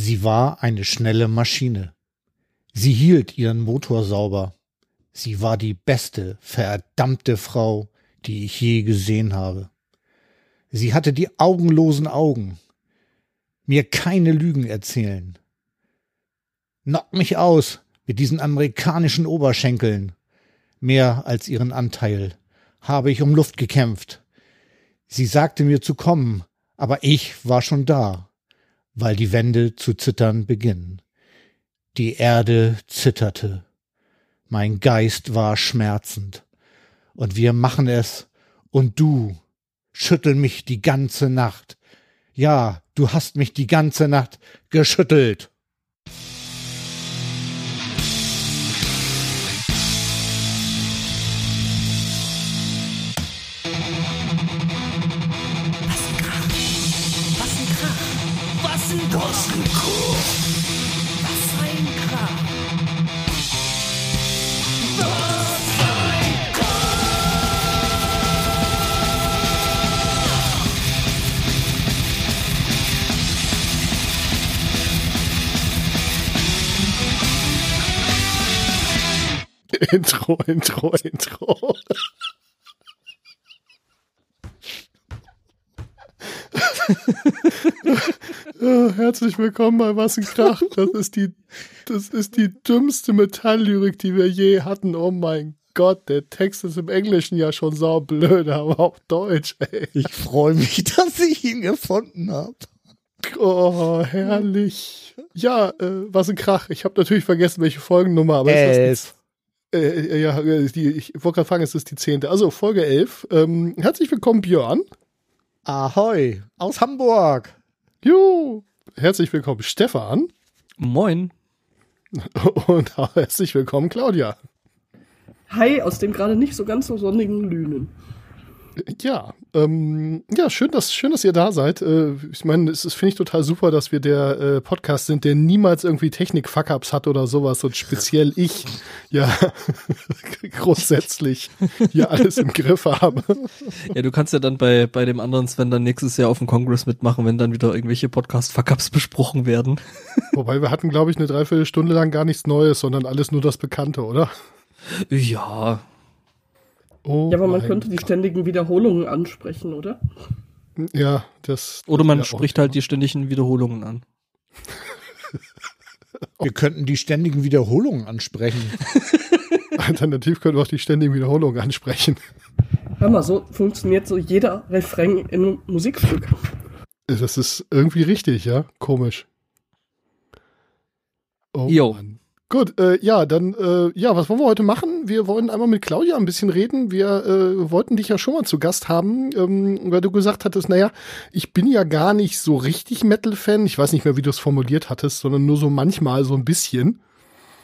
Sie war eine schnelle Maschine. Sie hielt ihren Motor sauber. Sie war die beste, verdammte Frau, die ich je gesehen habe. Sie hatte die augenlosen Augen. Mir keine Lügen erzählen. Knock mich aus mit diesen amerikanischen Oberschenkeln. Mehr als ihren Anteil habe ich um Luft gekämpft. Sie sagte mir zu kommen, aber ich war schon da, weil die Wände zu zittern beginnen. Die Erde zitterte. Mein Geist war schmerzend. Und wir machen es, und du, schüttel mich die ganze Nacht. Ja, du hast mich die ganze Nacht geschüttelt. Intro, Intro, Intro. herzlich willkommen bei Was Krach. Das ist die, das ist die dümmste Metalllyrik, die wir je hatten. Oh mein Gott, der Text ist im Englischen ja schon sau blöd, aber auch Deutsch, ey. Ich freue mich, dass ich ihn gefunden habe. Oh, herrlich. Ja, äh, was ein Krach. Ich habe natürlich vergessen, welche Folgennummer, aber es ist äh, äh, ja, äh, die, ich wollte gerade fragen, es ist die zehnte. Also Folge 11. Ähm, herzlich willkommen, Björn. Ahoi, aus Hamburg. Jo, herzlich willkommen, Stefan. Moin. Und herzlich willkommen, Claudia. Hi, aus dem gerade nicht so ganz so sonnigen Lünen. Ja, ähm, ja, schön, dass schön, dass ihr da seid. Äh, ich meine, es finde ich total super, dass wir der äh, Podcast sind, der niemals irgendwie Technik-Fuck-ups hat oder sowas und speziell ich ja grundsätzlich hier alles im Griff habe. Ja, du kannst ja dann bei bei dem anderen Sven dann nächstes Jahr auf dem Kongress mitmachen, wenn dann wieder irgendwelche Podcast-Fuck-ups besprochen werden. Wobei wir hatten, glaube ich, eine Dreiviertelstunde lang gar nichts Neues, sondern alles nur das Bekannte, oder? Ja, Oh ja, aber man könnte die ständigen Wiederholungen ansprechen, oder? Ja, das. Oder man spricht halt die ständigen Wiederholungen an. Wir könnten die ständigen Wiederholungen ansprechen. Alternativ können wir auch die ständigen Wiederholungen ansprechen. Hör mal, so funktioniert so jeder Refrain in einem Musikstück. Das ist irgendwie richtig, ja? Komisch. Oh, jo. Mann. Gut, äh, ja, dann, äh, ja, was wollen wir heute machen? Wir wollen einmal mit Claudia ein bisschen reden. Wir äh, wollten dich ja schon mal zu Gast haben, ähm, weil du gesagt hattest, naja, ich bin ja gar nicht so richtig Metal-Fan. Ich weiß nicht mehr, wie du es formuliert hattest, sondern nur so manchmal so ein bisschen.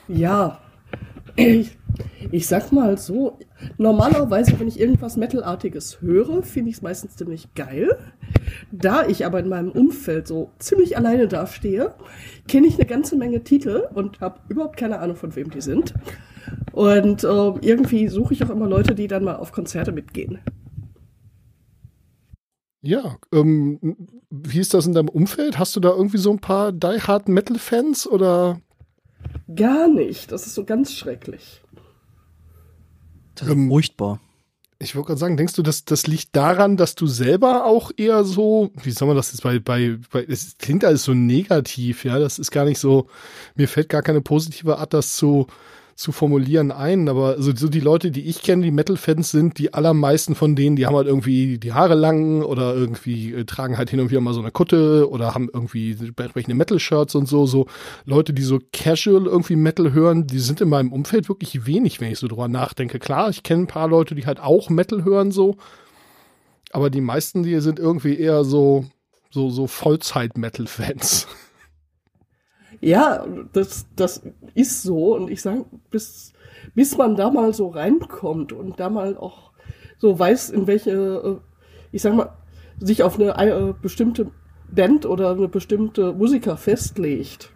Ja, ich, ich sag mal so, normalerweise, wenn ich irgendwas Metalartiges höre, finde ich es meistens ziemlich geil. Da ich aber in meinem Umfeld so ziemlich alleine dastehe, kenne ich eine ganze Menge Titel und habe überhaupt keine Ahnung, von wem die sind. Und äh, irgendwie suche ich auch immer Leute, die dann mal auf Konzerte mitgehen. Ja, ähm, wie ist das in deinem Umfeld? Hast du da irgendwie so ein paar Die Hard Metal Fans oder Gar nicht. Das ist so ganz schrecklich. Das ist ähm, furchtbar. Ich wollte gerade sagen, denkst du, dass das liegt daran, dass du selber auch eher so, wie soll man das jetzt bei, bei, bei es klingt alles so negativ, ja, das ist gar nicht so, mir fällt gar keine positive Art, das zu, zu formulieren ein, aber so, so die Leute, die ich kenne, die Metal-Fans sind, die allermeisten von denen, die haben halt irgendwie die Haare lang oder irgendwie äh, tragen halt hin und wieder mal so eine Kutte oder haben irgendwie entsprechende Metal-Shirts und so. So Leute, die so casual irgendwie Metal hören, die sind in meinem Umfeld wirklich wenig, wenn ich so drüber nachdenke. Klar, ich kenne ein paar Leute, die halt auch Metal hören so, aber die meisten, die sind irgendwie eher so, so, so Vollzeit-Metal-Fans. Ja, das, das ist so. Und ich sage, bis, bis man da mal so reinkommt und da mal auch so weiß, in welche, äh, ich sag mal, sich auf eine äh, bestimmte Band oder eine bestimmte Musiker festlegt,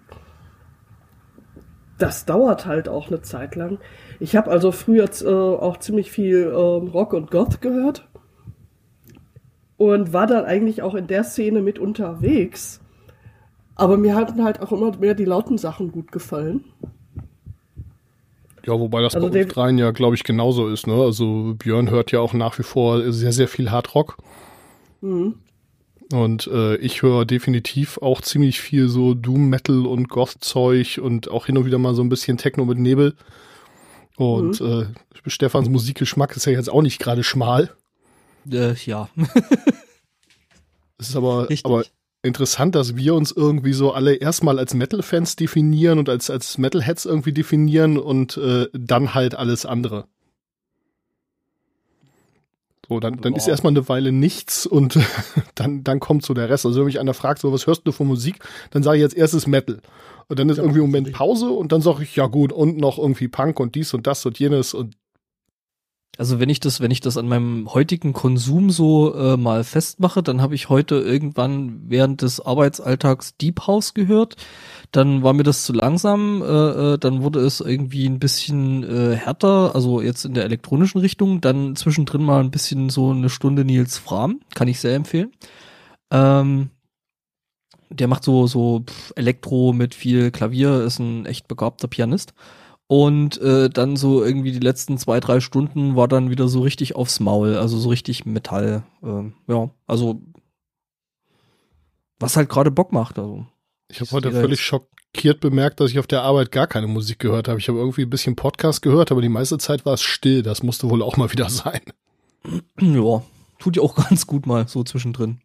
das dauert halt auch eine Zeit lang. Ich habe also früher äh, auch ziemlich viel äh, Rock und Goth gehört und war dann eigentlich auch in der Szene mit unterwegs. Aber mir hatten halt auch immer mehr die lauten Sachen gut gefallen. Ja, wobei das Also bei uns dreien ja, glaube ich, genauso ist. Ne? Also Björn hört ja auch nach wie vor sehr, sehr viel Hardrock. Mhm. Und äh, ich höre definitiv auch ziemlich viel so Doom Metal und Goth-Zeug und auch hin und wieder mal so ein bisschen Techno mit Nebel. Und äh, Stefans Musikgeschmack ist ja jetzt auch nicht gerade schmal. Äh, ja. Es ist aber, Richtig. aber interessant, dass wir uns irgendwie so alle erstmal als Metal-Fans definieren und als, als Metal-Heads irgendwie definieren und äh, dann halt alles andere. So, dann, dann ist Ja. erstmal eine Weile nichts und dann, dann kommt so der Rest. Also wenn mich einer fragt, so was hörst du für Musik, dann sage ich als erstes Metal. Und dann ist irgendwie im Moment Pause und dann sage ich, ja gut, und noch irgendwie Punk und dies und das und jenes und Also wenn ich das, wenn ich das an meinem heutigen Konsum so äh, mal festmache, dann habe ich heute irgendwann während des Arbeitsalltags Deep House gehört. Dann war mir das zu langsam, äh, äh, dann wurde es irgendwie ein bisschen äh, härter, also jetzt in der elektronischen Richtung. Dann zwischendrin mal ein bisschen so eine Stunde Nils Fram, kann ich sehr empfehlen. Ähm, der macht so so Elektro mit viel Klavier, ist ein echt begabter Pianist. Und äh, dann so irgendwie die letzten zwei, drei Stunden war dann wieder so richtig aufs Maul, also so richtig Metall. Ähm, ja, also was halt gerade Bock macht. Also Ich habe heute völlig schockiert bemerkt, dass ich auf der Arbeit gar keine Musik gehört habe. Ich habe irgendwie ein bisschen Podcast gehört, aber die meiste Zeit war es still. Das musste wohl auch mal wieder sein. ja, tut ja auch ganz gut mal so zwischendrin.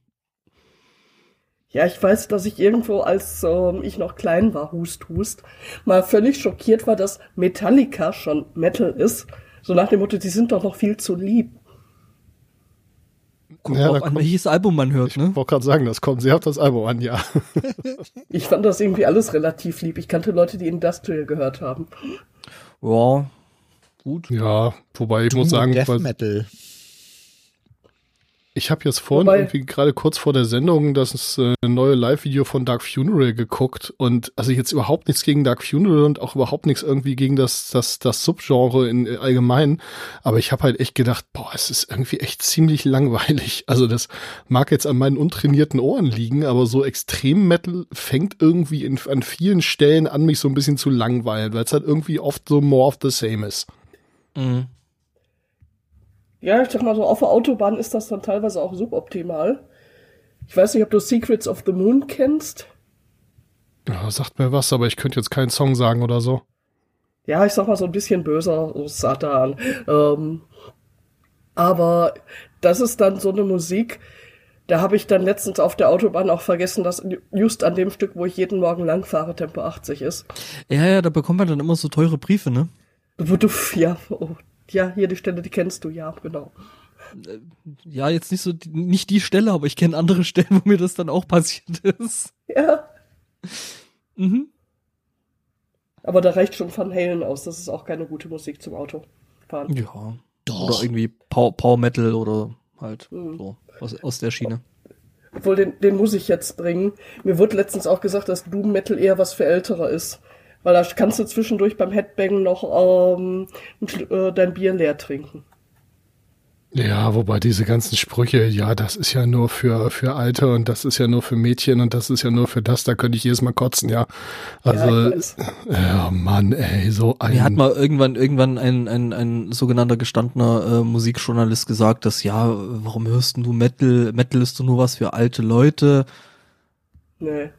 Ja, ich weiß, dass ich irgendwo, als ähm, ich noch klein war, Hust, Hust, mal völlig schockiert war, dass Metallica schon Metal ist. So nach dem Motto, die sind doch noch viel zu lieb. Kommt Ja, auch an, kommt- welches Album man hört, Ich ne? wollte gerade sagen, das kommt sehr auf das Album an, ja. Ich fand das irgendwie alles relativ lieb. Ich kannte Leute, die Industrial gehört haben. Ja, gut. Ja, wobei ich muss Doom und sagen, Death Metal. Ich habe jetzt vorhin Wobei- irgendwie gerade kurz vor der Sendung das äh, neue Live-Video von Dark Funeral geguckt und also jetzt überhaupt nichts gegen Dark Funeral und auch überhaupt nichts irgendwie gegen das das das Subgenre in äh, allgemein, aber ich habe halt echt gedacht, boah, es ist irgendwie echt ziemlich langweilig. Also das mag jetzt an meinen untrainierten Ohren liegen, aber so Extrem Metal fängt irgendwie in, an vielen Stellen an mich so ein bisschen zu langweilen, weil es halt irgendwie oft so more of the same ist. Mhm. Ja, ich sag mal so, auf der Autobahn ist das dann teilweise auch suboptimal. Ich weiß nicht, ob du Secrets of the Moon kennst. Ja, sagt mir was, aber ich könnte jetzt keinen Song sagen oder so. Ja, ich sag mal so ein bisschen böser, so Satan. Ähm, aber das ist dann so eine Musik, da habe ich dann letztens auf der Autobahn auch vergessen, dass just an dem Stück, wo ich jeden Morgen lang fahre, Tempo 80 ist. Ja, ja, da bekommt man dann immer so teure Briefe, ne? Wo du, ja, oh, ja, hier die Stelle, die kennst du, ja, genau. Ja, jetzt nicht so, nicht die Stelle, aber ich kenne andere Stellen, wo mir das dann auch passiert ist. Ja, Mhm. aber da reicht schon Van Halen aus. Das ist auch keine gute Musik zum Autofahren. Ja. Doch. Oder irgendwie Power, Power Metal oder halt Mhm. so aus, aus der Schiene. Obwohl, den, den muss ich jetzt bringen. Mir wurde letztens auch gesagt, dass Doom Metal eher was für Ältere ist. Weil da kannst du zwischendurch beim Headbangen noch ähm, äh, dein Bier leer trinken. Ja, wobei diese ganzen Sprüche, ja, das ist ja nur für, für Alte und das ist ja nur für Mädchen und das ist ja nur für das, da könnte ich jedes Mal kotzen, ja. ja, Also, ja, Mann, ey, so ein. Mir hat mal irgendwann irgendwann ein, ein, ein sogenannter gestandener äh, Musikjournalist gesagt, dass ja, warum hörst du Metal? Metal ist doch nur was für alte Leute. Nee.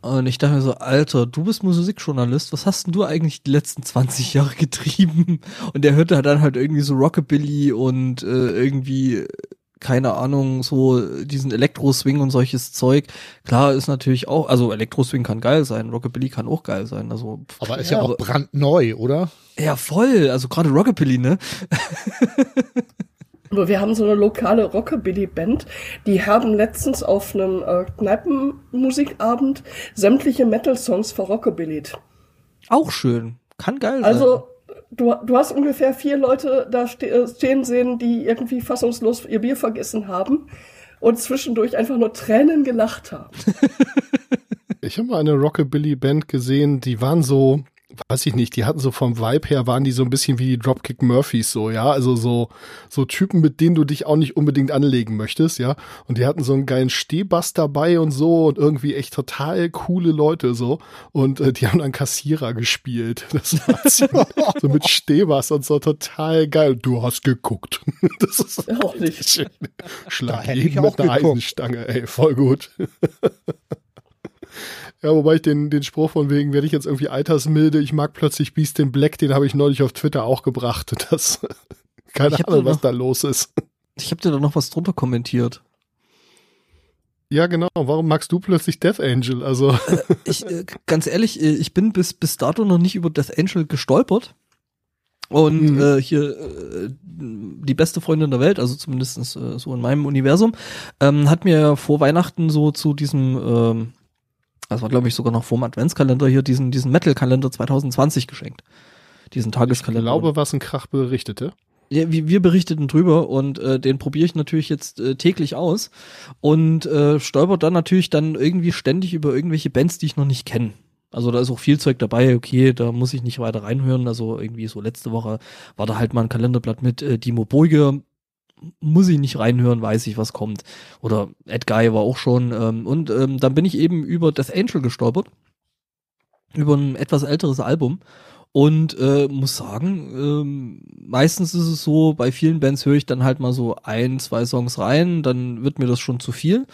Und ich dachte mir so, Alter, du bist Musikjournalist, was hast denn du eigentlich die letzten 20 Jahre getrieben? Und der hörte dann halt irgendwie so Rockabilly und äh, irgendwie, keine Ahnung, so diesen Elektro-Swing und solches Zeug. Klar ist natürlich auch, also Elektro-Swing kann geil sein, Rockabilly kann auch geil sein. Also, Aber ist ja, Ja, auch brandneu, oder? ja, voll, also gerade Rockabilly, ne? Aber wir haben so eine lokale Rockabilly-Band, die haben letztens auf einem äh, Kneipenmusikabend sämtliche Metal-Songs verrockabillyt. Auch schön. Kann geil sein. Also, du, du hast ungefähr vier Leute da ste äh, stehen sehen, die irgendwie fassungslos ihr Bier vergessen haben und zwischendurch einfach nur Tränen gelacht haben. Ich habe mal eine Rockabilly-Band gesehen, die waren so, weiß ich nicht, die hatten so vom Vibe her, waren die so ein bisschen wie die Dropkick Murphys so, ja, also so, so Typen, mit denen du dich auch nicht unbedingt anlegen möchtest, ja, und die hatten so einen geilen Stehbass dabei und so und irgendwie echt total coole Leute so. Und äh, die haben dann Kassierer gespielt, das war ziemlich, so mit Stehbass und so total geil, du hast geguckt, das ist Auch nicht. Da Schlag jeden auch mit einer geguckt. Eisenstange, ey, voll gut. Ja, wobei ich den, den Spruch von wegen, werde ich jetzt irgendwie altersmilde, ich mag plötzlich Beast in Black, den habe ich neulich auf Twitter auch gebracht. Das, keine Ahnung, da was noch- da los ist. Ich habe dir da noch was drunter kommentiert. Ja, genau. Warum magst du plötzlich Death Angel? Also, Ich, äh, ganz ehrlich, äh, ich bin bis, bis dato noch nicht über Death Angel gestolpert. Und Mhm. äh, hier äh, die beste Freundin der Welt, also zumindest äh, so in meinem Universum, ähm, hat mir vor Weihnachten so zu diesem, ähm, das war glaube ich sogar noch vor dem Adventskalender hier, diesen, diesen Metal-Kalender 2020 geschenkt. Diesen ich Tageskalender. glaube, was ein Krach berichtete. Ja, wir, wir berichteten drüber und äh, den probiere ich natürlich jetzt äh, täglich aus und äh, stolpert dann natürlich dann irgendwie ständig über irgendwelche Bands, die ich noch nicht kenne. Also da ist auch viel Zeug dabei, okay, da muss ich nicht weiter reinhören. Also irgendwie so letzte Woche war da halt mal ein Kalenderblatt mit äh, Dimo Burger. Muss ich nicht reinhören, weiß ich, was kommt. Oder Ed Guy war auch schon. Ähm, und ähm, dann bin ich eben über Death Angel gestolpert. Über ein etwas älteres Album. Und äh, muss sagen, ähm, meistens ist es so, bei vielen Bands höre ich dann halt mal so ein, zwei Songs rein, dann wird mir das schon zu viel.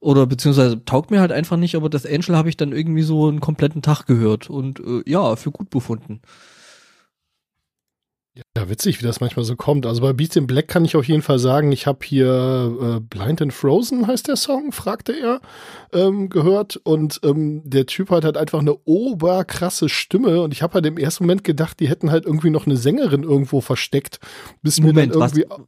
Oder beziehungsweise taugt mir halt einfach nicht, aber das Angel habe ich dann irgendwie so einen kompletten Tag gehört und äh, ja, für gut befunden. Ja, witzig, wie das manchmal so kommt. Also bei Beast in Black kann ich auf jeden Fall sagen, ich habe hier äh, Blind and Frozen heißt der Song, fragte er, ähm, gehört. Und ähm, der Typ hat halt einfach eine oberkrasse Stimme. Und ich habe halt im ersten Moment gedacht, die hätten halt irgendwie noch eine Sängerin irgendwo versteckt. Bis Moment, mir was? dann irgendwie.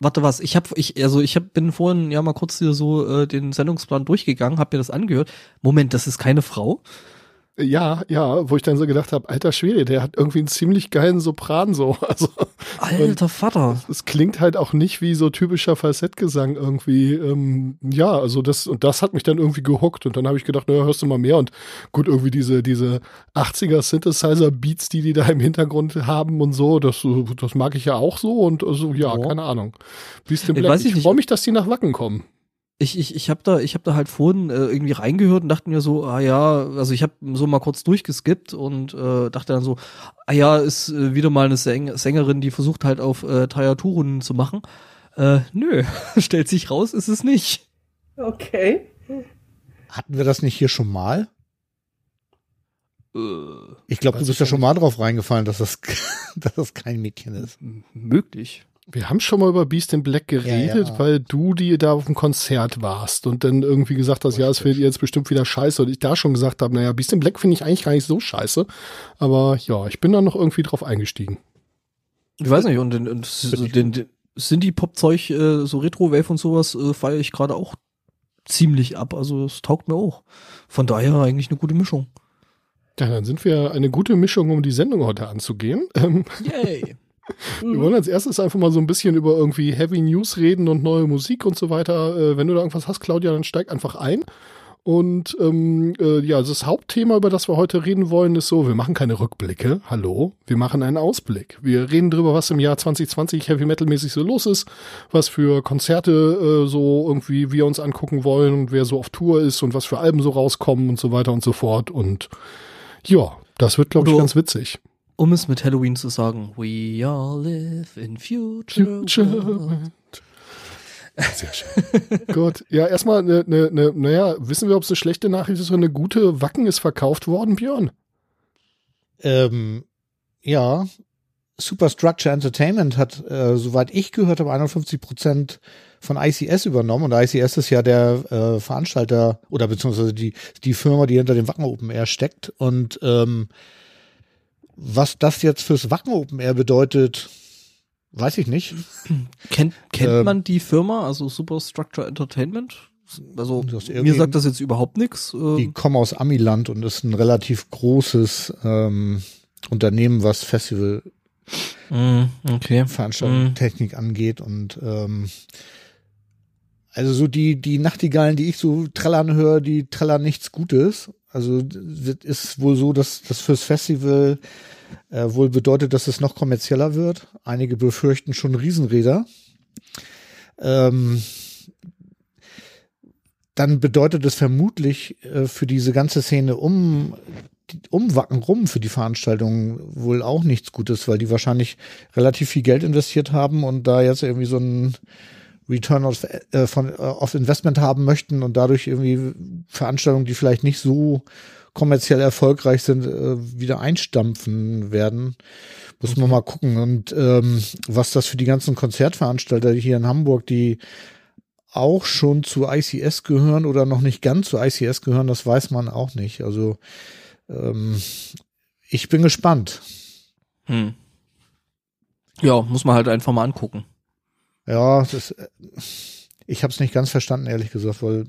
Warte was, ich habe ich also ich hab, bin vorhin ja mal kurz hier so äh, den Sendungsplan durchgegangen, habe mir das angehört. Moment, das ist keine Frau? Ja, ja, wo ich dann so gedacht habe, alter Schwede, der hat irgendwie einen ziemlich geilen Sopran so. Also Alter Vater. es klingt halt auch nicht wie so typischer Falsettgesang irgendwie. Ähm, ja, also das und das hat mich dann irgendwie gehuckt und dann habe ich gedacht, naja, hörst du mal mehr und gut irgendwie diese diese 80er Synthesizer Beats, die die da im Hintergrund haben und so, das das mag ich ja auch so und also ja, Ja. keine Ahnung. Ich Black. weiß Ich, ich freue mich, dass die nach Wacken kommen. Ich, ich, ich habe da, ich hab da halt vorhin äh, irgendwie reingehört und dachte mir so, ah ja, also ich habe so mal kurz durchgeskippt und äh, dachte dann so, ah ja, ist äh, wieder mal eine Säng Sängerin, die versucht halt auf äh, Tayaturun zu machen. Äh, nö, stellt sich raus, ist es nicht. Okay. Hatten wir das nicht hier schon mal? Äh, Ich glaube, du bist ja schon mal drauf reingefallen, dass das, dass das kein Mädchen ist. möglich. Wir haben schon mal über Beast in Black geredet, Ja, ja. weil du die da auf dem Konzert warst und dann irgendwie gesagt hast, ja, es wird jetzt bestimmt wieder scheiße und ich da schon gesagt habe, naja, Beast in Black finde ich eigentlich gar nicht so scheiße, aber ja, ich bin da noch irgendwie drauf eingestiegen. Ich weiß nicht, und, den, so den, den Synthie-Pop-Zeug, äh, so Retro-Wave und sowas, äh, feiere ich gerade auch ziemlich ab. Also es taugt mir auch. Von daher eigentlich eine gute Mischung. Ja, dann sind wir eine gute Mischung, um die Sendung heute anzugehen. Ähm, Yay. Wir wollen als erstes einfach mal so ein bisschen über irgendwie Heavy News reden und neue Musik und so weiter. Äh, wenn du da irgendwas hast, Claudia, dann steig einfach ein. Und ähm, äh, ja, das Hauptthema, über das wir heute reden wollen, ist so, wir machen keine Rückblicke, hallo, wir machen einen Ausblick. Wir reden drüber, was im Jahr 2020 Heavy Metal mäßig so los ist, was für Konzerte äh, so irgendwie wir uns angucken wollen und wer so auf Tour ist und was für Alben so rauskommen und so weiter und so fort. Und ja, das wird, glaube ich, ganz witzig. Um es mit Halloween zu sagen, we all live in future. Future. world. Sehr schön. Gut, ja, erstmal, ne, ne, ne, naja, wissen wir, ob es eine schlechte Nachricht ist oder eine gute? Wacken ist verkauft worden, Björn. Ähm, ja, Superstructure Entertainment hat, äh, soweit ich gehört habe, 51 Prozent von ICS übernommen. Und ICS ist ja der äh, Veranstalter oder beziehungsweise die, die Firma, die hinter dem Wacken Open Air steckt. Und ähm, was das jetzt fürs Wacken Open Air bedeutet, weiß ich nicht. Kennt, kennt Ähm. man die Firma, also Superstructure Entertainment? Also mir sagt das jetzt überhaupt nichts. Die Ähm, kommen aus Amiland und ist ein relativ großes ähm, Unternehmen, was Festival mm, okay. Veranstaltung Mm. Angeht und ähm, also so die die Nachtigallen, die ich so trällern höre, die trällern nichts Gutes. Also das ist wohl so, dass das fürs Festival äh, wohl bedeutet, dass es noch kommerzieller wird. Einige befürchten schon Riesenräder. Ähm, dann bedeutet es vermutlich äh, für diese ganze Szene um um Wacken rum für die Veranstaltung wohl auch nichts Gutes, weil die wahrscheinlich relativ viel Geld investiert haben und da jetzt irgendwie so ein Return of, äh, von, äh, of Investment haben möchten und dadurch irgendwie Veranstaltungen, die vielleicht nicht so kommerziell erfolgreich sind, äh, wieder einstampfen werden. Muss man mal gucken. Und ähm, was das für die ganzen Konzertveranstalter hier in Hamburg, die auch schon zu ICS gehören oder noch nicht ganz zu ICS gehören, das weiß man auch nicht. Also ähm, ich bin gespannt. Hm. Ja, muss man halt einfach mal angucken. Ja, das, ich habe es nicht ganz verstanden, ehrlich gesagt, weil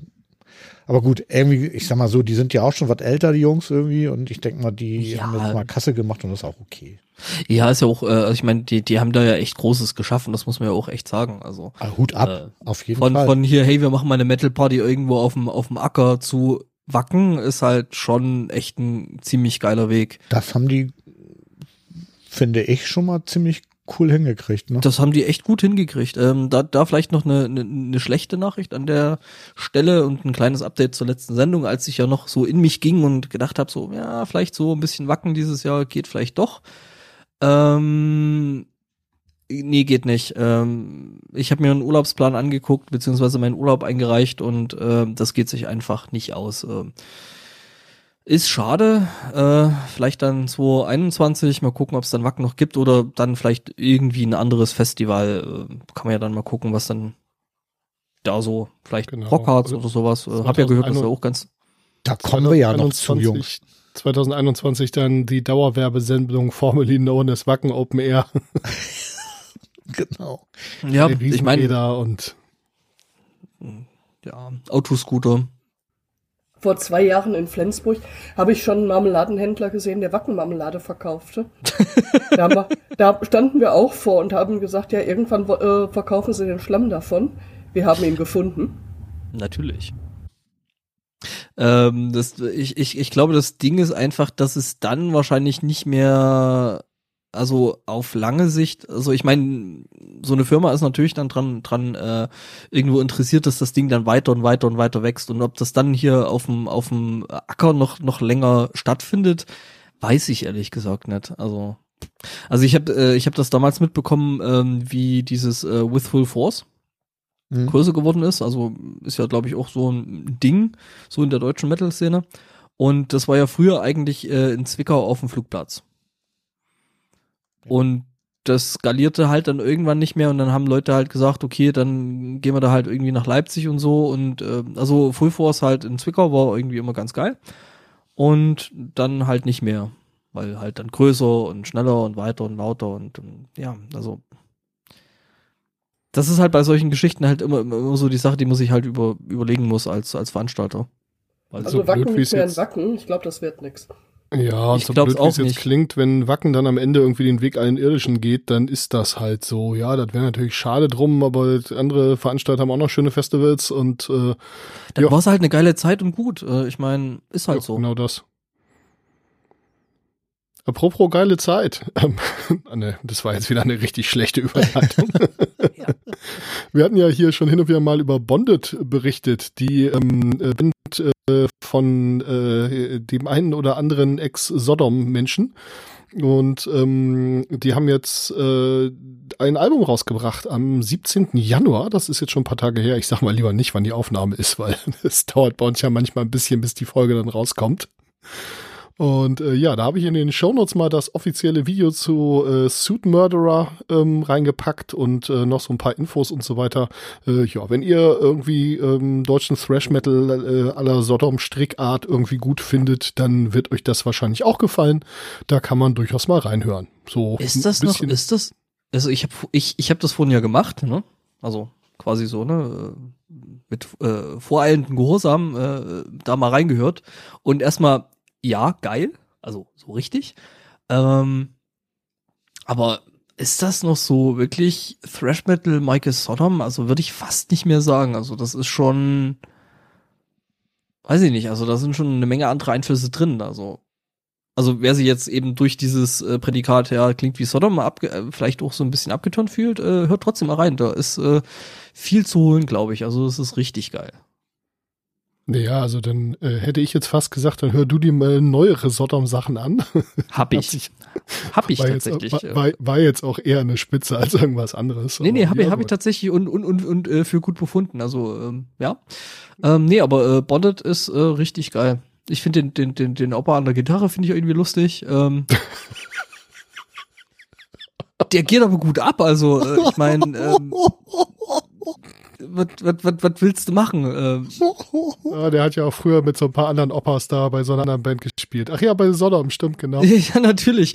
aber gut, irgendwie, ich sag mal so, die sind ja auch schon was älter, die Jungs irgendwie, und ich denke mal, die Ja. haben jetzt mal Kasse gemacht und das ist auch okay. Ja, ist ja auch, äh, also ich meine, die, die haben da ja echt Großes geschaffen, das muss man ja auch echt sagen. Also Aber Hut ab, Äh, auf jeden von, Fall. von hier, hey, wir machen mal eine Metal Party irgendwo auf dem, auf dem Acker zu Wacken, ist halt schon echt ein ziemlich geiler Weg. das haben die, finde ich, schon mal ziemlich cool hingekriegt. Ne? Das haben die echt gut hingekriegt. Ähm, da, da vielleicht noch eine, eine, eine schlechte Nachricht an der Stelle und ein kleines Update zur letzten Sendung, als ich ja noch so in mich ging und gedacht habe, so, ja, vielleicht so ein bisschen Wacken dieses Jahr geht vielleicht doch. Ähm, nee, geht nicht. Ähm, ich habe mir einen Urlaubsplan angeguckt, beziehungsweise meinen Urlaub eingereicht und ähm, das geht sich einfach nicht aus. Ähm, ist schade. Äh, vielleicht dann 2021, mal gucken, ob es dann Wacken noch gibt oder dann vielleicht irgendwie ein anderes Festival. Äh, kann man ja dann mal gucken, was dann da so, vielleicht Genau. Rockhards Also oder sowas. Äh, hab ja gehört, dass er auch ganz. Da kommen wir ja noch zu, 2021 Jungs. 2021 dann die Dauerwerbesendung formerly known as Wacken Open Air. Genau. Ja, ich meine, und ja, Autoscooter. Vor zwei Jahren in Flensburg habe ich schon einen Marmeladenhändler gesehen, der Wackenmarmelade verkaufte. da, wir, da standen wir auch vor und haben gesagt, ja, irgendwann äh, verkaufen sie den Schlamm davon. Wir haben ihn gefunden. Natürlich. Ähm, das, ich, ich, ich glaube, das Ding ist einfach, dass es dann wahrscheinlich nicht mehr, also auf lange Sicht, also ich meine, so eine Firma ist natürlich dann dran, dran äh, irgendwo interessiert, dass das Ding dann weiter und weiter und weiter wächst. Und ob das dann hier auf dem, auf dem Acker noch, noch länger stattfindet, weiß ich ehrlich gesagt nicht. Also, also ich habe äh, ich hab das damals mitbekommen, ähm, wie dieses äh, With Full Force Mhm. größer geworden ist. Also ist ja, glaube ich, auch so ein Ding, so in der deutschen Metal-Szene. Und das war ja früher eigentlich äh, in Zwickau auf dem Flugplatz. Und das skalierte halt dann irgendwann nicht mehr und dann haben Leute halt gesagt, okay, dann gehen wir da halt irgendwie nach Leipzig und so und äh, also Full Force halt in Zwickau war irgendwie immer ganz geil und dann halt nicht mehr, weil halt dann größer und schneller und weiter und lauter und, und ja, also das ist halt bei solchen Geschichten halt immer, immer, immer so die Sache, die man sich halt über, überlegen muss als, als Veranstalter. Weil Also So Wacken blöd, wie nicht es mehr in jetzt- Wacken. Ich glaube, das wird nix. Ja, und Ich so blöd, wie es jetzt nicht. klingt, wenn Wacken dann am Ende irgendwie den Weg allen Irdischen geht, dann ist das halt so. Ja, das wäre natürlich schade drum, aber andere Veranstalter haben auch noch schöne Festivals und äh, dann Ja. war es halt eine geile Zeit und gut. Äh, Ich meine, ist halt ja, so. genau das. Apropos geile Zeit. Ähm, ne, das war jetzt wieder eine richtig schlechte Überleitung. Ja. Wir hatten ja hier schon hin und wieder mal über Bonded berichtet, die ähm, äh, Band äh, von äh, dem einen oder anderen Ex-Sodom-Menschen. Und ähm, die haben jetzt äh, ein Album rausgebracht am 17. Januar. Das ist jetzt schon ein paar Tage her. Ich sag mal lieber nicht, wann die Aufnahme ist, weil es dauert bei uns ja manchmal ein bisschen, bis die Folge dann rauskommt. Und äh, ja, da habe ich in den Shownotes mal das offizielle Video zu äh, Suit Murderer ähm, reingepackt und äh, noch so ein paar Infos und so weiter. Äh, ja, wenn ihr irgendwie ähm, deutschen Thrash Metal äh, aller Sodom Strickart irgendwie gut findet, dann wird euch das wahrscheinlich auch gefallen. Da kann man durchaus mal reinhören. So Ist das noch, ist das, also ich habe ich, ich hab das vorhin ja gemacht, ne? Also quasi so, ne? äh, Mit äh, voreilendem Gehorsam äh, da mal reingehört. Und erstmal, ja, geil, also so richtig. Ähm, aber ist das noch so wirklich Thrash Metal Michael Sodom? Also würde ich fast nicht mehr sagen. Also das ist schon weiß ich nicht, also da sind schon eine Menge andere Einflüsse drin, also also wer sich jetzt eben durch dieses äh, Prädikat, ja, klingt wie Sodom, abge äh, vielleicht auch so ein bisschen abgeturnt fühlt, äh, hört trotzdem mal rein. Da ist äh, viel zu holen, glaube ich. Also es ist richtig geil. Naja, also dann äh, hätte ich jetzt fast gesagt, dann hör du dir mal neuere Sodom-Sachen an. Hab ich. sich, hab ich war tatsächlich. Jetzt, war, war jetzt auch eher eine Spitze als irgendwas anderes. Nee, nee, habe ja, hab ich tatsächlich und, und, und, und äh, für gut befunden. Also, ähm, ja. Ähm, nee, aber äh, Bonded ist äh, richtig geil. Ich finde den, den, den, den Opa an der Gitarre finde ich irgendwie lustig. Ähm, der geht aber gut ab, also äh, ich meine, ähm, was, was, was, was willst du machen? Ähm, Ja, der hat ja auch früher mit so ein paar anderen Opas da bei so einer anderen Band gespielt. Ach ja, bei Sodom, stimmt, genau. ja, natürlich.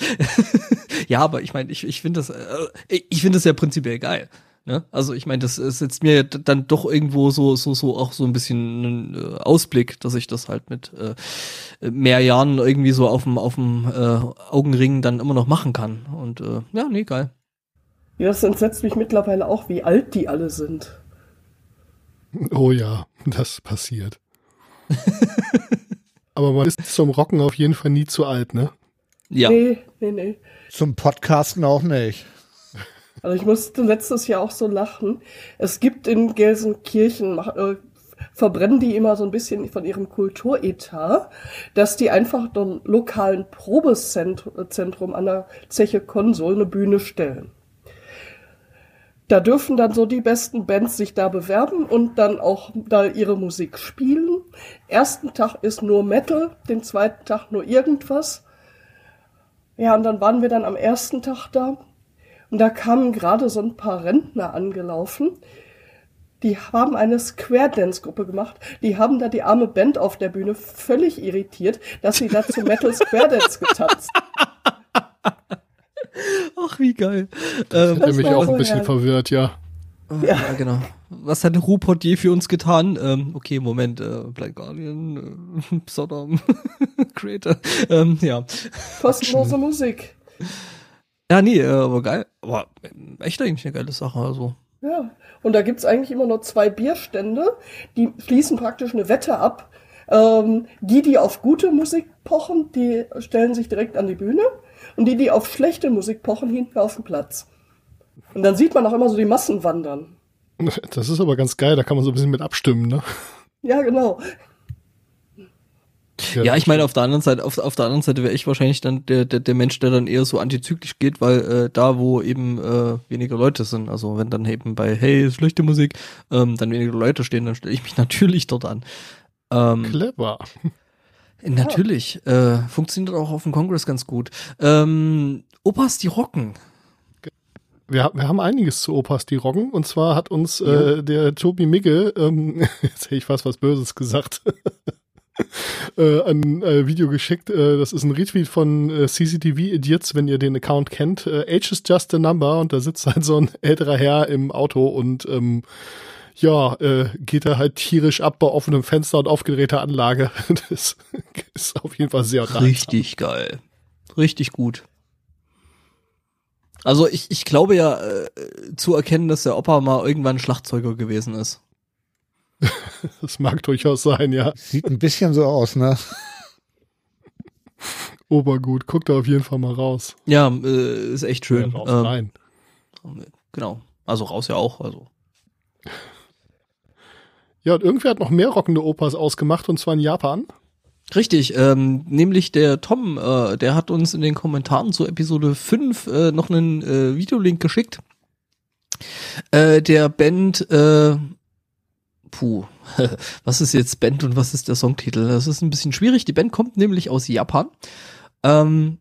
ja, aber ich meine, ich, ich finde das, äh, ich finde das ja prinzipiell geil. Ne? Also ich meine, das äh, setzt mir dann doch irgendwo so, so, so auch so ein bisschen einen äh, Ausblick, dass ich das halt mit äh, mehr Jahren irgendwie so auf dem, auf dem äh, Augenring dann immer noch machen kann. Und äh, ja, nee, geil. Ja, das entsetzt mich mittlerweile auch, wie alt die alle sind. Oh ja, das passiert. Aber man ist zum Rocken auf jeden Fall nie zu alt, ne? Ja. Nee, nee, nee. Zum Podcasten auch nicht. Also ich musste letztes Jahr auch so lachen. Es gibt in Gelsenkirchen, äh, verbrennen die immer so ein bisschen von ihrem Kulturetat, dass die einfach den lokalen Probezentrum an der Zeche Konsol eine Bühne stellen. Da dürfen dann so die besten Bands sich da bewerben und dann auch da ihre Musik spielen. Ersten Tag ist nur Metal, den zweiten Tag nur irgendwas. Ja, und dann waren wir dann am ersten Tag da und da kamen gerade so ein paar Rentner angelaufen. Die haben eine Square-Dance-Gruppe gemacht. Die haben da die arme Band auf der Bühne völlig irritiert, dass sie da zu Metal Square-Dance getanzt. Ach, wie geil. Das Ähm, hat mich auch ein bisschen herrlich. verwirrt, ja. ja. genau. Was hat Rupert je für uns getan? Ähm, okay, Moment, äh, Blind Guardian, äh, Sodom, Creator, ähm, ja. Kostenlose Musik. Ja, nee, äh, aber geil. Aber ähm, echt eigentlich eine geile Sache, also. Ja. Und da gibt's eigentlich immer nur zwei Bierstände, die schließen praktisch eine Wette ab. Ähm, die, die auf gute Musik pochen, die stellen sich direkt an die Bühne. Und die, die auf schlechte Musik pochen, hinten auf den Platz. Und dann sieht man auch immer so die Massen wandern. Das ist aber ganz geil, da kann man so ein bisschen mit abstimmen, ne? Ja, genau. Ja, ich meine, auf der anderen Seite, auf, auf der anderen Seite wäre ich wahrscheinlich dann der, der, der Mensch, der dann eher so antizyklisch geht, weil äh, da, wo eben äh, weniger Leute sind, also wenn dann eben bei Hey, schlechte Musik, ähm, dann weniger Leute stehen, dann stelle ich mich natürlich dort an. Ähm, Clever. Natürlich, äh, funktioniert auch auf dem Kongress ganz gut. Ähm, Opas, die rocken. Wir, wir haben einiges zu Opas, die rocken. Und zwar hat uns äh, der Tobi Migge, ähm, jetzt hätte ich fast was Böses gesagt, äh, ein äh, Video geschickt. Äh, das ist ein Retweet von äh, CCTV Idiots, wenn ihr den Account kennt. Äh, Age is just a number und da sitzt halt so ein älterer Herr im Auto und ähm, ja, äh, geht er halt tierisch ab bei offenem Fenster und aufgedrehter Anlage. Das ist auf jeden Fall sehr unterhaltsam. Richtig geil. Richtig gut. Also ich, ich glaube ja äh, zu erkennen, dass der Opa mal irgendwann Schlagzeuger gewesen ist. Das mag durchaus sein, ja. Sieht ein bisschen so aus, ne? Obergut. Guckt da auf jeden Fall mal raus. Ja, äh, ist echt schön. Ja, raus, ähm, rein. Genau. Also raus ja auch. Also. Ja, und irgendwer hat noch mehr rockende Opas ausgemacht, und zwar in Japan. Richtig, ähm, nämlich der Tom, äh, der hat uns in den Kommentaren zu Episode 5 äh, noch einen äh, Videolink geschickt. Äh, der Band, äh, puh, was ist jetzt Band und was ist der Songtitel? Das ist ein bisschen schwierig. Die Band kommt nämlich aus Japan. Ähm,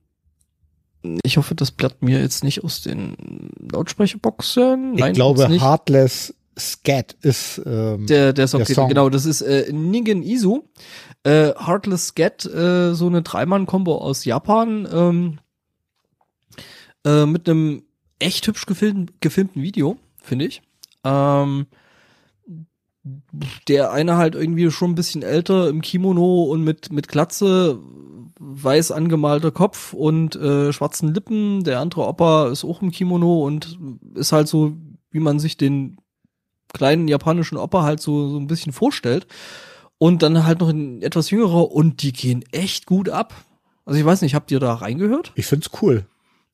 ich hoffe, das blättert mir jetzt nicht aus den Lautsprecherboxen. Ich Nein, glaube, tut's nicht. Heartless Scat ist ähm, Der, der Songtitel, Song. genau, das ist äh, Ningen Isu. Äh, Heartless Scat, äh, so eine Dreimann-Kombo aus Japan, ähm, äh, mit einem echt hübsch gefilmten, gefilmten Video, finde ich. Ähm, der eine halt irgendwie schon ein bisschen älter im Kimono und mit, mit Glatze, weiß angemalter Kopf und äh, schwarzen Lippen. Der andere Opa ist auch im Kimono und ist halt so, wie man sich den kleinen japanischen Opa halt so, so ein bisschen vorstellt. Und dann halt noch ein etwas jüngerer und die gehen echt gut ab. Also ich weiß nicht, habt ihr da reingehört? Ich find's cool.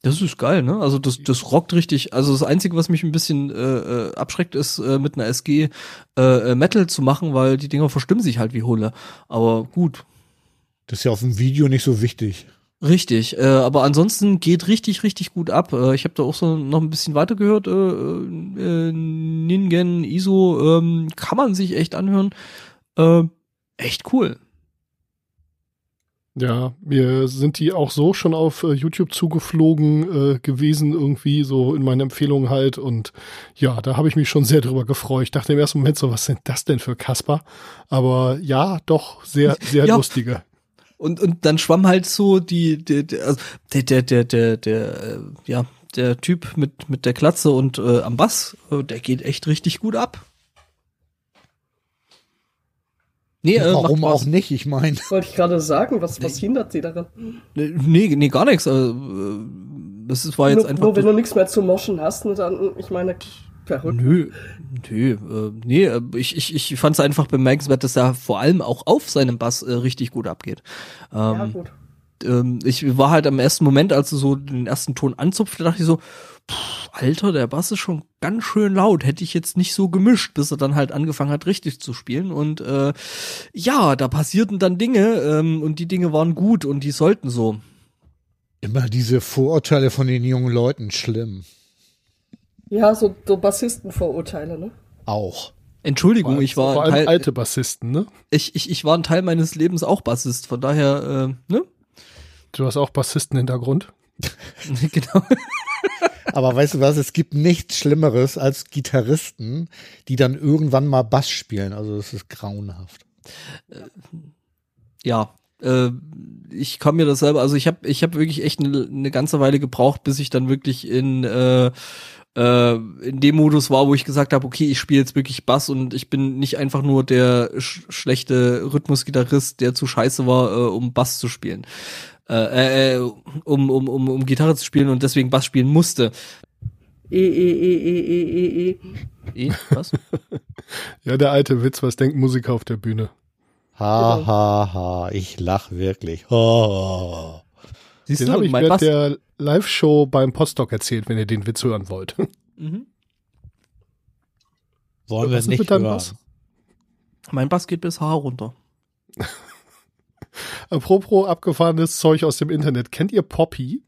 Das ist geil, ne? Also das, das rockt richtig. Also das Einzige, was mich ein bisschen äh, äh, abschreckt, ist äh, mit einer SG äh, äh, Metal zu machen, weil die Dinger verstimmen sich halt wie Hulle. Aber gut, Das ist ja auf dem Video nicht so wichtig. Richtig, äh, aber ansonsten geht richtig, richtig gut ab. Äh, ich habe da auch so noch ein bisschen weiter gehört. Äh, äh, Ningen, ISO, ähm, kann man sich echt anhören. Äh, echt cool. Ja, mir sind die auch so schon auf äh, YouTube zugeflogen äh, gewesen, irgendwie so in meinen Empfehlungen halt. Und ja, da habe ich mich schon sehr drüber gefreut. Ich dachte im ersten Moment so, was sind das denn für Kasper? Aber ja, doch sehr, sehr Ja. lustige. Und, und dann schwamm halt so die, die, die also der, der, der, der, der, äh, ja, der Typ mit, mit der Klatze und äh, am Bass, äh, der geht echt richtig gut ab. Nee, äh, Warum auch nicht? Ich meine, Wollte ich gerade sagen, was, was hindert sie daran? Nee, nee, gar nichts. Äh, das war jetzt nur, einfach. nur wenn du nichts mehr zu moschen hast, dann, ich meine, verrückt. Nö, nö, äh, nee, äh, ich, ich, ich fand es einfach bemerkenswert, dass er vor allem auch auf seinem Bass äh, richtig gut abgeht. Ja, Ähm, gut. ähm, ich war halt am ersten Moment, als du so den ersten Ton anzupfte, dachte ich so, pff, Alter, der Bass ist schon ganz schön laut. Hätte ich jetzt nicht so gemischt, bis er dann halt angefangen hat, richtig zu spielen. Und äh, ja, da passierten dann Dinge ähm, und die Dinge waren gut und die sollten so. immer diese Vorurteile von den jungen Leuten, schlimm. Ja, so, so Bassistenvorurteile, ne? Auch. Entschuldigung, ich war Vor ein allem Teil, alte Bassisten, ne? ich, ich, ich war ein Teil meines Lebens auch Bassist, von daher, äh, ne? Du hast auch Bassisten-Hintergrund. genau. Aber weißt du was, es gibt nichts Schlimmeres als Gitarristen, die dann irgendwann mal Bass spielen. Also das ist grauenhaft. ja, äh, ich kann mir das selber, also ich habe ich hab wirklich echt eine ne ganze Weile gebraucht, bis ich dann wirklich in äh, äh, in dem Modus war, wo ich gesagt habe, okay, ich spiele jetzt wirklich Bass und ich bin nicht einfach nur der sch schlechte Rhythmusgitarrist, der zu scheiße war, äh, um Bass zu spielen. Äh, äh, um, um, um, um Gitarre zu spielen und deswegen Bass spielen musste. E, e, e, e, e, e, e. Eh, was? Ja, der alte Witz, was denkt Musiker auf der Bühne? Ha, Genau. ha, ha, ich lach wirklich. Ha. Siehst Den du, ich mein Bass. der Live-Show beim Postdoc erzählt, wenn ihr den Witz hören wollt. Mhm. Wollen wir nicht mit hören. Bass? Mein Bass geht bis Haar runter. Apropos abgefahrenes Zeug aus dem Internet. Kennt ihr Poppy?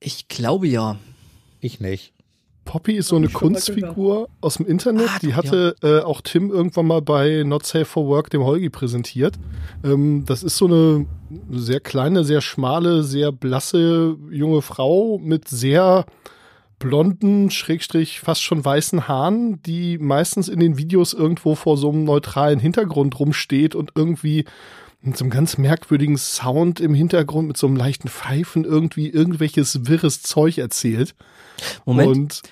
Ich glaube ja. Ich nicht. Poppy ist so eine Kunstfigur aus dem Internet. Ah, die hatte äh, auch Tim irgendwann mal bei Not Safe for Work, dem Holgi, präsentiert. Ähm, das ist so eine sehr kleine, sehr schmale, sehr blasse junge Frau mit sehr blonden, schrägstrich fast schon weißen Haaren, die meistens in den Videos irgendwo vor so einem neutralen Hintergrund rumsteht und irgendwie mit so einem ganz merkwürdigen Sound im Hintergrund, mit so einem leichten Pfeifen irgendwie irgendwelches wirres Zeug erzählt. Moment, Und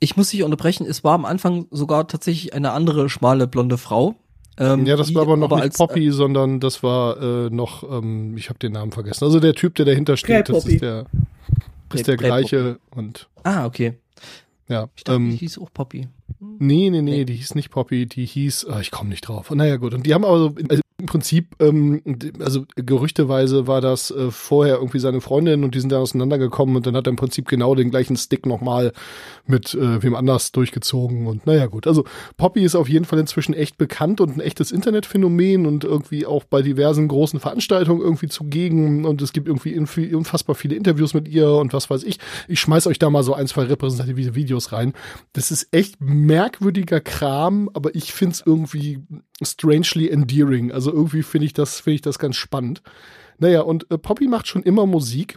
ich muss dich unterbrechen. Es war am Anfang sogar tatsächlich eine andere schmale blonde Frau. Ähm, Ja, das die war aber noch nicht als, Poppy, sondern das war äh, noch, ähm, ich habe den Namen vergessen. Also der Typ, der dahinter steht, das ist der, Prä- ist der Prä-Poppy. gleiche und Ah, okay. ja. Ich dachte, die Ähm, hieß auch Poppy. nee, nee, nee, die hieß nicht Poppy, die hieß, ah, ich komme nicht drauf. Naja, gut. Und die haben aber so, also im Prinzip, ähm, also gerüchteweise war das äh, vorher irgendwie seine Freundin und die sind dann auseinandergekommen und dann hat er im Prinzip genau den gleichen Stick nochmal mit äh, wem anders durchgezogen und naja gut. Also Poppy ist auf jeden Fall inzwischen echt bekannt und ein echtes Internetphänomen und irgendwie auch bei diversen großen Veranstaltungen irgendwie zugegen und es gibt irgendwie unfassbar viele Interviews mit ihr und was weiß ich. Ich schmeiß euch da mal so ein, zwei repräsentative Videos rein. Das ist echt merkwürdiger Kram, aber ich find's irgendwie strangely endearing. Also irgendwie finde ich das, finde ich das ganz spannend. Naja, und äh, Poppy macht schon immer Musik.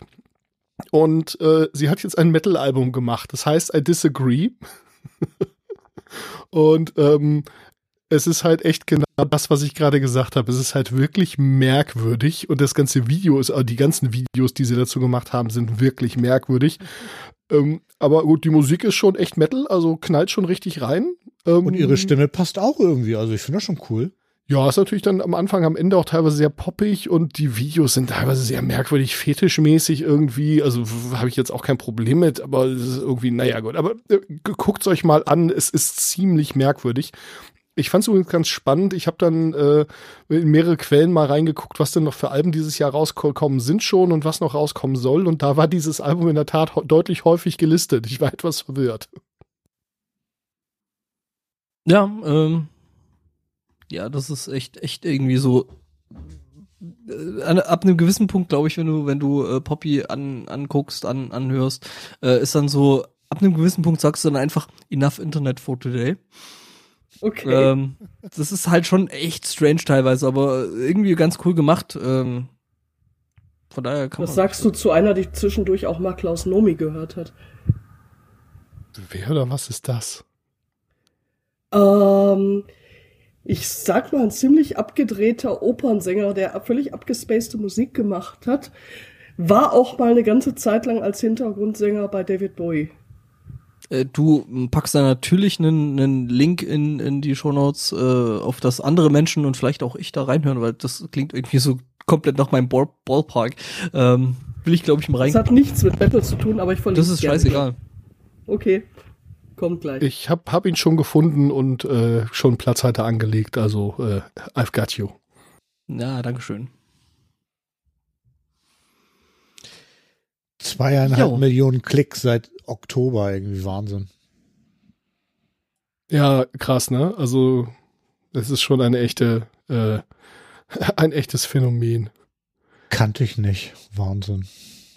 Und äh, sie hat jetzt ein Metal-Album gemacht. Das heißt I Disagree. und ähm, es ist halt echt genau das, was ich gerade gesagt habe. Es ist halt wirklich merkwürdig und das ganze Video ist, äh, die ganzen Videos, die sie dazu gemacht haben, sind wirklich merkwürdig. Ähm, aber gut, die Musik ist schon echt Metal, also knallt schon richtig rein. Ähm, Und ihre Stimme passt auch irgendwie. Also ich finde das schon cool. Ja, ist natürlich dann am Anfang, am Ende auch teilweise sehr poppig und die Videos sind teilweise sehr merkwürdig, fetischmäßig irgendwie. Also habe ich jetzt auch kein Problem mit, aber es ist irgendwie, naja gut. Aber äh, guckt euch mal an, es ist ziemlich merkwürdig. Ich fand es übrigens ganz spannend. Ich habe dann äh, in mehrere Quellen mal reingeguckt, was denn noch für Alben dieses Jahr rausgekommen sind schon und was noch rauskommen soll. Und da war dieses Album in der Tat deutlich häufig gelistet. Ich war etwas verwirrt. Ja, ähm, ja, das ist echt, echt irgendwie so. Äh, ab einem gewissen Punkt, glaube ich, wenn du, wenn du äh, Poppy an, anguckst, an, anhörst, äh, ist dann so, ab einem gewissen Punkt sagst du dann einfach enough Internet for today. Okay. Ähm, das ist halt schon echt strange teilweise, aber irgendwie ganz cool gemacht. Ähm, von daher kann Was man. sagst du zu einer, die zwischendurch auch mal Klaus Nomi gehört hat? Wer oder was ist das? Ähm, ich sag mal, ein ziemlich abgedrehter Opernsänger, der völlig abgespacede Musik gemacht hat, war auch mal eine ganze Zeit lang als Hintergrundsänger bei David Bowie. Äh, du packst da natürlich einen, einen Link in, in die Shownotes, äh, auf das andere Menschen und vielleicht auch ich da reinhören, weil das klingt irgendwie so komplett nach meinem Ball Ballpark. Ähm, will ich, glaube ich, mal rein. Das hat nichts mit Battle zu tun, aber ich verlinke Das ist scheißegal. Okay, kommt gleich. Ich hab, hab ihn schon gefunden und äh, schon Platzhalter angelegt. Also äh, I've got you. Ja, Dankeschön. Zweieinhalb Jo. Millionen Klicks seit Oktober, irgendwie Wahnsinn. Ja, krass, ne? Also es ist schon eine echte, äh, ein echtes Phänomen. Kannte ich nicht. Wahnsinn.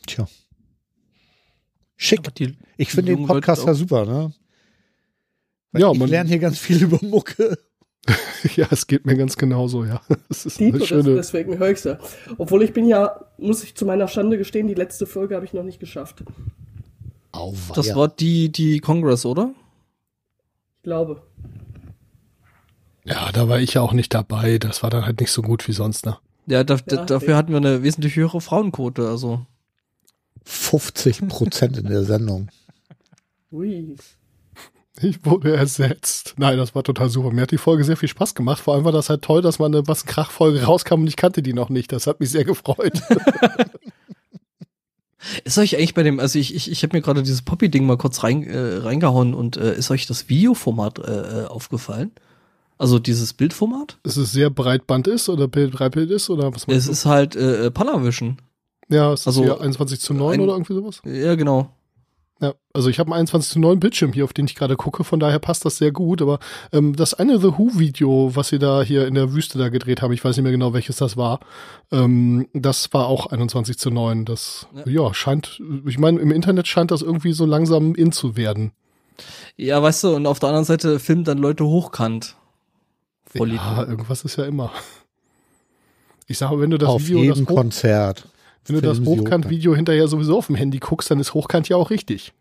Tja. Schick. Die, Ich finde den Podcast ja super, ne? Weil Ja, ich man- lerne hier ganz viel über Mucke. ja, es geht mir ganz genauso, ja. Es ist Dito, eine das, schöne. deswegen höre ich ja. Obwohl ich bin ja, muss ich zu meiner Schande gestehen, die letzte Folge habe ich noch nicht geschafft. Auweia. das war die, die Congress, oder? Ich glaube. Ja, da war ich ja auch nicht dabei. Das war dann halt nicht so gut wie sonst, ne? Ja, da, Ja, dafür ja. hatten wir eine wesentlich höhere Frauenquote, also. 50 Prozent in der Sendung. Ui. Ich wurde ersetzt. Nein, das war total super. Mir hat die Folge sehr viel Spaß gemacht. Vor allem war das halt toll, dass mal eine was Krach-Folge rauskam und ich kannte die noch nicht. Das hat mich sehr gefreut. Ist euch eigentlich bei dem, also ich, ich, ich habe mir gerade dieses Poppy-Ding mal kurz rein, äh, reingehauen und äh, ist euch das Videoformat äh, äh, aufgefallen? Also dieses Bildformat? Dass es sehr Breitband ist oder Bild Breitbild ist oder was Es du? ist halt äh, äh, Panavision. Ja, es also ist hier 21 zu 9 ein- oder irgendwie sowas. Ja, genau. Ja, also ich habe einen 21 zu 9 Bildschirm hier, auf den ich gerade gucke, von daher passt das sehr gut. Aber ähm, das eine The Who-Video, was sie da hier in der Wüste da gedreht haben, ich weiß nicht mehr genau, welches das war, ähm, das war auch 21 zu 9. Das ja, Ja. scheint, ich meine, im Internet scheint das irgendwie so langsam in zu werden. Ja, weißt du, und auf der anderen Seite filmen dann Leute hochkant. Voll Ja, irgendwas ist ja immer. Ich sage, wenn du das Auf Video, das jedem Hoch, Konzert. Wenn du das Hochkant-Video hinterher sowieso auf dem Handy guckst, dann ist Hochkant ja auch richtig.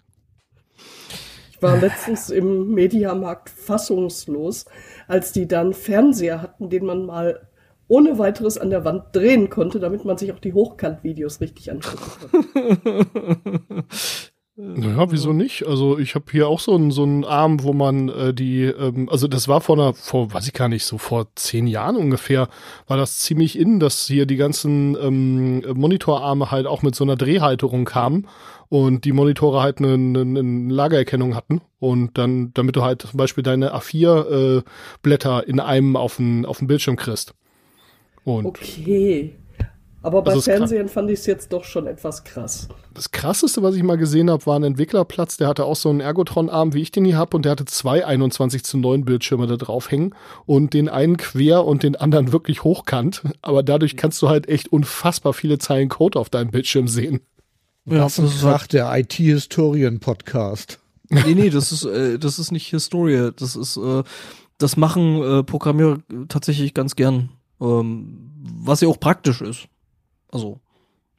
Ich war letztens im Mediamarkt fassungslos, als die dann Fernseher hatten, den man mal ohne weiteres an der Wand drehen konnte, damit man sich auch die Hochkant-Videos richtig angucken konnte. Naja, wieso nicht? Also ich habe hier auch so einen so einen Arm, wo man äh, die, ähm, also das war vor einer, vor, weiß ich gar nicht, so vor zehn Jahren ungefähr, war das ziemlich in, dass hier die ganzen ähm, Monitorarme halt auch mit so einer Drehhalterung kamen und die Monitore halt eine, eine, eine Lagererkennung hatten und dann, damit du halt zum Beispiel deine A4 äh, Blätter in einem auf den, auf den Bildschirm kriegst. Und Okay. Aber bei Also Fernsehen fand ich es jetzt doch schon etwas krass. Das krasseste, was ich mal gesehen habe, war ein Entwicklerplatz, der hatte auch so einen Ergotron-Arm, wie ich den hier habe, und der hatte zwei 21 zu 9 Bildschirme da drauf hängen und den einen quer und den anderen wirklich hochkant. Aber dadurch kannst du halt echt unfassbar viele Zeilen Code auf deinem Bildschirm sehen. Ja, das ist Krach, der IT-Historien-Podcast. Nee, nee, das ist, äh, das ist nicht Historie. Das ist, äh, das machen äh, Programmierer tatsächlich ganz gern. Ähm, was ja auch praktisch ist. Also,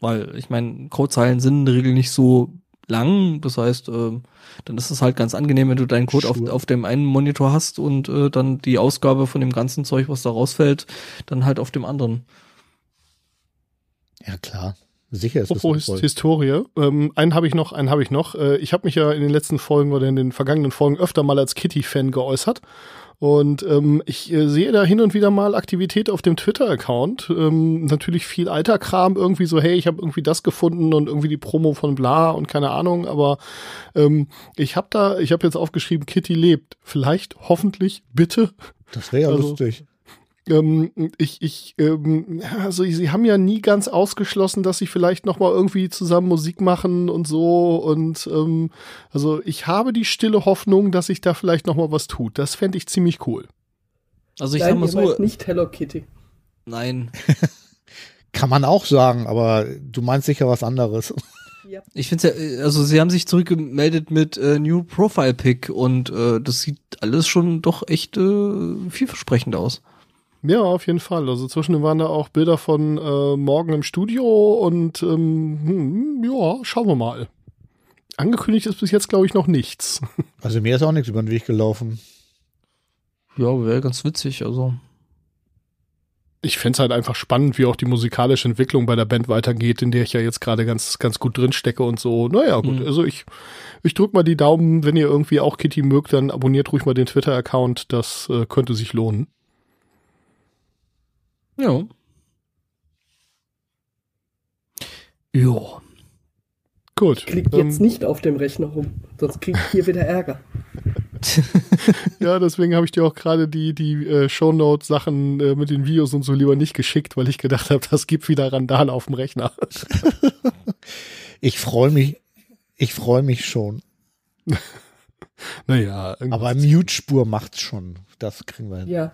weil, ich meine, Codezeilen sind in der Regel nicht so lang. Das heißt, ähm, dann ist es halt ganz angenehm, wenn du deinen Code auf, Sure. auf dem einen Monitor hast und äh, dann die Ausgabe von dem ganzen Zeug, was da rausfällt, dann halt auf dem anderen. Ja, klar. Sicher ist das Apropos sinnvoll. Historie, ähm, einen habe ich noch, einen habe ich noch. Äh, ich habe mich ja in den letzten Folgen oder in den vergangenen Folgen öfter mal als Kitty-Fan geäußert. Und ähm, ich äh, sehe da hin und wieder mal Aktivität auf dem Twitter-Account. Ähm, natürlich viel alter Kram, irgendwie so, hey, ich habe irgendwie das gefunden und irgendwie die Promo von bla und keine Ahnung, aber ähm, ich habe da, ich habe jetzt aufgeschrieben, Kitty lebt. Vielleicht, hoffentlich, bitte Das wäre ja Also- lustig. Ähm, ich, ich, ähm, also sie haben ja nie ganz ausgeschlossen, dass sie vielleicht noch mal irgendwie zusammen Musik machen und so und ähm, also ich habe die stille Hoffnung, dass sich da vielleicht noch mal was tut. Das fände ich ziemlich cool. Also ich Nein, sag mal so, nicht Hello Kitty. nein. Kann man auch sagen, aber du meinst sicher was anderes. Ja. Ich finde ja, also sie haben sich zurückgemeldet mit äh, New Profile Pick und äh, das sieht alles schon doch echt äh, vielversprechend aus. Ja, auf jeden Fall. Also zwischendurch waren da auch Bilder von äh, morgen im Studio und ähm, hm, ja, schauen wir mal. Angekündigt ist bis jetzt, glaube ich, noch nichts. Also mir ist auch nichts über den Weg gelaufen. Ja, wäre ganz witzig, also. Ich fänd's halt einfach spannend, wie auch die musikalische Entwicklung bei der Band weitergeht, in der ich ja jetzt gerade ganz, ganz gut drin stecke und so. Naja, gut. Mhm. Also ich, ich drück mal die Daumen, wenn ihr irgendwie auch Kitty mögt, dann abonniert ruhig mal den Twitter-Account. Das äh, könnte sich lohnen. Ja. Ja. Gut. Klickt Ähm, jetzt nicht auf dem Rechner rum, sonst kriegt ihr wieder Ärger. Ja, deswegen habe ich dir auch gerade die, die äh, Shownote-Sachen äh, mit den Videos und so lieber nicht geschickt, weil ich gedacht habe, das gibt wieder Randale auf dem Rechner. Ich freue mich, ich freue mich schon. naja, irgendwie- Aber Mute-Spur macht's schon. Das kriegen wir hin. Ja.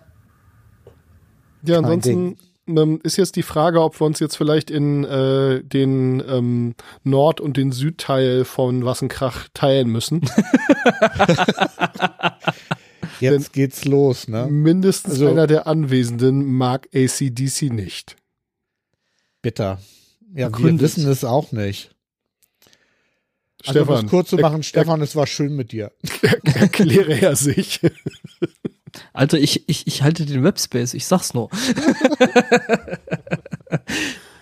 Ja, ansonsten ähm, ist jetzt die Frage, ob wir uns jetzt vielleicht in äh, den ähm, Nord- und den Südteil von Wassenkrach teilen müssen. Jetzt geht's los, ne? Mindestens Also- einer der Anwesenden mag ACDC nicht. Bitter. Ja, wir Begründet. wissen es auch nicht. Also, um Stefan, es kurz zu er- machen, Stefan, es war schön mit dir. erkläre er sich. Alter, ich, ich, ich halte den Webspace, ich sag's nur.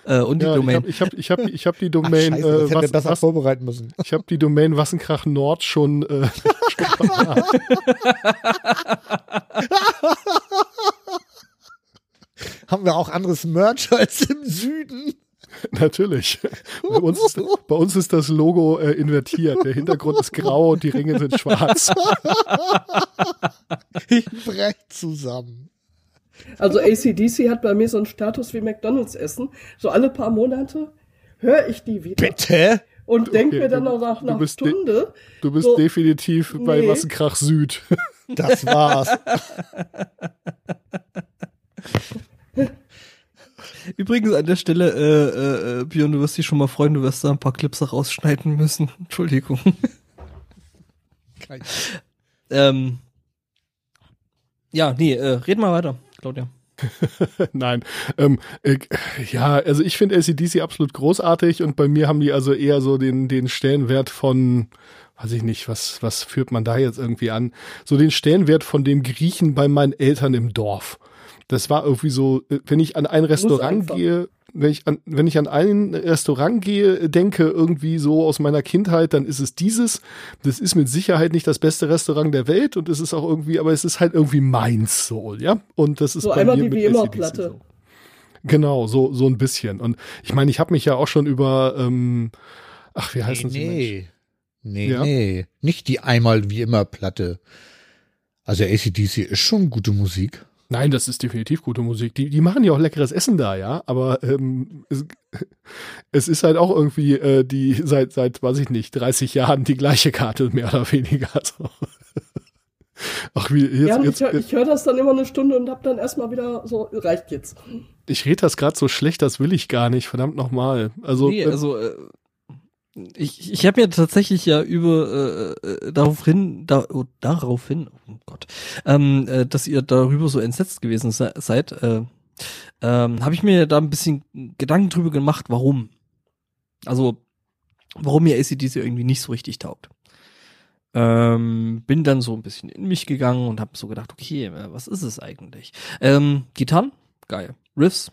äh, und die Ja, ich Domain. habe ich hab, ich hab, ich hab die Ach, Domain, scheiße, das äh, hätte was, besser was, vorbereiten müssen. ich habe die Domain Wassenkrach Nord schon äh, Haben wir auch anderes Merch als im Süden? Natürlich. Bei uns ist, bei uns ist das Logo äh, invertiert. Der Hintergrund ist grau und die Ringe sind schwarz. Ich brech zusammen. Also ACDC hat bei mir so einen Status wie McDonalds essen. So alle paar Monate höre ich die wieder Bitte? und denke Okay, mir dann noch nach du einer Stunde, Du bist So. definitiv bei Nee. Wassenkrach Süd. Das war's. Übrigens an der Stelle, äh, äh, Björn, du wirst dich schon mal freuen, du wirst da ein paar Clips rausschneiden müssen. Entschuldigung. ähm, ja, nee, äh, reden wir weiter, Claudia. Nein. Ähm, äh, ja, also ich finde ACDC absolut großartig und bei mir haben die also eher so den, den Stellenwert von, weiß ich nicht, was, was führt man da jetzt irgendwie an? So den Stellenwert von dem Griechen bei meinen Eltern im Dorf. Das war irgendwie so, äh, wenn ich an ein Restaurant gehe, wenn ich an, wenn ich an ein Restaurant gehe, denke irgendwie so aus meiner Kindheit, dann ist es dieses. Das ist mit Sicherheit nicht das beste Restaurant der Welt und es ist auch irgendwie, aber es ist halt irgendwie meins so, ja. Und das ist So bei einmal mir die mit wie immer Platte. So. Genau, so so ein bisschen. Und ich meine, ich habe mich ja auch schon über, ähm, ach, wie heißen sie? Mensch? nee. Nee, Ja? nee. Nicht die einmal wie immer Platte. Also ACDC ist schon gute Musik. Nein, das ist definitiv gute Musik. Die, die machen ja auch leckeres Essen da, ja. Aber ähm, es, es ist halt auch irgendwie äh, die seit seit weiß ich nicht 30 Jahren die gleiche Karte mehr oder weniger. So. Ach wie jetzt, ja, jetzt ich, hör- höre das dann immer eine Stunde und hab dann erstmal wieder so, reicht jetzt. ich rede das gerade so schlecht, das will ich gar nicht. Verdammt nochmal. Also, nee, äh, also äh, ich, ich habe mir tatsächlich ja über äh, äh, darauf hin, da, oh, darauf hin, oh Gott, ähm, äh, dass ihr darüber so entsetzt gewesen se seid, äh, ähm, habe ich mir da ein bisschen Gedanken drüber gemacht, warum. Also, warum mir ACDC irgendwie nicht so richtig taugt. Ähm, bin dann so ein bisschen in mich gegangen und habe so gedacht, okay, äh, was ist es eigentlich? Ähm, Gitarren, geil. Riffs,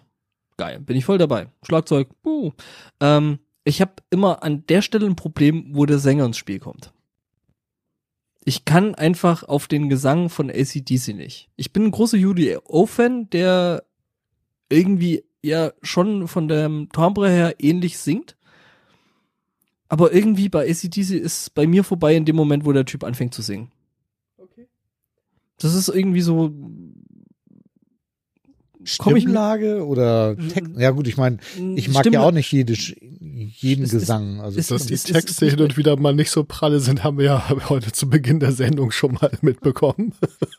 geil. Bin ich voll dabei. Schlagzeug, buh. Ähm, ich habe immer an der Stelle ein Problem, wo der Sänger ins Spiel kommt. Ich kann einfach auf den Gesang von ACDC nicht. Ich bin ein großer UDO-Fan, der irgendwie ja schon von dem Timbre her ähnlich singt. Aber irgendwie bei ACDC ist bei mir vorbei in dem Moment, wo der Typ anfängt zu singen. Okay. Das ist irgendwie so, Stimmlage oder Text? Ja gut, ich meine, ich mag Stimmla- ja auch nicht jede, ist- Gesang. Also es- Dass die ist Texte nicht hin und wieder mal nicht so pralle sind, haben wir ja heute zu Beginn der Sendung schon mal mitbekommen.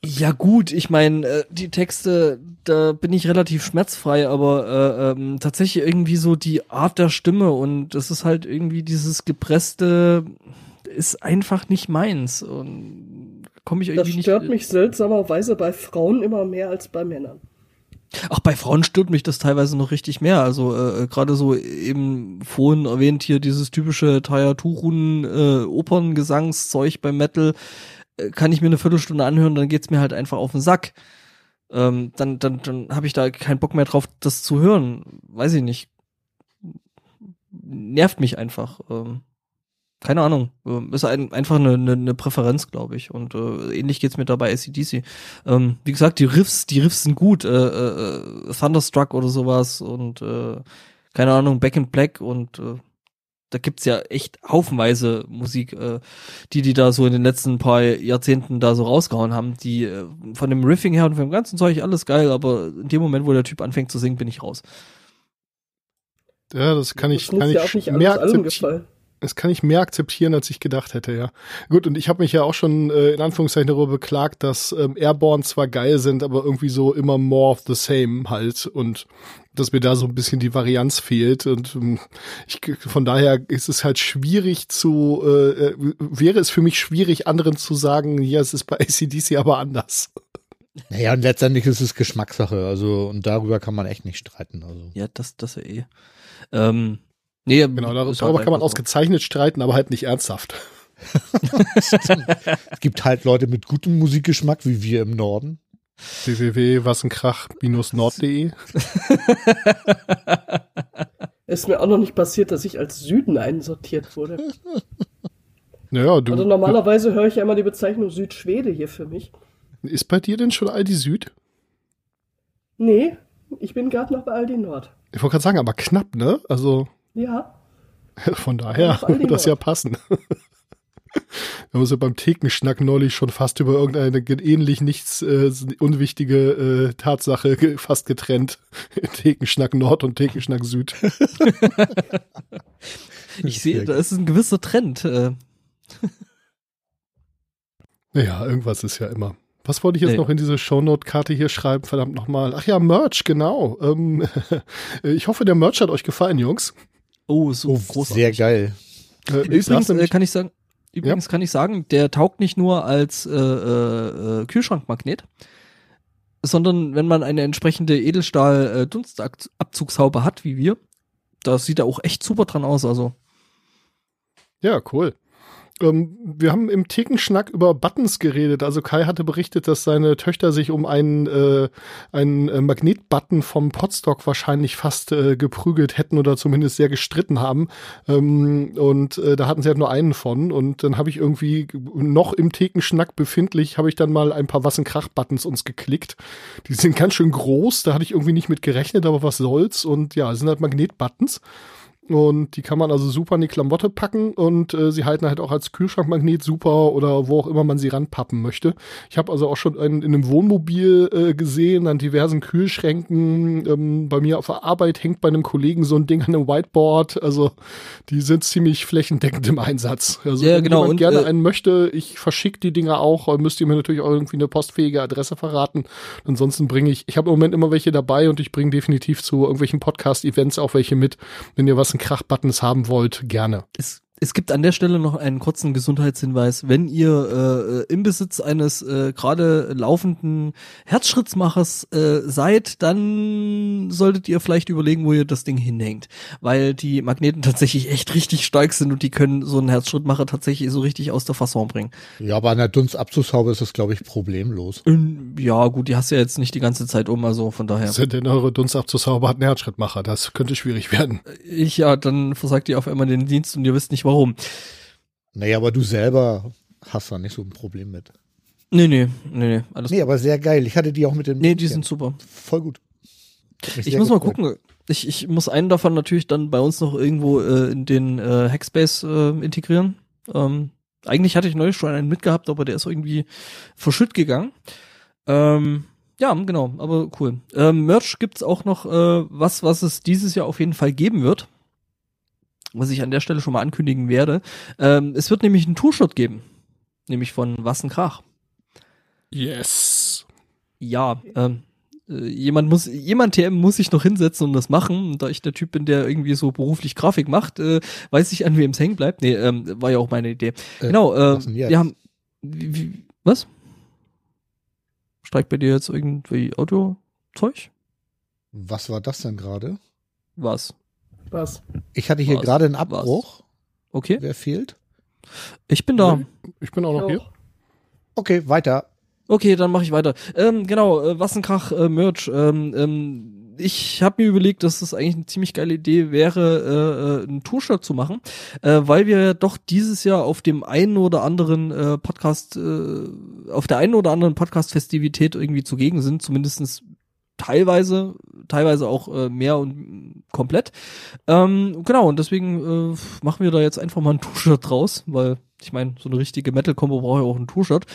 Ja gut, ich meine, äh, die Texte, da bin ich relativ schmerzfrei, aber äh, ähm, tatsächlich irgendwie so die Art der Stimme und das ist halt irgendwie dieses gepresste, ist einfach nicht meins und komme ich Das irgendwie stört nicht. mich seltsamerweise bei Frauen immer mehr als bei Männern. Ach, bei Frauen stört mich das teilweise noch richtig mehr. Also äh, gerade so eben vorhin erwähnt hier dieses typische Taya Turun äh, Operngesangszeug beim Metal äh, kann ich mir eine Viertelstunde anhören, dann geht's mir halt einfach auf den Sack. Ähm, dann dann dann habe ich da keinen Bock mehr drauf, das zu hören. Weiß ich nicht. Nervt mich einfach. Ähm, keine Ahnung. Ähm, ist ein, einfach eine, eine, eine Präferenz, glaube ich. Und äh, ähnlich geht's mir da bei ACDC. Ähm, wie gesagt, die Riffs, die Riffs sind gut. Äh, äh, Thunderstruck oder sowas und äh, keine Ahnung, Back in Black und äh, da gibt's ja echt haufenweise Musik, äh, die die da so in den letzten paar Jahrzehnten da so rausgehauen haben. Die äh, von dem Riffing her und vom ganzen Zeug alles geil, aber in dem Moment, wo der Typ anfängt zu singen, bin ich raus. Ja, das kann ich, das muss kann ja ich auch nicht mehr alles allem akzeptieren. Das kann ich mehr akzeptieren, als ich gedacht hätte, ja. Gut, und ich habe mich ja auch schon äh, in Anführungszeichen darüber beklagt, dass ähm, Airborne zwar geil sind, aber irgendwie so immer more of the same halt und dass mir da so ein bisschen die Varianz fehlt und ähm, ich, von daher ist es halt schwierig zu, äh, äh, wäre es für mich schwierig, anderen zu sagen, ja, es ist bei ACDC aber anders. naja, und letztendlich ist es Geschmackssache. Also und darüber kann man echt nicht streiten. Also Ja, das, das ja eh. Ähm, nee, Genau, darüber halt kann man so. ausgezeichnet streiten, aber halt nicht ernsthaft. es gibt halt Leute mit gutem Musikgeschmack wie wir im Norden. www.wassenkrach-nord.de Ist mir auch noch nicht passiert, dass ich als Süden einsortiert wurde. Naja, du, Also normalerweise höre ich ja immer die Bezeichnung Südschwede hier für mich. ist bei dir denn schon Aldi Süd? Nee, ich bin gerade noch bei Aldi Nord. Ich wollte gerade sagen, aber knapp, ne? Also Ja, von daher würde das ja passen. Wir haben uns ja beim Thekenschnack neulich schon fast über irgendeine ge- ähnlich nichts äh, unwichtige äh, Tatsache ge fast getrennt. Thekenschnack Nord und Thekenschnack Süd. Ich sehe, da ist ein gewisser Trend. Äh, Ja, irgendwas ist ja immer. Was wollte ich jetzt Nee. noch in diese Shownote-Karte hier schreiben? Verdammt nochmal. Ach ja, Merch, genau. Ähm, ich hoffe, der Merch hat euch gefallen, Jungs. Oh, so Oh, großartig. sehr geil. Äh, ich Übrigens saß äh, kann ich sagen, übrigens kann ich sagen, der taugt nicht nur als äh, äh, äh, Kühlschrankmagnet, sondern wenn man eine entsprechende Edelstahl äh, Dunstabzugshaube hat, wie wir, da sieht er auch echt super dran aus. Also Ja, cool. Ähm, wir haben im Thekenschnack über Buttons geredet. Also Kai hatte berichtet, dass seine Töchter sich um einen, äh, einen äh, Magnetbutton vom Podstock wahrscheinlich fast äh, geprügelt hätten oder zumindest sehr gestritten haben. Ähm, und äh, da hatten sie halt nur einen von. Und dann habe ich irgendwie noch im Thekenschnack befindlich, habe ich dann mal ein paar Wassenkrach-Buttons uns geklickt. Die sind ganz schön groß, da hatte ich irgendwie nicht mit gerechnet, aber was soll's. Und ja, es sind halt Magnetbuttons. Und die kann man also super in die Klamotte packen und äh, sie halten halt auch als Kühlschrankmagnet super oder wo auch immer man sie ranpappen möchte. Ich habe also auch schon einen, in einem Wohnmobil äh, gesehen, an diversen Kühlschränken. Ähm, bei mir auf der Arbeit hängt bei einem Kollegen so ein Ding an einem Whiteboard. Also die sind ziemlich flächendeckend im Einsatz. Also Ja, wenn genau, jemand gerne äh, einen möchte, ich verschicke die Dinger auch. Äh, Müsst ihr mir natürlich auch irgendwie eine postfähige Adresse verraten. Ansonsten bringe ich, ich habe im Moment immer welche dabei und ich bringe definitiv zu irgendwelchen Podcast-Events auch welche mit. Wenn ihr was in Krachbuttons haben wollt, gerne. es, es gibt an der Stelle noch einen kurzen Gesundheitshinweis. Wenn ihr äh, im Besitz eines äh, gerade laufenden Herzschrittmachers äh, seid, dann solltet ihr vielleicht überlegen, wo ihr das Ding hinhängt. Weil die Magneten tatsächlich echt richtig stark sind und die können so einen Herzschrittmacher tatsächlich so richtig aus der Fasson bringen. Ja, aber an der Dunstabzugshaube ist das, glaube ich, problemlos. Ähm, Ja, gut, die hast du ja jetzt nicht die ganze Zeit um, also von daher. Sind denn eure Dunstabzugshaube hat einen Herzschrittmacher? Das könnte schwierig werden. Ich ja, dann versagt ihr auf einmal den Dienst und ihr wisst nicht warum. Naja, aber du selber hast da nicht so ein Problem mit. Nee, nee, nee, nee, alles Nee, aber sehr geil. Ich hatte die auch mit dem. Nee, die sind super. voll gut. Ich muss mal gefreut. gucken. Ich, ich muss einen davon natürlich dann bei uns noch irgendwo äh, in den äh, Hackspace äh, integrieren. Ähm, eigentlich hatte ich neulich schon einen mitgehabt, aber der ist irgendwie verschütt gegangen. Ähm, ja, genau, aber cool. Ähm, Merch gibt's auch noch äh, was, was es dieses Jahr auf jeden Fall geben wird. Was ich an der Stelle schon mal ankündigen werde. Ähm, es wird nämlich einen Tourshot geben. Nämlich von Wassenkrach. Yes. Ja, ähm, äh, jemand muss, jemand TM muss sich noch hinsetzen und das machen. Und da ich der Typ bin, der irgendwie so beruflich Grafik macht, äh, weiß ich, an wem es hängen bleibt. Nee, ähm, war ja auch meine Idee. Äh, genau, äh, was denn jetzt? wir haben, wie, wie, was? Streikt bei dir jetzt irgendwie Autozeug? Was war das denn gerade? Was? Was? Ich hatte hier Was? gerade einen Abbruch. Okay, Wer fehlt? ich bin da. Ich bin auch noch hier. Auch. Okay, weiter. Okay, dann mache ich weiter. Ähm, genau, äh, Wassenkrach äh, Merch. Ähm, ähm, ich habe mir überlegt, dass das eigentlich eine ziemlich geile Idee wäre, äh, äh, einen Tourshot zu machen, äh, weil wir ja doch dieses Jahr auf dem einen oder anderen äh, Podcast, äh, auf der einen oder anderen Podcast-Festivität irgendwie zugegen sind, zumindestens teilweise, teilweise auch äh, mehr und komplett. Ähm, genau, und deswegen äh, machen wir da jetzt einfach mal ein Tour-Shirt draus, weil ich meine, so eine richtige Metal-Kombo braucht ja auch ein Tour-Shirt.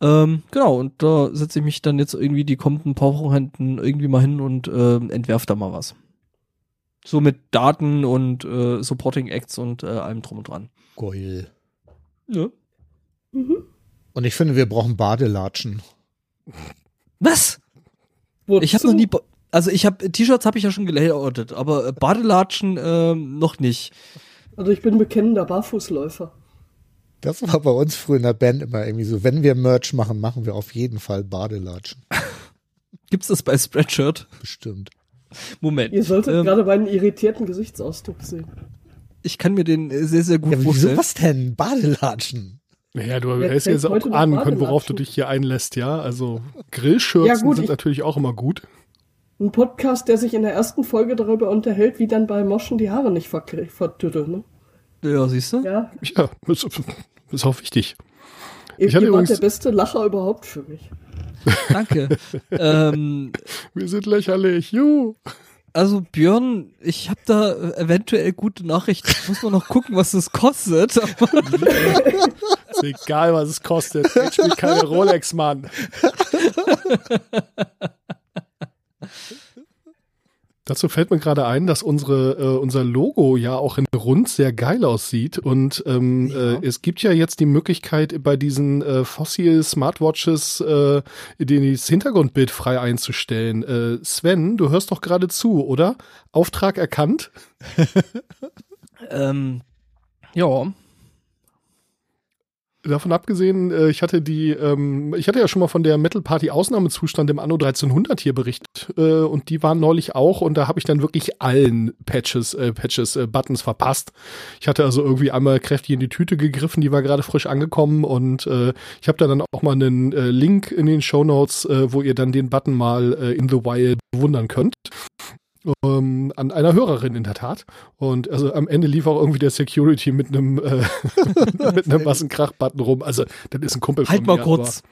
Ähm, genau, und da setze ich mich dann jetzt irgendwie die kommenden paar Wochenenden irgendwie mal hin und äh, entwerf da mal was. So mit Daten und äh, Supporting Acts und äh, allem drum und dran. Geil. Ja. Mhm. Und ich finde, wir brauchen Badelatschen. Was? Wozu? Ich habe noch nie, also ich habe T-Shirts habe ich ja schon gelayoutet, aber äh, Badelatschen ähm, noch nicht. Also ich bin bekennender Barfußläufer. Das war bei uns früher in der Band immer irgendwie so, wenn wir Merch machen, machen wir auf jeden Fall Badelatschen. Gibt's das bei Spreadshirt? Bestimmt. Moment. Ihr solltet ähm, gerade meinen irritierten Gesichtsausdruck sehen. ich kann mir den äh, sehr, sehr gut Ja, wieso vorstellen. was denn? Badelatschen. Naja, du Wer hättest trägt jetzt auch ahnen können, worauf du dich hier einlässt, ja. Also Grillschürzen Ja, gut, sind ich- natürlich auch immer gut. Ein Podcast, der sich in der ersten Folge darüber unterhält, wie dann bei Moschen die Haare nicht vertütteln. Ne? Ja, siehst du? Ja, Ja, ist, ist auch wichtig. ihr, Ich hatte übrigens- der beste Lacher überhaupt für mich. Danke. ähm, Wir sind lächerlich. Juhu. also Björn, ich habe da eventuell gute Nachrichten. Ich muss mal noch gucken, was das kostet. Ist egal, was es kostet. Jetzt spielt keine Rolex, Mann. Dazu fällt mir gerade ein, dass unsere, äh, unser Logo ja auch in Rund sehr geil aussieht. Und ähm, Ja. äh, es gibt ja jetzt die Möglichkeit, bei diesen äh, Fossil Smartwatches äh, den- das Hintergrundbild frei einzustellen. Äh, Sven, du hörst doch gerade zu, oder? Auftrag erkannt? ähm, ja, Davon abgesehen, äh, ich hatte die, ähm, ich hatte ja schon mal von der Metal Party Ausnahmezustand im Anno 1300 hier berichtet äh, und die waren neulich auch und da habe ich dann wirklich allen Patches, äh, Patches, äh, Buttons verpasst. Ich hatte also irgendwie einmal kräftig in die Tüte gegriffen, die war gerade frisch angekommen und äh, ich habe da dann auch mal einen äh, Link in den Show Notes, äh, wo ihr dann den Button mal äh, in the Wild bewundern könnt. Ähm, an einer Hörerin in der Tat. Und also am Ende lief auch irgendwie der Security mit einem äh, mit einem Massenkrach-Button rum. Also das ist ein Kumpel halt von mal mir. kurz.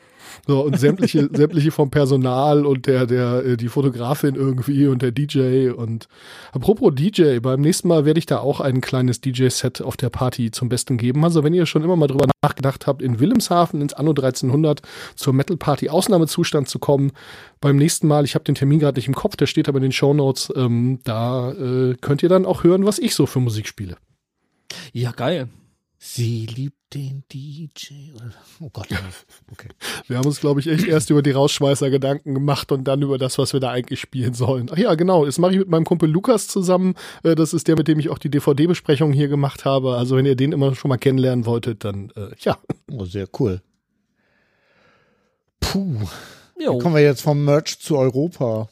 So, und sämtliche, sämtliche vom Personal und der, der, äh, die Fotografin irgendwie und der DJ. Und apropos DJ, beim nächsten Mal werde ich da auch ein kleines DJ-Set auf der Party zum Besten geben. Also wenn ihr schon immer mal drüber nachgedacht habt, in Wilhelmshaven ins Anno 1300 zur Metal Party Ausnahmezustand zu kommen, beim nächsten Mal, ich habe den Termin gerade nicht im Kopf, der steht aber in den Shownotes, ähm, da äh, könnt ihr dann auch hören, was ich so für Musik spiele. Ja, geil. Sie liebt den DJ. Oh Gott. Okay. Wir haben uns, glaube ich, echt erst über die Rausschmeißer Gedanken gemacht und dann über das, was wir da eigentlich spielen sollen. Ach ja, genau. Das mache ich mit meinem Kumpel Lukas zusammen. Äh, Das ist der, mit dem ich auch die DVD-Besprechung hier gemacht habe. Also wenn ihr den immer schon mal kennenlernen wolltet, dann äh, ja. Oh, sehr cool. Puh. Jo. Kommen wir jetzt vom Merch zu Europa.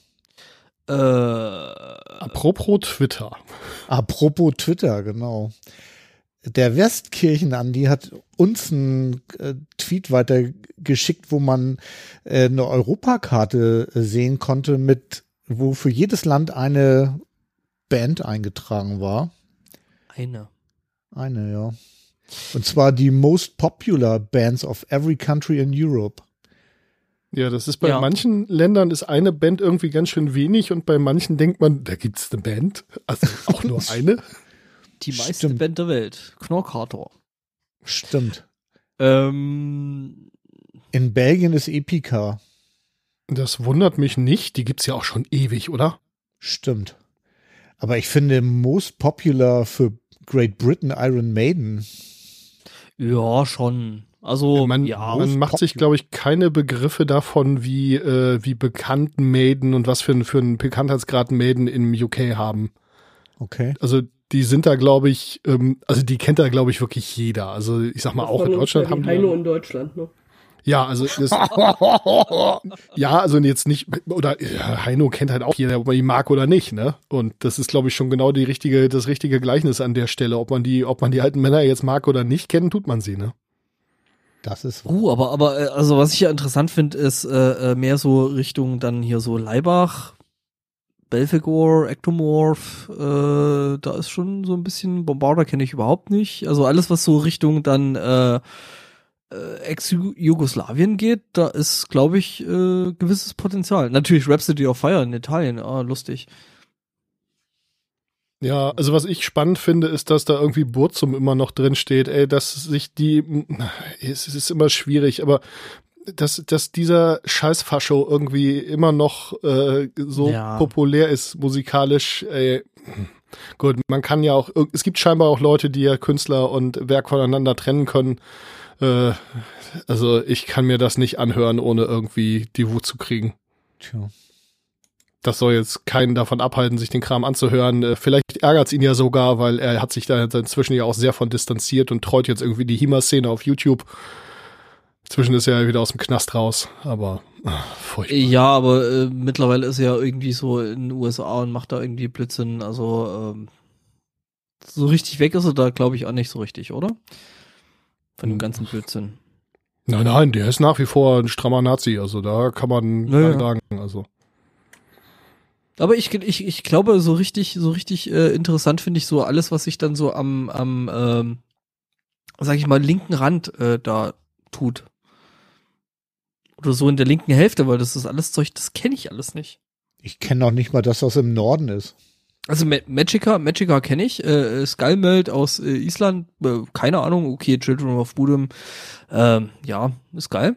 Äh, Apropos Twitter. Apropos Twitter, genau. Der Westkirchen-Andi hat uns einen äh, Tweet weitergeschickt, wo man äh, eine Europakarte äh, sehen konnte, mit wo für jedes Land eine Band eingetragen war. eine. Eine, ja. Und zwar die most popular bands of every country in Europe. Ja, das ist bei Ja. manchen Ländern ist eine Band irgendwie ganz schön wenig und bei manchen denkt man, da gibt's eine Band. Also auch nur eine. Die meiste Stimmt. Band der Welt. Knorkator. Stimmt. Ähm, In Belgien ist Epica. Das wundert mich nicht. Die gibt's ja auch schon ewig, oder? Stimmt. Aber ich finde most popular für Great Britain Iron Maiden. Ja, schon. Also, man, ja. man macht sich, glaube ich, keine Begriffe davon, wie, äh, wie bekannt Maiden und was für, ein- für einen Bekanntheitsgrad Maiden im UK haben. Okay. Also die sind da, glaube ich, ähm, also die kennt da, glaube ich, wirklich jeder. Also ich sag mal, Das auch in Deutschland haben Heino die, in Deutschland, ne? Ja, also das, ja, also jetzt nicht, oder ja, Heino kennt halt auch jeder, ob man ihn mag oder nicht, ne? Und das ist, glaube ich, schon genau die richtige, das richtige Gleichnis an der Stelle. Ob man die, ob man die alten Männer jetzt mag oder nicht kennen, tut man sie, ne? Das ist wahr. Uh, aber, aber, äh, also was ich ja interessant finde, ist äh, äh, mehr so Richtung dann hier so Leibach, Belfegor, Ectomorph, äh, da ist schon so ein bisschen, Bombarder kenne ich überhaupt nicht. Also alles, was so Richtung dann äh, äh, Ex-Jugoslawien geht, da ist, glaube ich, äh, gewisses Potenzial. Natürlich Rhapsody of Fire in Italien, ah, lustig. Ja, also was ich spannend finde, ist, dass da irgendwie Burzum immer noch drin steht, ey, dass sich die, es ist immer schwierig, aber dass, dass dieser Scheißfascho irgendwie immer noch äh, so Ja. populär ist musikalisch, ey. Gut, man kann ja auch, es gibt scheinbar auch Leute, die ja Künstler und Werk voneinander trennen können. Äh, also ich kann mir das nicht anhören, ohne irgendwie die Wut zu kriegen. Tja. Das soll jetzt keinen davon abhalten, sich den Kram anzuhören. Äh, Vielleicht ärgert's ihn ja sogar, weil er hat sich da inzwischen ja auch sehr von distanziert und treut jetzt irgendwie die HEMA-Szene auf YouTube. Inzwischen ist er ja wieder aus dem Knast raus, aber ah, furchtbar. Ja, aber äh, mittlerweile ist er ja irgendwie so in den USA und macht da irgendwie Blödsinn. Also ähm, so richtig weg ist er da, glaube ich, auch nicht so richtig, oder? Von dem ganzen Blödsinn. Nein, nein, der ist nach wie vor ein strammer Nazi, also da kann man Ja, ja, ja. sagen. Also. Aber ich, ich, ich glaube, so richtig, so richtig äh, interessant finde ich so alles, was sich dann so am, am ähm, sag ich mal, linken Rand äh, da tut. Oder so in der linken Hälfte, weil das ist alles Zeug, das kenne ich alles nicht. Ich kenne noch nicht mal, dass das im Norden ist. Also Ma Magica, Magica kenne ich, äh, Skullmelt aus äh, Island, äh, keine Ahnung, okay, Children of Bodom, ähm, ja, ist geil.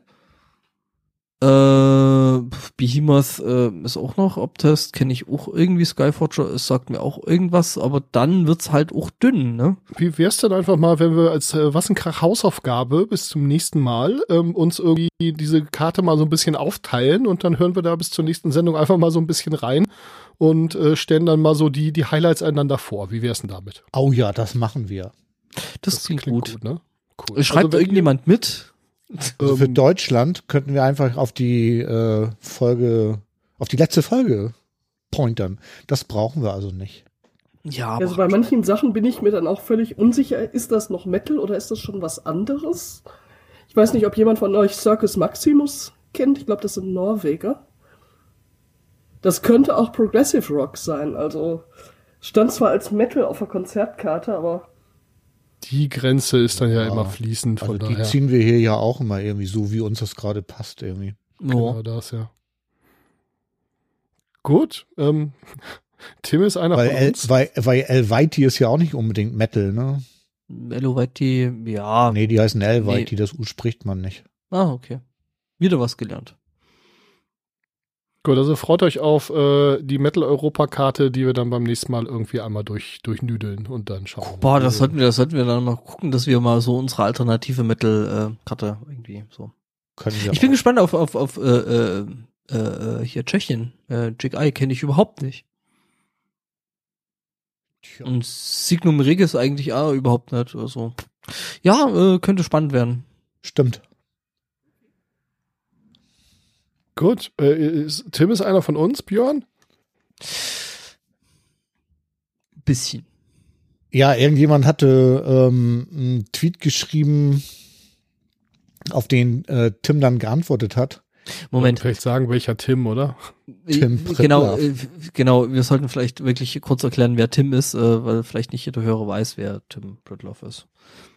Äh, Behemoth äh, ist auch noch Obtest, kenne ich auch irgendwie, Skyforger, es sagt mir auch irgendwas, aber dann wird's halt auch dünn, ne? Wie wär's denn einfach mal, wenn wir als äh, Wassenkrach Hausaufgabe bis zum nächsten Mal ähm, uns irgendwie diese Karte mal so ein bisschen aufteilen und dann hören wir da bis zur nächsten Sendung einfach mal so ein bisschen rein und äh, stellen dann mal so die, die Highlights einander vor. Wie wär's denn damit? Oh ja, das machen wir. Das, klingt, gut. ne? Cool. Schreibt Also irgendjemand mit? Also für Ähm, Deutschland könnten wir einfach auf die äh, Folge, auf die letzte Folge pointern. Das brauchen wir also nicht. Ja, aber Also bei manchen Sachen bin ich mir dann auch völlig unsicher, ist das noch Metal oder ist das schon was anderes? Ich weiß nicht, ob jemand von euch Circus Maximus kennt. Ich glaube, das sind Norweger. Das könnte auch Progressive Rock sein. Also stand zwar als Metal auf der Konzertkarte, aber die Grenze ist dann ja, Ja, immer fließend, Also von die daher. ziehen wir hier ja auch immer irgendwie so, wie uns das gerade passt irgendwie. Genau das, ja. Gut, ähm, Tim ist einer Weil, von El, uns. weil, weil Elviti ist ja auch nicht unbedingt Metal, ne? Elovetti, ja. Nee, die heißen Elviti, Nee. das U spricht man nicht. Ah, okay. Wieder was gelernt. Gut, also freut euch auf äh, die Metal-Europa-Karte, die wir dann beim nächsten Mal irgendwie einmal durch, durchnüdeln und dann schauen. wir Boah, mal. das sollten wir, das sollten wir dann mal gucken, dass wir mal so unsere alternative Metal-Karte irgendwie so. Können wir Ich bin auch. gespannt auf, auf, auf äh, äh, äh, äh, hier Tschechien. Äh, Jig Eye kenne ich überhaupt nicht. Tja. Und Signum Regis eigentlich auch überhaupt nicht. Also. Ja, äh, könnte spannend werden. Stimmt. Gut, äh, ist, Tim ist einer von uns, Björn? Bisschen. Ja, irgendjemand hatte ähm, einen Tweet geschrieben, auf den äh, Tim dann geantwortet hat. Moment. Vielleicht sagen, welcher Tim, oder? Tim Äh, genau, äh, genau, wir sollten vielleicht wirklich kurz erklären, wer Tim ist, äh, weil vielleicht nicht jeder Hörer weiß, wer Tim Pritloff ist.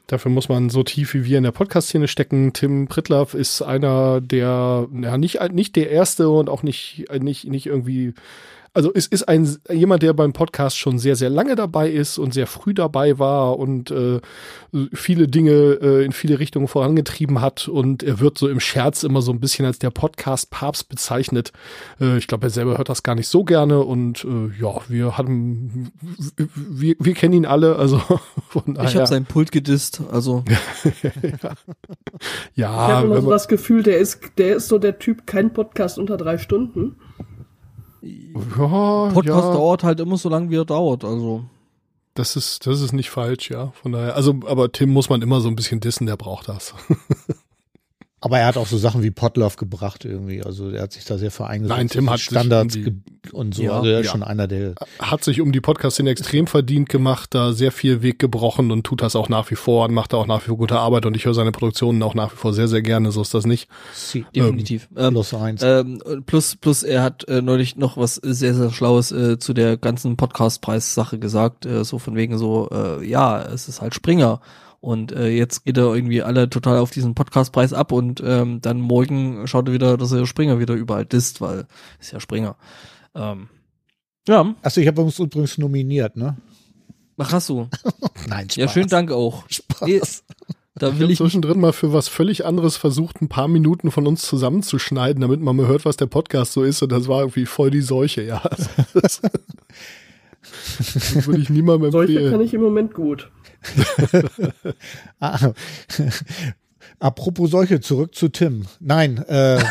Dafür muss man so tief wie wir in der Podcast-Szene stecken. Tim Pritlaff ist einer der, ja, nicht, nicht der erste und auch nicht, nicht, nicht irgendwie, also es ist ein jemand, der beim Podcast schon sehr, sehr lange dabei ist und sehr früh dabei war und äh, viele Dinge äh, in viele Richtungen vorangetrieben hat und er wird so im Scherz immer so ein bisschen als der Podcast-Papst bezeichnet. Äh, ich glaube, er selber hört das gar nicht so gerne und äh, ja, wir hatten, wir, wir kennen ihn alle, also von daher. Ich habe sein Pult gedisst, also. ja, ich habe immer so das Gefühl, der ist, der ist so der Typ, kein Podcast unter drei Stunden. Ja, Podcast ja. dauert halt immer so lange, wie er dauert, also. Das ist, das ist nicht falsch, ja. Von daher, also, aber Tim muss man immer so ein bisschen dissen, der braucht das. Aber er hat auch so Sachen wie Potluck gebracht irgendwie. Also er hat sich da sehr vereingesetzt. Nein, Tim hat Standards um die, und so. Ja, also er ist ja. schon einer der. Hat sich um die Podcast-Szene extrem verdient gemacht, da sehr viel Weg gebrochen und tut das auch nach wie vor und macht da auch nach wie vor gute Arbeit und ich höre seine Produktionen auch nach wie vor sehr, sehr gerne. So ist das nicht. Sie, definitiv. Ähm, plus eins. Ähm, plus, plus er hat äh, neulich noch was sehr, sehr Schlaues äh, zu der ganzen Podcast-Preis-Sache gesagt. Äh, so von wegen so, äh, ja, es ist halt Springer. Und äh, jetzt geht er irgendwie alle total auf diesen Podcastpreis ab und ähm, dann morgen schaut er wieder, dass er Springer wieder überall disst, weil ist ja Springer. Ähm, ja. Achso, ich habe uns übrigens nominiert, ne? Ach, hast du? Nein, Spaß. Ja, schönen Dank auch. Spaß. Da will ich, ich zwischendrin mal für was völlig anderes versucht, ein paar Minuten von uns zusammenzuschneiden, damit man mal hört, was der Podcast so ist. Und das war irgendwie voll die Seuche, ja. Das, das würde ich niemandem empfehlen. Seuche kann ich im Moment gut. ah, apropos solche, zurück zu Tim. Nein, äh,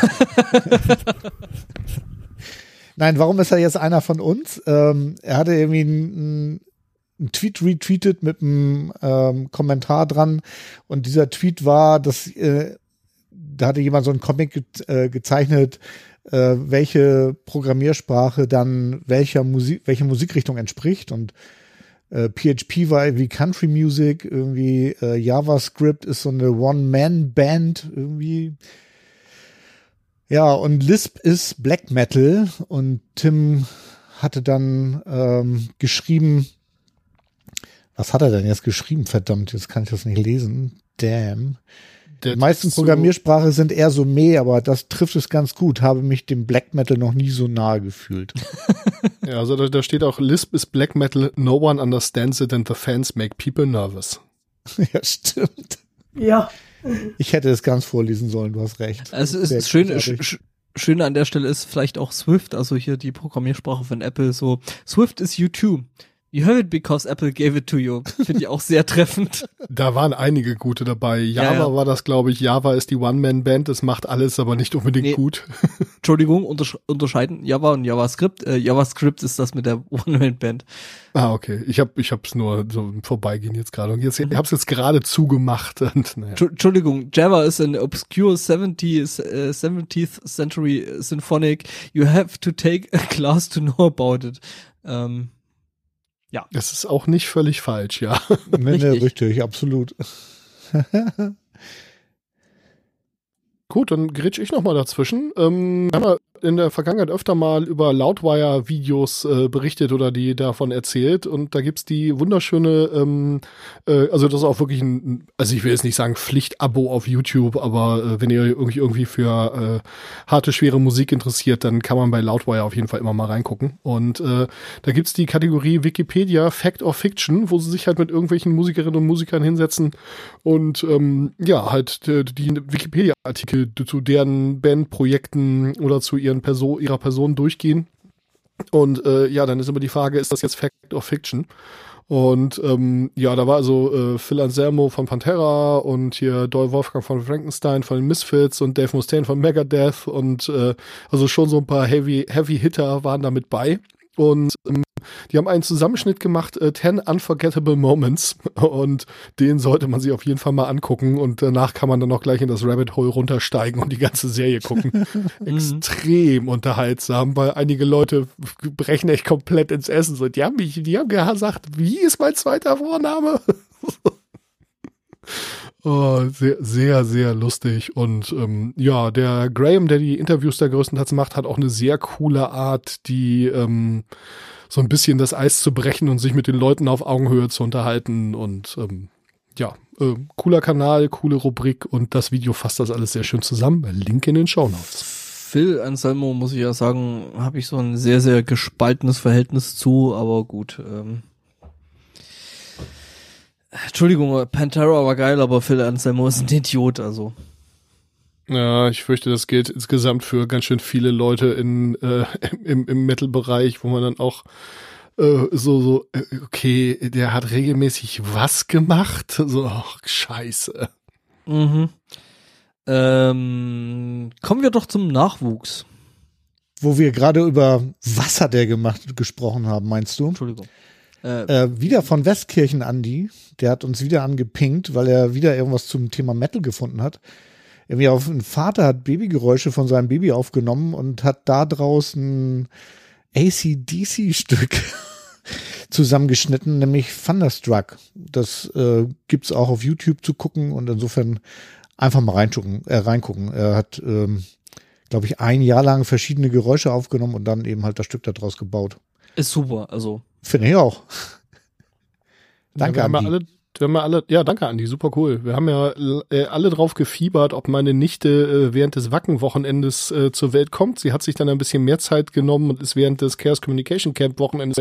Nein, warum ist er jetzt einer von uns? Ähm, er hatte irgendwie einen, einen Tweet retweetet mit einem ähm, Kommentar dran und dieser Tweet war, dass äh, da hatte jemand so einen Comic ge äh, gezeichnet, äh, welche Programmiersprache dann welcher Musik, welche Musikrichtung entspricht und äh, PHP war irgendwie Country Music, irgendwie äh, JavaScript ist so eine One-Man-Band irgendwie. Ja, und Lisp ist Black Metal und Tim hatte dann ähm, geschrieben, was hat er denn jetzt geschrieben? Verdammt, jetzt kann ich das nicht lesen. Damn. Die meisten Programmiersprache sind eher so meh, aber das trifft es ganz gut. Habe mich dem Black Metal noch nie so nahe gefühlt. ja, also da, da steht auch Lisp ist Black Metal, no one understands it and the fans make people nervous. ja, stimmt. Ja. Ich hätte es ganz vorlesen sollen, du hast recht. Also es ist schön, sch schön an der Stelle ist vielleicht auch Swift, also hier die Programmiersprache von Apple so. Swift ist U2. You have it because Apple gave it to you. Finde ich auch sehr treffend. Da waren einige gute dabei. Java ja, ja. war das, glaube ich. Java ist die One-Man-Band. Das macht alles, aber nicht unbedingt nee. gut. Entschuldigung, untersch unterscheiden Java und JavaScript. Äh, JavaScript ist das mit der One-Man-Band. Ah, okay. Ich habe ich hab's nur so Vorbeigehen jetzt gerade. Und jetzt, ich habe es jetzt gerade zugemacht. Und, naja. Entschuldigung, Java ist an obscure 70th, uh, 70th century symphonic. You have to take a class to know about it. Ähm, ja. Das ist auch nicht völlig falsch, ja. Nee, richtig. nee, richtig, absolut. Gut, dann grätsch ich nochmal dazwischen. Ähm, haben in der Vergangenheit öfter mal über Loudwire-Videos äh, berichtet oder die davon erzählt. Und da gibt's die wunderschöne, ähm, äh, also das ist auch wirklich ein, also ich will jetzt nicht sagen Pflichtabo auf YouTube, aber äh, wenn ihr irgendwie, irgendwie für äh, harte, schwere Musik interessiert, dann kann man bei Loudwire auf jeden Fall immer mal reingucken. Und äh, da gibt's die Kategorie Wikipedia Fact or Fiction, wo sie sich halt mit irgendwelchen Musikerinnen und Musikern hinsetzen und ähm, ja, halt die, die Wikipedia-Artikel zu deren Bandprojekten oder zu ihren ihren Person, ihrer Person durchgehen. Und äh, ja, dann ist immer die Frage, ist das jetzt Fact or Fiction? Und ähm, ja, da war also äh, Phil Anselmo von Pantera und hier Doyle Wolfgang von Frankenstein von Misfits und Dave Mustaine von Megadeth und äh, also schon so ein paar Heavy Heavy Hitter waren da mit bei. Und ähm, die haben einen Zusammenschnitt gemacht, äh, 10 Unforgettable Moments. Und den sollte man sich auf jeden Fall mal angucken. Und danach kann man dann auch gleich in das Rabbit Hole runtersteigen und die ganze Serie gucken. Extrem unterhaltsam, weil einige Leute brechen echt komplett ins Essen. So, die haben mich, die haben gesagt, wie ist mein zweiter Vorname? Oh, sehr, sehr, sehr lustig. Und ähm, ja, der Graham, der die Interviews da größtenteils macht, hat auch eine sehr coole Art, die ähm, so ein bisschen das Eis zu brechen und sich mit den Leuten auf Augenhöhe zu unterhalten. Und ähm, ja, äh, cooler Kanal, coole Rubrik und das Video fasst das alles sehr schön zusammen. Link in den Show Notes. Phil Anselmo, muss ich ja sagen, habe ich so ein sehr, sehr gespaltenes Verhältnis zu, aber gut. Ähm. Entschuldigung, Pantera war geil, aber Phil Anselmo ist ein Idiot, also. Ja, ich fürchte, das gilt insgesamt für ganz schön viele Leute in, äh, im, im Metal-Bereich, wo man dann auch äh, so, so, äh, okay, der hat regelmäßig was gemacht? So, ach, scheiße. Mhm. Ähm, kommen wir doch zum Nachwuchs. Wo wir gerade über was hat er gemacht gesprochen haben, meinst du? Entschuldigung. Äh, äh, wieder von Westkirchen Andi, der hat uns wieder angepinkt, weil er wieder irgendwas zum Thema Metal gefunden hat. Irgendwie auf ein Vater hat Babygeräusche von seinem Baby aufgenommen und hat da draußen ACDC-Stück zusammengeschnitten, nämlich Thunderstruck. Das äh, gibt's auch auf YouTube zu gucken und insofern einfach mal reingucken. Äh, reingucken. Er hat, ähm, glaube ich, ein Jahr lang verschiedene Geräusche aufgenommen und dann eben halt das Stück daraus gebaut. Ist super, also. Finde ich auch. Danke, ja, wir, haben alle, wir haben alle, ja, danke, Andi, super cool. Wir haben ja äh, alle drauf gefiebert, ob meine Nichte äh, während des Wackenwochenendes äh, zur Welt kommt. Sie hat sich dann ein bisschen mehr Zeit genommen und ist während des Chaos Communication Camp Wochenendes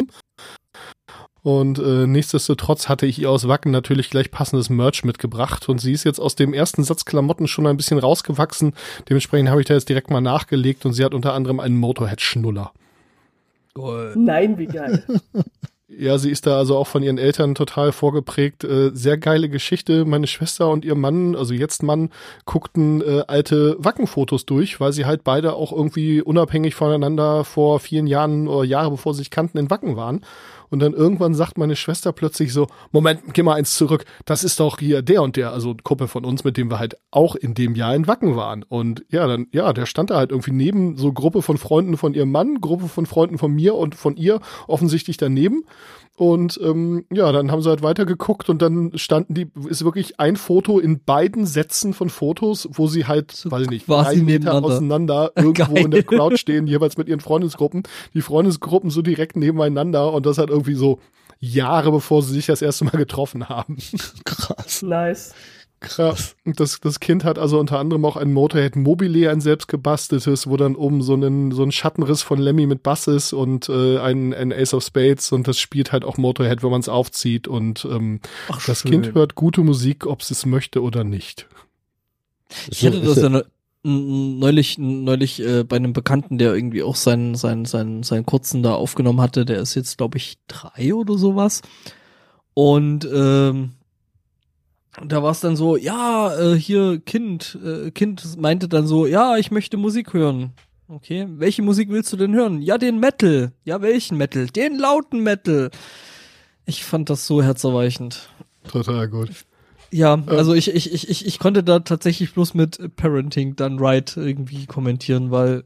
und äh, nichtsdestotrotz hatte ich ihr aus Wacken natürlich gleich passendes Merch mitgebracht. Und sie ist jetzt aus dem ersten Satz Klamotten schon ein bisschen rausgewachsen. Dementsprechend habe ich da jetzt direkt mal nachgelegt und sie hat unter anderem einen Motorhead-Schnuller. Nein, wie geil. Ja, sie ist da also auch von ihren Eltern total vorgeprägt. Äh, sehr geile Geschichte. Meine Schwester und ihr Mann, also jetzt Mann, guckten äh, alte Wackenfotos durch, weil sie halt beide auch irgendwie unabhängig voneinander vor vielen Jahren oder Jahre bevor sie sich kannten in Wacken waren. Und dann irgendwann sagt meine Schwester plötzlich so, Moment, geh mal eins zurück. Das ist doch hier der und der, also Kuppe von uns, mit dem wir halt auch in dem Jahr in Wacken waren. Und ja, dann, ja, der stand da halt irgendwie neben so Gruppe von Freunden von ihrem Mann, Gruppe von Freunden von mir und von ihr offensichtlich daneben. Und ähm, ja, dann haben sie halt weitergeguckt und dann standen die, ist wirklich ein Foto in beiden Sätzen von Fotos, wo sie halt, so weiß ich nicht, drei Meter auseinander irgendwo Geil. in der Crowd stehen, jeweils mit ihren Freundesgruppen. Die Freundesgruppen so direkt nebeneinander und das halt irgendwie so Jahre bevor sie sich das erste Mal getroffen haben. Krass. Nice. Krass. Und das, das Kind hat also unter anderem auch ein Motorhead Mobile, ein selbst gebasteltes, wo dann oben so ein, so ein Schattenriss von Lemmy mit Bass ist und äh, ein, ein Ace of Spades und das spielt halt auch Motorhead, wenn man es aufzieht. Und ähm, Ach, das schön. Kind hört gute Musik, ob es es möchte oder nicht. Ich hatte das ja neulich, neulich äh, bei einem Bekannten, der irgendwie auch seinen, seinen, seinen, seinen kurzen da aufgenommen hatte, der ist jetzt, glaube ich, drei oder sowas. Und ähm, da war es dann so, ja, äh, hier Kind, äh, Kind meinte dann so, ja, ich möchte Musik hören. Okay, welche Musik willst du denn hören? Ja, den Metal. Ja, welchen Metal? Den lauten Metal. Ich fand das so herzerweichend. Total gut. Ja, also ich, ich, ich, ich, ich konnte da tatsächlich bloß mit Parenting dann right irgendwie kommentieren, weil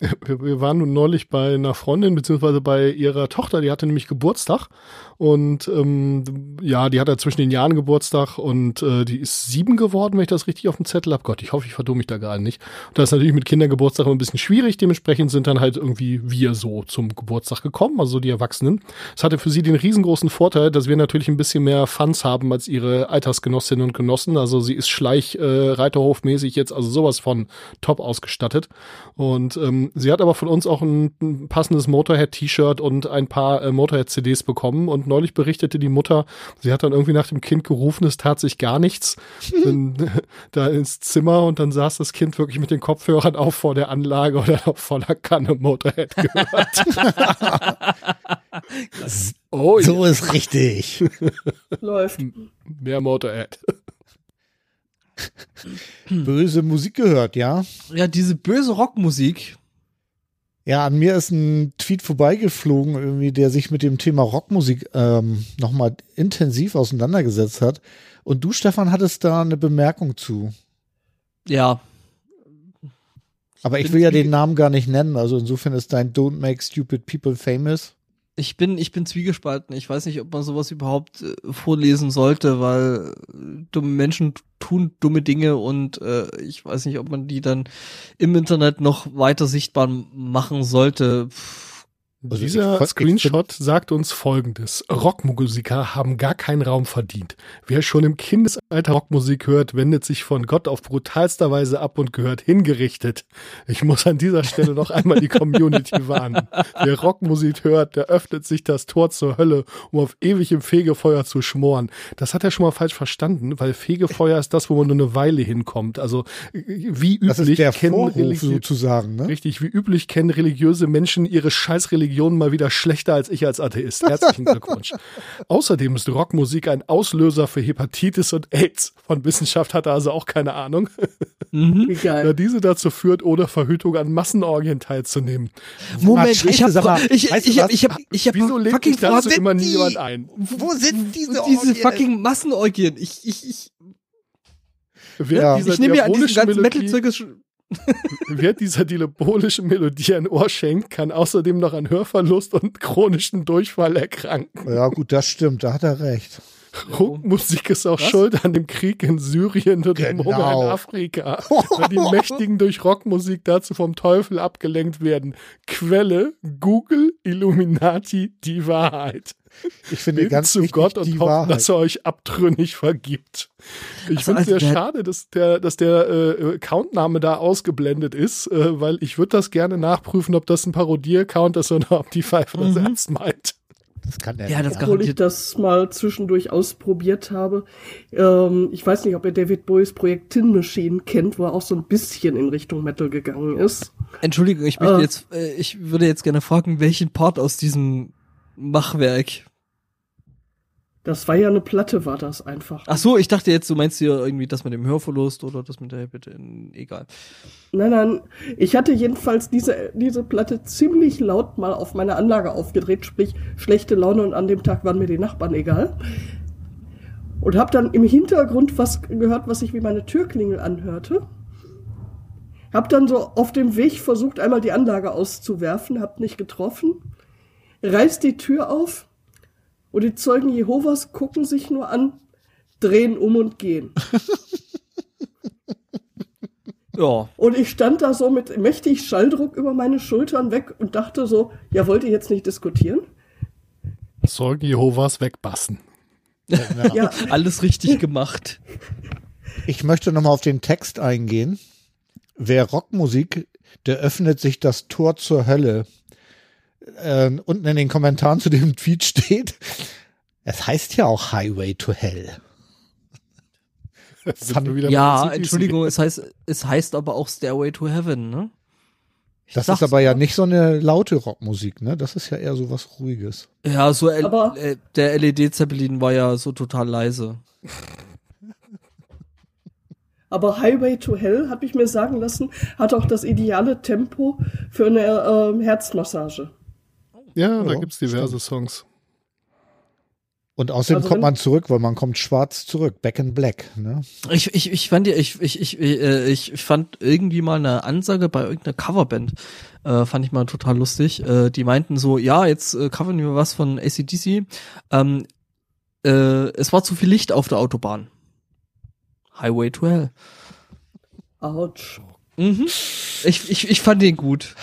wir waren nun neulich bei einer Freundin, beziehungsweise bei ihrer Tochter, die hatte nämlich Geburtstag. Und ähm, ja, die hat ja zwischen den Jahren Geburtstag und äh, die ist sieben geworden, wenn ich das richtig auf dem Zettel habe. Gott, ich hoffe, ich verdumme mich da gerade nicht. Das ist natürlich mit Kindergeburtstag immer ein bisschen schwierig. Dementsprechend sind dann halt irgendwie wir so zum Geburtstag gekommen, also die Erwachsenen. Es hatte für sie den riesengroßen Vorteil, dass wir natürlich ein bisschen mehr Fans haben als ihre Altersgenossinnen und Genossen. Also sie ist Schleich, äh, Reiterhofmäßig jetzt also sowas von top ausgestattet. Und ähm, sie hat aber von uns auch ein, ein passendes Motorhead-T-Shirt und ein paar äh, Motorhead-CDs bekommen und neulich berichtete die Mutter, sie hat dann irgendwie nach dem Kind gerufen, es tat sich gar nichts. dann, da ins Zimmer und dann saß das Kind wirklich mit den Kopfhörern auf vor der Anlage oder auf voller Kanne Motorhead gehört. oh, so ja. ist richtig. Läuft. Mehr Motorhead. Böse Musik gehört, ja? Ja, diese böse Rockmusik, ja, an mir ist ein Tweet vorbeigeflogen, irgendwie, der sich mit dem Thema Rockmusik ähm, nochmal intensiv auseinandergesetzt hat. Und du, Stefan, hattest da eine Bemerkung zu. Ja. Aber ich will ja den Namen gar nicht nennen, also insofern ist dein Don't Make Stupid People Famous ich bin, ich bin zwiegespalten. Ich weiß nicht, ob man sowas überhaupt äh, vorlesen sollte, weil äh, dumme Menschen tun dumme Dinge und äh, ich weiß nicht, ob man die dann im Internet noch weiter sichtbar machen sollte. Also Dieser Screenshot sagt uns folgendes. Rockmusiker haben gar keinen Raum verdient. Wer schon im Kindes alter Rockmusik hört, wendet sich von Gott auf brutalster Weise ab und gehört hingerichtet. Ich muss an dieser Stelle noch einmal die Community warnen. Wer Rockmusik hört, der öffnet sich das Tor zur Hölle, um auf ewig im Fegefeuer zu schmoren. Das hat er schon mal falsch verstanden, weil Fegefeuer ist das, wo man nur eine Weile hinkommt. Also wie üblich Das ist der kennen sozusagen, ne? Richtig, wie üblich kennen religiöse Menschen ihre Scheißreligion mal wieder schlechter als ich als Atheist. Herzlichen Glückwunsch. Außerdem ist Rockmusik ein Auslöser für Hepatitis und AIDS. Von Wissenschaft hat er also auch keine Ahnung. Mhm. Wie Da diese dazu führt, ohne Verhütung an Massenorgien teilzunehmen. Moment, Scheiße, ich hab, sag mal, ich, weißt du ich, hab, ich hab, ich hab Wieso legt fucking sich dazu immer die? niemand ein? Wo sind diese diese Orgien? fucking Massenorgien. Ich, ich, ich, Wer Ja. dieser ich nehme mir an diesem ganzen Metal-Zirkus schon- wer dieser diabolischen Melodie ein Ohr schenkt, kann außerdem noch an Hörverlust und chronischen Durchfall erkranken. Ja, gut, das stimmt, da hat er recht. Rockmusik ist auch Was? schuld an dem Krieg in Syrien und dem Genau. Hunger in Afrika, weil die Mächtigen durch Rockmusik dazu vom Teufel abgelenkt werden. Quelle, Google, Illuminati, die Wahrheit. Ich finde Betet ganz zu Gott und Wahrheit. dass er euch abtrünnig vergibt. Ich Also, finde es also sehr schade, dass der, dass der äh, Accountname da ausgeblendet ist, äh, weil ich würde das gerne nachprüfen, ob das ein Parodie-Account ist oder ob die Pfeife das Mhm. ernst meint. Das kann der Ja, das. Obwohl ich das mal zwischendurch ausprobiert habe. Ähm, ich weiß nicht, ob ihr David Bowies Projekt Tin Machine kennt, wo er auch so ein bisschen in Richtung Metal gegangen ist. Entschuldigung, ich möchte Ah. jetzt, äh, ich würde jetzt gerne fragen, welchen Part aus diesem Machwerk. Das war ja eine Platte, war das einfach. Ach so, ich dachte jetzt, du meinst hier irgendwie das mit dem Hörverlust oder das mit der bitte, egal. Nein, nein. Ich hatte jedenfalls diese, diese Platte ziemlich laut mal auf meine Anlage aufgedreht, sprich schlechte Laune und an dem Tag waren mir die Nachbarn egal. Und habe dann im Hintergrund was gehört, was sich wie meine Türklingel anhörte. Hab dann so auf dem Weg versucht, einmal die Anlage auszuwerfen, hab nicht getroffen. Reiß die Tür auf und die Zeugen Jehovas gucken sich nur an, drehen um und gehen. Ja, Und ich stand da so mit mächtig Schalldruck über meine Schultern weg und dachte so, ja, wollt ihr jetzt nicht diskutieren? Zeugen Jehovas wegbassen. Ja. Ja, alles richtig gemacht. Ich möchte nochmal auf den Text eingehen. Wer Rockmusik, der öffnet sich das Tor zur Hölle. Ähm, unten in den Kommentaren zu dem Tweet steht, es heißt ja auch Highway to Hell. Ja. Entschuldigung, es heißt, es heißt aber auch Stairway to Heaven, ne? Ich Das ist aber ja nicht so eine laute Rockmusik, ne? Das ist ja eher so was Ruhiges. Ja, so L Aber- äh, der LED-Zeppelin war ja so total leise. aber Highway to Hell, habe ich mir sagen lassen, hat auch das ideale Tempo für eine ähm, Herzmassage. Ja, da Ja, gibt's diverse Songs. Und außerdem Also kommt man zurück, weil man kommt schwarz zurück, back in black, ne? Ich, ich, ich fand ja, ich, ich, ich, äh, ich fand irgendwie mal eine Ansage bei irgendeiner Coverband, äh, fand ich mal total lustig. Äh, die meinten so, ja, jetzt äh, covern wir was von ACDC. Ähm, äh, es war zu viel Licht auf der Autobahn. Highway to Hell. Autsch. Mhm. Ich, ich, ich fand den gut.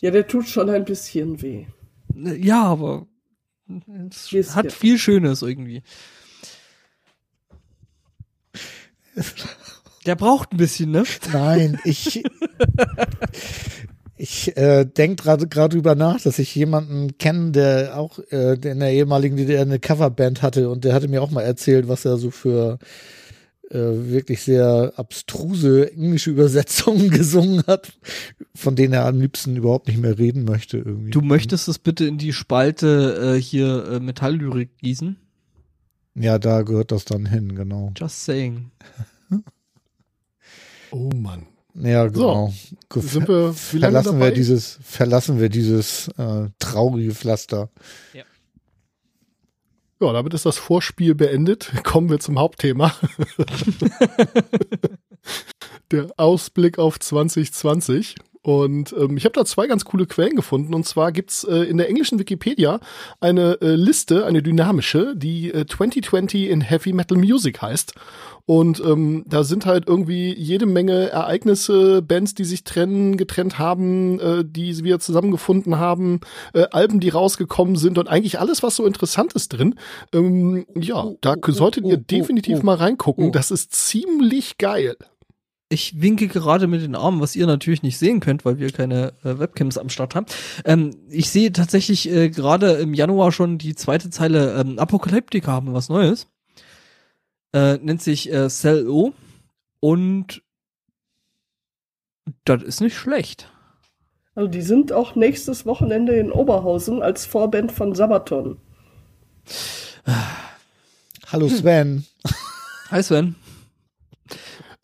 Ja, der tut schon ein bisschen weh. Ja, aber es Bisschen. hat viel Schönes irgendwie. Der braucht ein bisschen, ne? Nein, ich, ich äh, denke gerade gerade drüber nach, dass ich jemanden kenne, der auch äh, in der ehemaligen DDR eine Coverband hatte und der hatte mir auch mal erzählt, was er so für äh, wirklich sehr abstruse englische Übersetzungen gesungen hat, von denen er am liebsten überhaupt nicht mehr reden möchte irgendwie. Du möchtest es bitte in die Spalte äh, hier äh, Metalllyrik gießen? Ja, da gehört das dann hin, genau. Just saying. Oh Mann. Ja, genau. Gut, Sind wir, wie lange verlassen dabei? wir dieses, verlassen wir dieses äh, traurige Pflaster. Ja, damit ist das Vorspiel beendet. Kommen wir zum Hauptthema. Der Ausblick auf 2020. Und ähm, ich habe da zwei ganz coole Quellen gefunden. Und zwar gibt's äh, in der englischen Wikipedia eine äh, Liste, eine dynamische, die äh, 2020 in Heavy Metal Music heißt. Und ähm, da sind halt irgendwie jede Menge Ereignisse, Bands, die sich trennen, getrennt haben, äh, die wieder zusammengefunden haben, äh, Alben, die rausgekommen sind und eigentlich alles, was so interessant ist drin. Ähm, ja, Oh, da oh, solltet oh, ihr definitiv mal reingucken. Das ist ziemlich geil. Ich winke gerade mit den Armen, was ihr natürlich nicht sehen könnt, weil wir keine äh, Webcams am Start haben. Ähm, ich sehe tatsächlich äh, gerade im Januar schon die zweite Zeile ähm, Apokalyptika haben was Neues. Äh, nennt sich äh, Cell O und das ist nicht schlecht. Also die sind auch nächstes Wochenende in Oberhausen als Vorband von Sabaton. Hallo Sven. Hi Sven.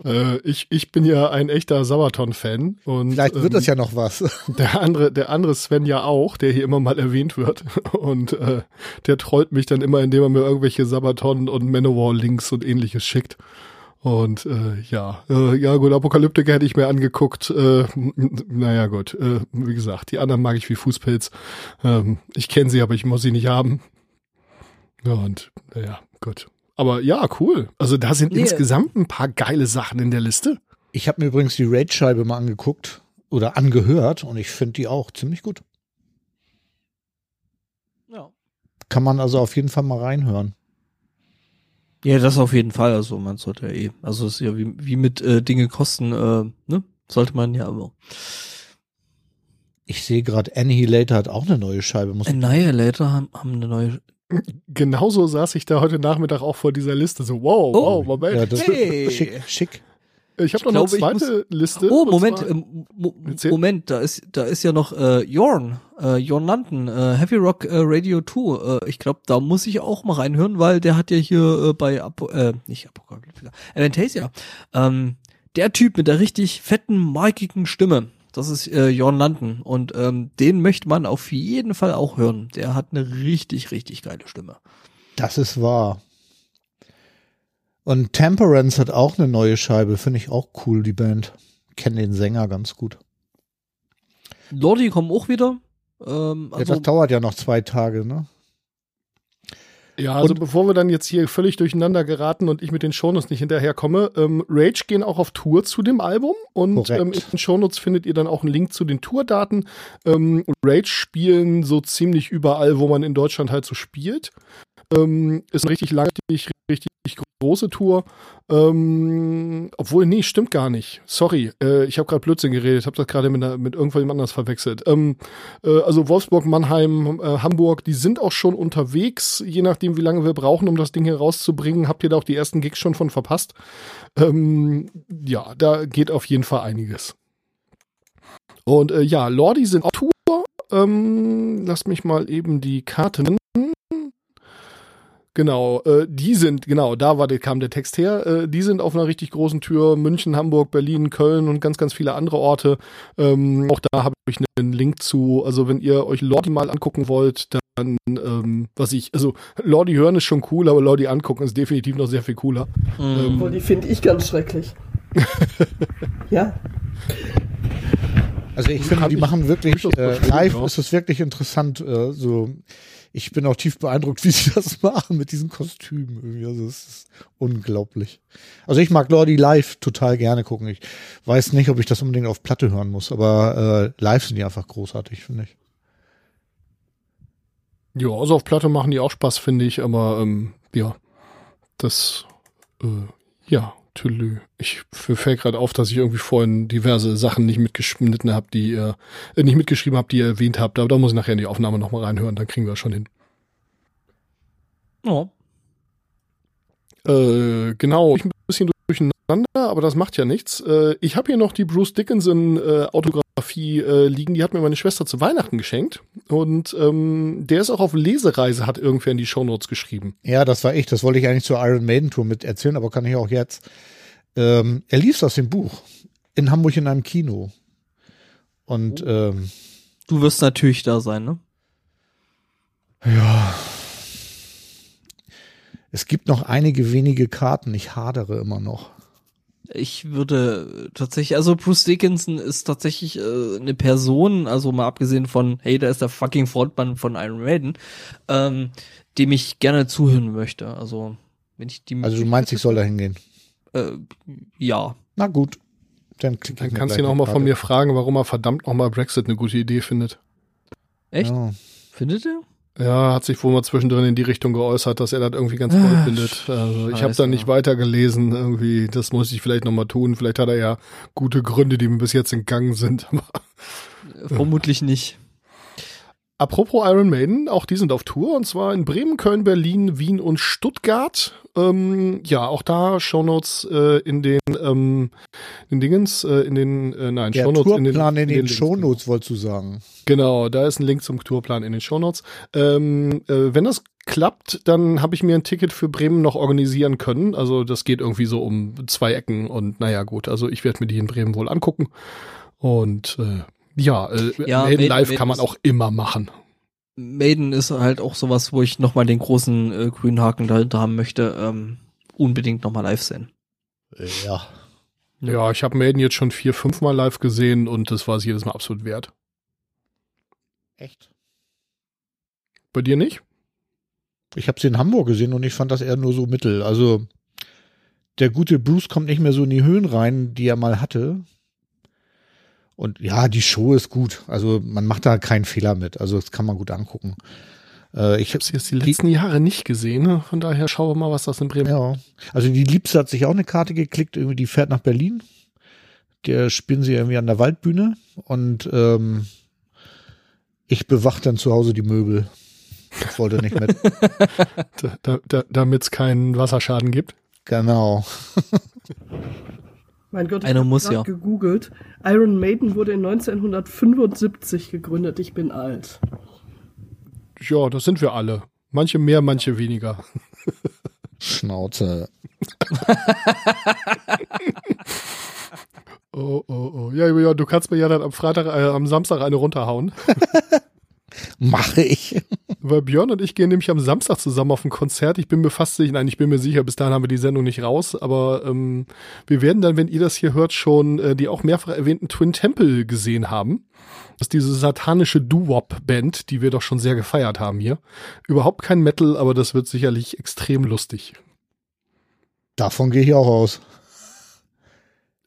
Äh, ich, ich bin ja ein echter Sabaton-Fan. und Vielleicht wird ähm, das ja noch was. Der andere, der andere Sven ja auch, der hier immer mal erwähnt wird. Und äh, der trollt mich dann immer, indem er mir irgendwelche Sabaton und Manowar-Links und ähnliches schickt. Und äh, ja, äh, ja gut, Apokalyptiker hätte ich mir angeguckt. Äh, naja gut, äh, wie gesagt, die anderen mag ich wie Fußpilz. Ähm, ich kenne sie, aber ich muss sie nicht haben. Ja, und naja, gut. Aber ja, cool. Also da sind Nee. insgesamt ein paar geile Sachen in der Liste. Ich habe mir übrigens die Raid-Scheibe mal angeguckt oder angehört und ich finde die auch ziemlich gut. Ja. Kann man also auf jeden Fall mal reinhören. Ja, das auf jeden Fall. Also man sollte ja eh. Also es ist ja wie, wie mit äh, Dinge kosten, äh, ne? Sollte man ja aber. Ich sehe gerade, Annihilator hat auch eine neue Scheibe. Muss Annihilator haben, haben eine neue. Genauso saß ich da heute Nachmittag auch vor dieser Liste. So, wow, Oh. wow, Moment. ja, das Hey. schick, schick. ich habe noch eine glaube, ich zweite Liste. Oh, Moment, zwar- Mo Erzähl. Moment, da ist, da ist ja noch äh, Jorn, äh, Jorn Landen, äh, Heavy Rock äh, Radio 2. Äh, ich glaube, da muss ich auch mal reinhören, weil der hat ja hier äh, bei Apo äh, nicht Apokalyptika, Avantasia, ähm, der Typ mit der richtig fetten, markigen Stimme. Das ist äh, Jorn Landen und ähm, den möchte man auf jeden Fall auch hören. Der hat eine richtig, richtig geile Stimme. Das ist wahr. Und Temperance hat auch eine neue Scheibe. Finde ich auch cool, die Band. Kenne den Sänger ganz gut. Lordi kommen auch wieder. Ähm, also, das dauert ja noch zwei Tage, ne? Ja, also Und- bevor wir dann jetzt hier völlig durcheinander geraten und ich mit den Shownotes nicht hinterherkomme, ähm, Rage gehen auch auf Tour zu dem Album und ähm, in den Shownotes findet ihr dann auch einen Link zu den Tourdaten. Ähm, Rage spielen so ziemlich überall, wo man in Deutschland halt so spielt. Ähm, ist eine richtig lange, richtig, richtig große Tour. Ähm, obwohl, nee, stimmt gar nicht. Sorry, äh, ich habe gerade Blödsinn geredet, habe das gerade mit, mit irgendjemand anders verwechselt. Ähm, äh, also Wolfsburg, Mannheim, äh, Hamburg, die sind auch schon unterwegs, je nachdem, wie lange wir brauchen, um das Ding hier rauszubringen. Habt ihr da auch die ersten Gigs schon von verpasst? Ähm, ja, da geht auf jeden Fall einiges. Und äh, ja, Lordi sind auf Tour. Ähm, lasst mich mal eben die Karten. Genau, äh, die sind, genau, da war, der- kam der Text her. Äh, die sind auf einer richtig großen Tür. München, Hamburg, Berlin, Köln und ganz, ganz viele andere Orte. Ähm, auch da habe ich einen Link zu. Also, wenn ihr euch Lordi mal angucken wollt, dann, ähm, was ich, also, Lordi hören ist schon cool, aber Lordi angucken ist definitiv noch sehr viel cooler. ähm, Obwohl, die finde ich ganz schrecklich. ja, Also ich finde, die machen wirklich, äh, live ist es wirklich interessant. Äh, so, ich bin auch tief beeindruckt, wie sie das machen mit diesen Kostümen. Irgendwie. Also es ist unglaublich. Also ich mag Lordi live total gerne gucken. Ich weiß nicht, ob ich das unbedingt auf Platte hören muss, aber äh, live sind die einfach großartig, finde ich. Ja, also auf Platte machen die auch Spaß, finde ich, aber ähm, ja, das, äh, ja, Tülü. Ich fällt gerade auf, dass ich irgendwie vorhin diverse Sachen nicht mitgeschnitten habe, die ihr, äh, nicht mitgeschrieben habt, die ihr erwähnt habt, aber da muss ich nachher in die Aufnahme nochmal reinhören, dann kriegen wir das schon hin. ja. Äh, genau, ich bin ein bisschen durcheinander, aber das macht ja nichts. Äh, ich habe hier noch die Bruce Dickinson äh, Autografie äh, liegen, die hat mir meine Schwester zu Weihnachten geschenkt und ähm, der ist auch auf Lesereise, hat irgendwer in die Shownotes geschrieben. Ja, das war ich. Das wollte ich eigentlich zur Iron Maiden Tour mit erzählen, aber kann ich auch jetzt. Ähm, er liest aus dem Buch in Hamburg in einem Kino. Und ähm, Du wirst natürlich da sein, ne? ja, es gibt noch einige wenige Karten. Ich hadere immer noch. Ich würde tatsächlich, also Bruce Dickinson ist tatsächlich äh, eine Person, also mal abgesehen von, hey, da ist der fucking Frontmann von Iron Maiden, ähm, dem ich gerne zuhören möchte. Also wenn ich die Also du meinst, ich soll da hingehen? äh, ja. Na gut. Dann, Dann kannst du ihn auch mal von mir fragen, warum er verdammt nochmal Brexit eine gute Idee findet. Echt? Ja. Findet ihr? Ja, hat sich wohl mal zwischendrin in die Richtung geäußert, dass er das irgendwie ganz Ah, toll findet. Also ich habe da nicht weitergelesen. Irgendwie, das muss ich vielleicht nochmal tun. Vielleicht hat er ja gute Gründe, die mir bis jetzt entgangen sind. Vermutlich nicht. Apropos Iron Maiden, auch die sind auf Tour und zwar in Bremen, Köln, Berlin, Wien und Stuttgart. Ähm, ja, auch da Shownotes äh, in den ähm, in Dingens, äh, in den äh, nein, Der Shownotes Tourplan in den, Links, Shownotes, wolltest du sagen. Genau, da ist ein Link zum Tourplan in den Shownotes. Ähm, äh, wenn das klappt, dann habe ich mir ein Ticket für Bremen noch organisieren können. Also das geht irgendwie so um zwei Ecken und naja gut, also ich werde mir die in Bremen wohl angucken. Und äh, ja, äh, Ja, Maiden Maiden- Live Maiden kann man auch immer machen. Maiden ist halt auch sowas, wo ich nochmal den großen äh, grünen Haken dahinter haben möchte. Ähm, unbedingt nochmal live sehen. Ja. Ja. Ja, ich habe Maiden jetzt schon vier, fünf Mal live gesehen und das war es jedes Mal absolut wert. Echt? Bei dir nicht? Ich habe sie in Hamburg gesehen und ich fand das eher nur so mittel. Also der gute Bruce kommt nicht mehr so in die Höhen rein, die er mal hatte. Und ja, die Show ist gut. Also man macht da keinen Fehler mit. Also das kann man gut angucken. Äh, ich Ich habe sie jetzt die letzten Jahre nicht gesehen, ne? von daher schauen wir mal, was das in Bremen Ja. Also die Liebste hat sich auch eine Karte geklickt, irgendwie die fährt nach Berlin. Der spielen sie irgendwie an der Waldbühne und ähm, ich bewach dann zu Hause die Möbel. Ich wollte nicht mit. da, da, damit es keinen Wasserschaden gibt. genau. Mein Gott, ich Einer hab muss grad ja. gegoogelt. Iron Maiden wurde in 1975 gegründet. Ich bin alt. Ja, das sind wir alle. Manche mehr, manche weniger. Schnauze. Oh, oh, oh. Ja, ja, du kannst mir ja dann am Freitag, äh, am Samstag eine runterhauen. Mache ich. Weil Björn und ich gehen nämlich am Samstag zusammen auf ein Konzert. Ich bin mir fast sicher, nein, ich bin mir sicher, bis dahin haben wir die Sendung nicht raus, aber ähm, wir werden dann, wenn ihr das hier hört, schon äh, die auch mehrfach erwähnten Twin Temple gesehen haben. Das ist diese satanische Doo-Wop-Band, die wir doch schon sehr gefeiert haben hier. Überhaupt kein Metal, aber das wird sicherlich extrem lustig. Davon gehe ich auch aus.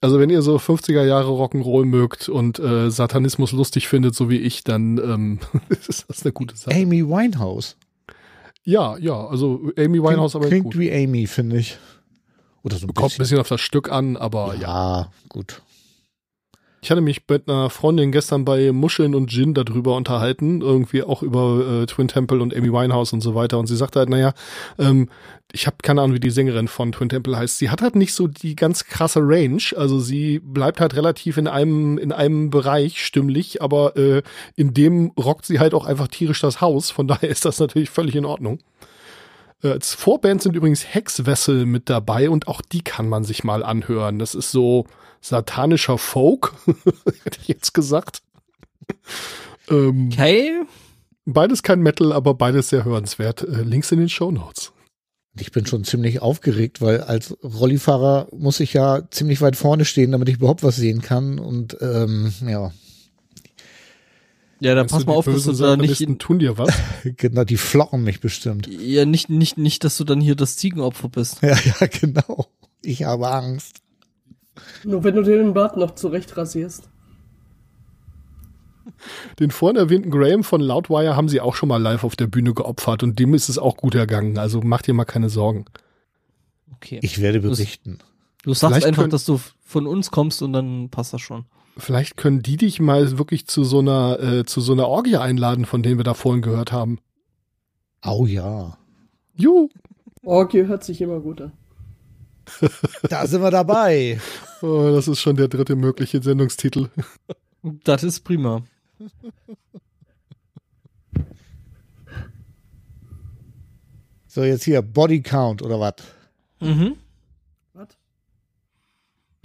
Also wenn ihr so 50er Jahre Rock'n'Roll mögt und äh, Satanismus lustig findet, so wie ich, dann ähm, ist das eine gute Sache. Amy Winehouse. Ja, ja, also Amy Winehouse aber Klingt gut. wie Amy, finde ich. Oder so ein Kommt ein bisschen. bisschen auf das Stück an, aber ja. Ja, gut. Ich hatte mich mit einer Freundin gestern bei Muscheln und Gin darüber unterhalten, irgendwie auch über äh, Twin Temple und Amy Winehouse und so weiter. Und sie sagte halt, naja, ähm, ich habe keine Ahnung, wie die Sängerin von Twin Temple heißt. Sie hat halt nicht so die ganz krasse Range. Also sie bleibt halt relativ in einem in einem Bereich stimmlich, aber äh, in dem rockt sie halt auch einfach tierisch das Haus. Von daher ist das natürlich völlig in Ordnung. Äh, Als Vorband sind übrigens Hexwessel mit dabei und auch die kann man sich mal anhören. Das ist so satanischer Folk, hätte ich jetzt gesagt. ähm, Okay. beides kein Metal, aber beides sehr hörenswert. Äh, Links in den Show Notes. Ich bin schon ziemlich aufgeregt, weil als Rollifahrer muss ich ja ziemlich weit vorne stehen, damit ich überhaupt was sehen kann. Und ähm, ja, Ja, dann pass mal auf, dass du da nicht, in, tun dir was. genau, die flocken mich bestimmt. ja, nicht, nicht, nicht, dass du dann hier das Ziegenopfer bist. Ja, ja, genau. Ich habe Angst. Nur wenn du dir den Bart noch zurecht rasierst. Den vorhin erwähnten Graham von Loudwire haben sie auch schon mal live auf der Bühne geopfert und dem ist es auch gut ergangen. Also mach dir mal keine Sorgen. Okay. Ich werde berichten. du sagst vielleicht einfach, könnt- dass du von uns kommst und dann passt das schon. Vielleicht können die dich mal wirklich zu so einer, äh, zu so einer Orgie einladen, von denen wir da vorhin gehört haben. Au ja. Juhu. Orgie hört sich immer gut an. Da sind wir dabei. Oh, das ist schon der dritte mögliche Sendungstitel. Das ist prima. So, jetzt hier Body Count oder was? Mhm.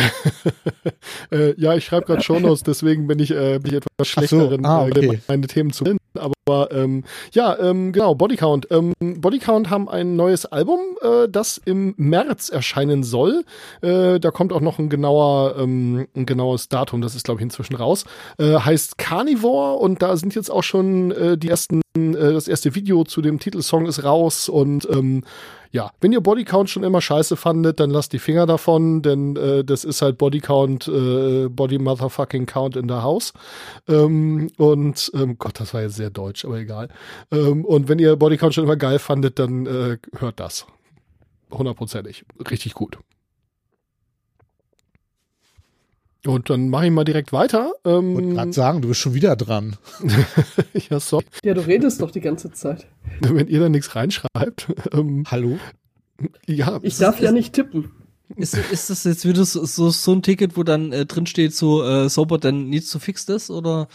Äh, ja, ich schreibe gerade Shownotes, deswegen bin ich, äh, bin ich etwas schlechter so, ah, okay. äh, meine Themen zu nennen. Aber ähm, ja, ähm, genau, Bodycount. Ähm, Bodycount haben ein neues Album, äh, das im März erscheinen soll. Äh, da kommt auch noch ein genauer, ähm, ein genaues Datum, das ist, glaube ich, inzwischen raus. Äh, heißt Carnivore und da sind jetzt auch schon äh, die ersten, äh, das erste Video zu dem Titelsong ist raus und ähm, ja, wenn ihr Bodycount schon immer scheiße fandet, dann lasst die Finger davon, denn äh, das ist halt Bodycount, äh, Body Motherfucking Count in der House. Ähm, und ähm, Gott, das war jetzt sehr deutsch, aber egal. Ähm, und wenn ihr Bodycount schon immer geil fandet, dann äh, hört das. Hundertprozentig. Richtig gut. Und dann mache ich mal direkt weiter. Ähm, gerade sagen, du bist schon wieder dran. ja, sorry, Ja, du redest doch die ganze Zeit. wenn ihr da nichts reinschreibt. Ähm, Hallo? ja, Ich darf ja nicht tippen. Ist, ist das jetzt wieder so, so, so ein Ticket, wo dann äh, drin steht, so äh, sober then needs to fix this? Oder